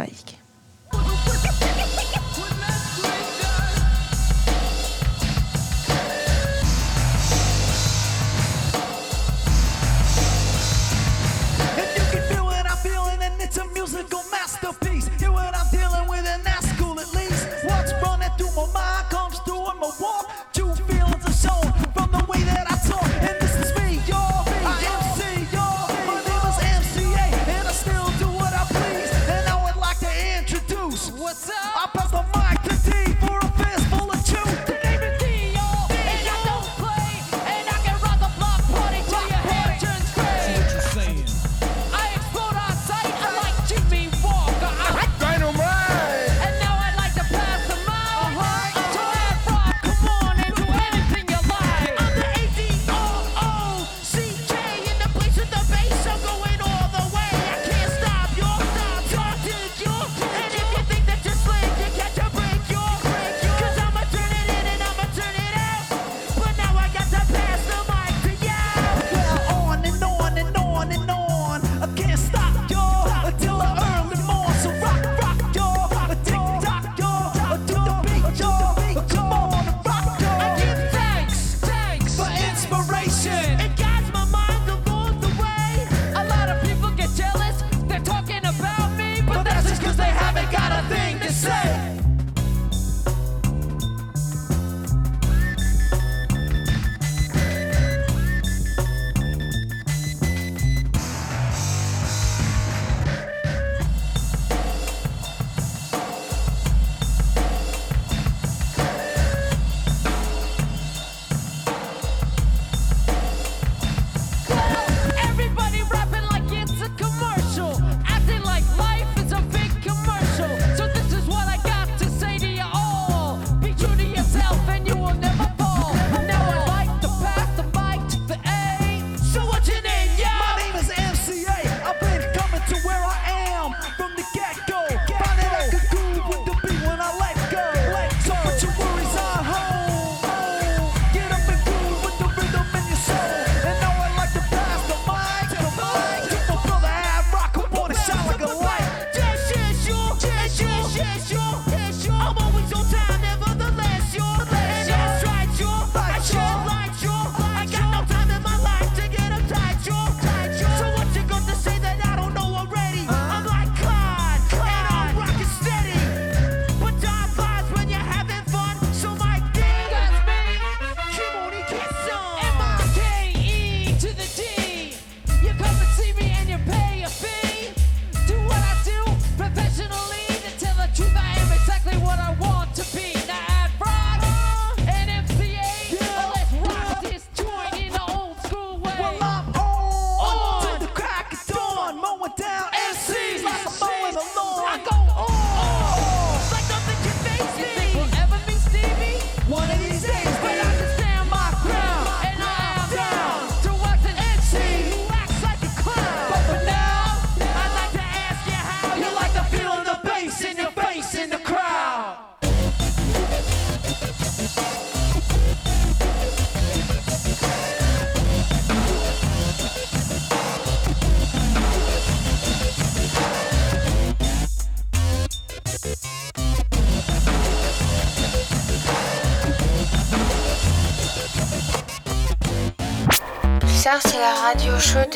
c'est la radio chaude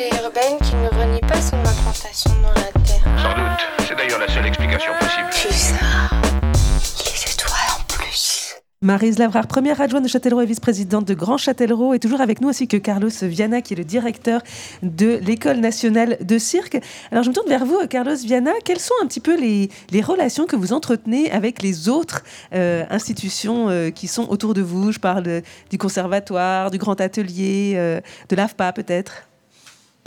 Marise Lavrard, première adjointe de Châtellerault et vice-présidente de Grand Châtellerault, est toujours avec nous ainsi que Carlos Viana, qui est le directeur de l'École nationale de cirque. Alors je me tourne vers vous, Carlos Viana. Quelles sont un petit peu les, relations que vous entretenez avec les autres euh, institutions euh, qui sont autour de vous? Je parle du conservatoire, du grand atelier, euh, de l'AFPA peut-être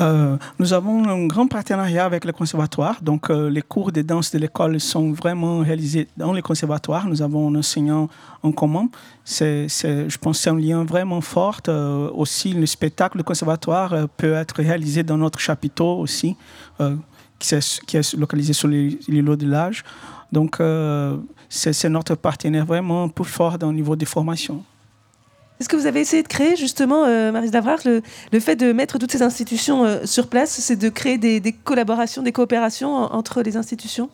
Euh, nous avons un grand partenariat avec le conservatoire. Donc, euh, les cours de danse de l'école sont vraiment réalisés dans le conservatoire. Nous avons un enseignant en commun. Je pense que c'est un lien vraiment fort. Euh, aussi, le spectacle du conservatoire peut être réalisé dans notre chapiteau aussi, qui, est, localisé sur l'îlot de l'âge. Donc, c'est, notre partenaire vraiment plus fort au niveau des formations. Est-ce que vous avez essayé de créer justement, euh, Marise Lavrard, le, fait de mettre toutes ces institutions euh, sur place, c'est de créer des, collaborations, des coopérations en- entre les institutions?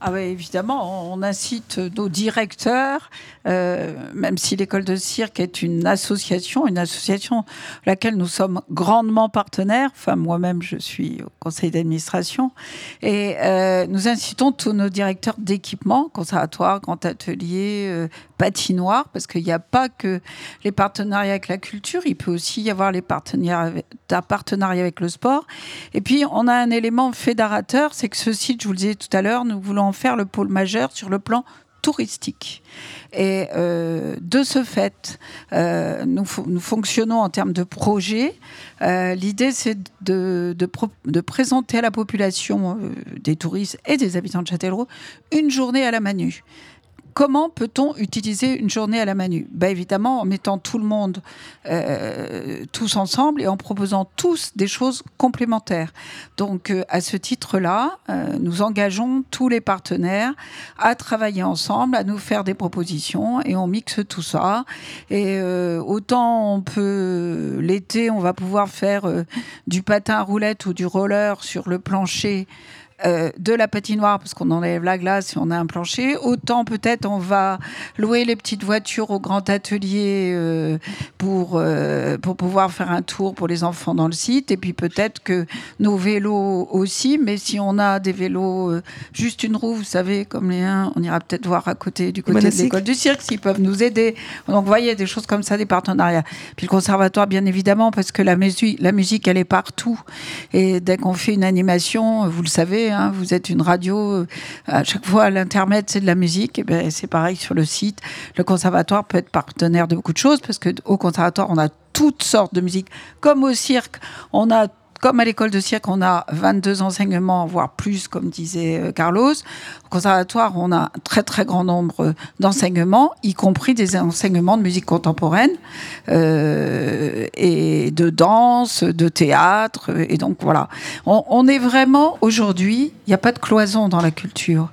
Ah oui, évidemment, on incite nos directeurs, euh, même si l'école de cirque est une association, une association laquelle nous sommes grandement partenaires. Enfin, moi-même, je suis au conseil d'administration. Et euh, nous incitons tous nos directeurs d'équipement, conservatoire, grand atelier, euh, patinoire, parce qu'il n'y a pas que les partenariats avec la culture, il peut aussi y avoir les partenariats avec, partenariat avec le sport. Et puis, on a un élément fédérateur, c'est que ce site, je vous le disais tout à l'heure, nous voulons en faire le pôle majeur sur le plan touristique. Et euh, de ce fait, euh, nous, fo- nous fonctionnons en termes de projet. Euh, L'idée, c'est de, de de présenter à la population des touristes et des habitants de Châtellerault une journée à la Manu. Comment peut-on utiliser une journée à la Manu? Ben Évidemment, en mettant tout le monde euh, tous ensemble et en proposant tous des choses complémentaires. Donc, euh, à ce titre-là, euh, nous engageons tous les partenaires à travailler ensemble, à nous faire des propositions et on mixe tout ça. Et autant on peut, l'été, on va pouvoir faire du patin à roulette ou du roller sur le plancher euh, de la patinoire parce qu'on enlève la glace et on a un plancher. Autant peut-être on va louer les petites voitures au grand atelier euh, pour, euh, pour pouvoir faire un tour pour les enfants dans le site. Et puis peut-être que nos vélos aussi, mais si on a des vélos euh, juste une roue, vous savez, comme les uns, on ira peut-être voir à côté du côté de l'école du cirque s'ils peuvent nous aider. Donc vous voyez, des choses comme ça, des partenariats. Puis le conservatoire, bien évidemment, parce que la musique, la musique elle est partout. Et dès qu'on fait une animation, vous le savez, hein, vous êtes une radio, euh, à chaque fois l'intermède c'est de la musique. Et ben, c'est pareil sur le site. Le conservatoire peut être partenaire de beaucoup de choses parce que au conservatoire on a toutes sortes de musique. Comme au cirque, on a comme à l'école de cirque, on a 22 enseignements, voire plus, comme disait euh, Carlos. Au conservatoire, on a un très très grand nombre d'enseignements, y compris des enseignements de musique contemporaine euh, et de danse, de théâtre. Et donc voilà, on, est vraiment aujourd'hui, il n'y a pas de cloison dans la culture.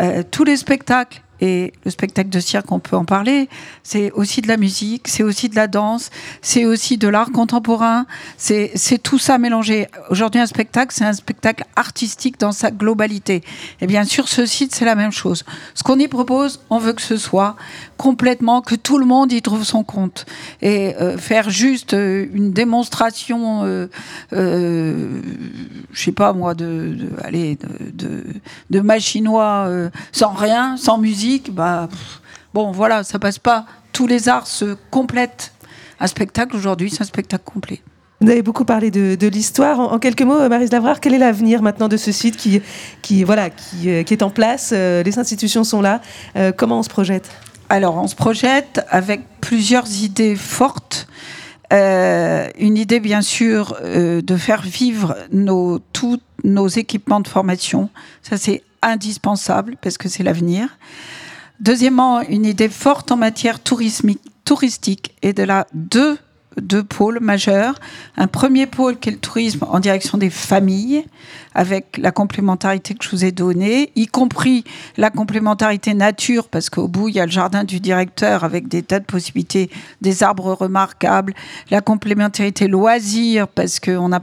Euh, tous les spectacles et le spectacle de cirque, on peut en parler. C'est aussi de la musique, c'est aussi de la danse, c'est aussi de l'art contemporain. C'est tout ça mélangé. Aujourd'hui, un spectacle, c'est un spectacle artistique dans sa globalité. Et bien sur ce site, c'est la même chose. Ce qu'on y propose, on veut que ce soit complètement, que tout le monde y trouve son compte. Et euh, faire juste euh, une démonstration, euh, euh, je sais pas moi, de, allez, de, de, machinois sans rien, sans musique, bah, bon, voilà, ça passe pas. Tous les arts se complètent. Un spectacle aujourd'hui, c'est un spectacle complet. Vous avez beaucoup parlé de, l'histoire. En, quelques mots, Marise Lavrard, quel est l'avenir maintenant de ce site qui, qui, voilà, qui, qui est en place Les institutions sont là. Comment on se projette? Alors, on se projette avec plusieurs idées fortes. Euh, une idée, bien sûr, euh, de faire vivre tous nos équipements de formation. Ça, c'est indispensable parce que c'est l'avenir. Deuxièmement, une idée forte en matière touristique et de la deux deux pôles majeurs. Un premier pôle qui est le tourisme en direction des familles, avec la complémentarité que je vous ai donnée, y compris la complémentarité nature, parce qu'au bout, il y a le jardin du directeur avec des tas de possibilités, des arbres remarquables, la complémentarité loisirs, parce qu'on a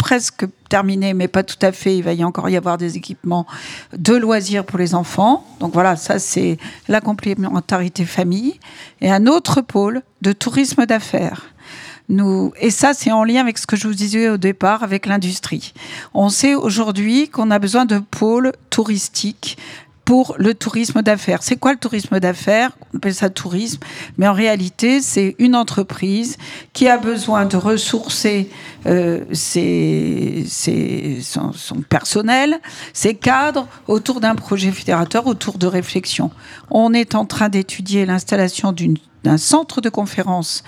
presque terminé, mais pas tout à fait. Il va y encore y avoir des équipements de loisirs pour les enfants. Donc voilà, ça c'est la complémentarité famille. Et un autre pôle de tourisme d'affaires. Nous, et ça, c'est en lien avec ce que je vous disais au départ, avec l'industrie. On sait aujourd'hui qu'on a besoin de pôles touristiques pour le tourisme d'affaires. C'est quoi le tourisme d'affaires? On appelle ça tourisme, mais en réalité, c'est une entreprise qui a besoin de ressourcer euh, ses- ses- son, son personnel, ses cadres autour d'un projet fédérateur, autour de réflexion. On est en train d'étudier l'installation d'une d'un centre de conférence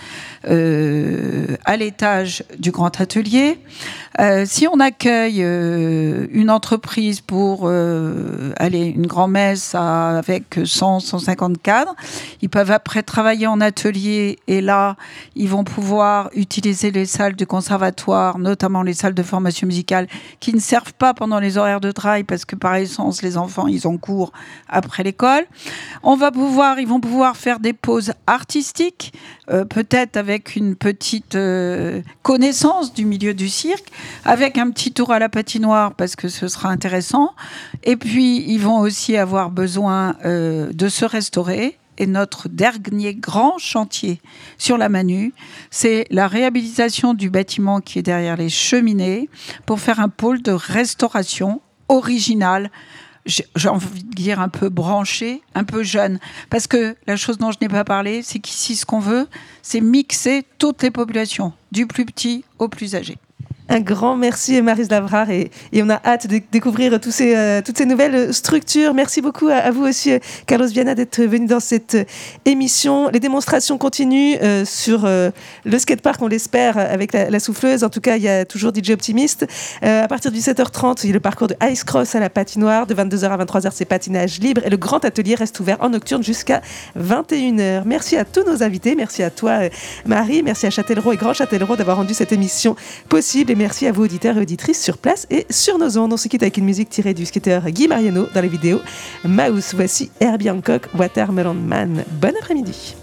euh, à l'étage du grand atelier. Euh, si on accueille euh, une entreprise pour aller une grand-messe avec 100, 150 cadres, ils peuvent après travailler en atelier et là, ils vont pouvoir utiliser les salles du conservatoire, notamment les salles de formation musicale, qui ne servent pas pendant les horaires de travail parce que par essence, les enfants, ils ont cours après l'école. On va pouvoir, ils vont pouvoir faire des pauses artistiques, euh, peut-être avec une petite euh, connaissance du milieu du cirque, avec un petit tour à la patinoire parce que ce sera intéressant. Et puis, ils vont aussi avoir besoin euh, de se restaurer. Et notre dernier grand chantier sur la Manu, c'est la réhabilitation du bâtiment qui est derrière les cheminées pour faire un pôle de restauration original j'ai envie de dire un peu branché, un peu jeune. Parce que la chose dont je n'ai pas parlé, c'est qu'ici, ce qu'on veut, c'est mixer toutes les populations, du plus petit au plus âgé. Un grand merci Marise Lavrard et, et on a hâte de découvrir euh, toutes ces nouvelles structures. Merci beaucoup à, vous aussi euh, Carlos Viana d'être venu dans cette euh, émission. Les démonstrations continuent sur euh, le skatepark, on l'espère, avec la, souffleuse. En tout cas, il y a toujours DJ Optimiste. À partir de 17h30, il y a le parcours de Ice Cross à la patinoire. De 22h à 23h, c'est patinage libre. Et le grand atelier reste ouvert en nocturne jusqu'à 21h. Merci à tous nos invités. Merci à toi Marie. Merci à Châtellerault et Grand Châtellerault d'avoir rendu cette émission possible. Merci à vous, auditeurs et auditrices, sur place et sur nos ondes. On se quitte avec une musique tirée du skateur Guy Mariano dans la vidéo Mouse. Voici Herbie Hancock, Watermelon Man. Bon après-midi.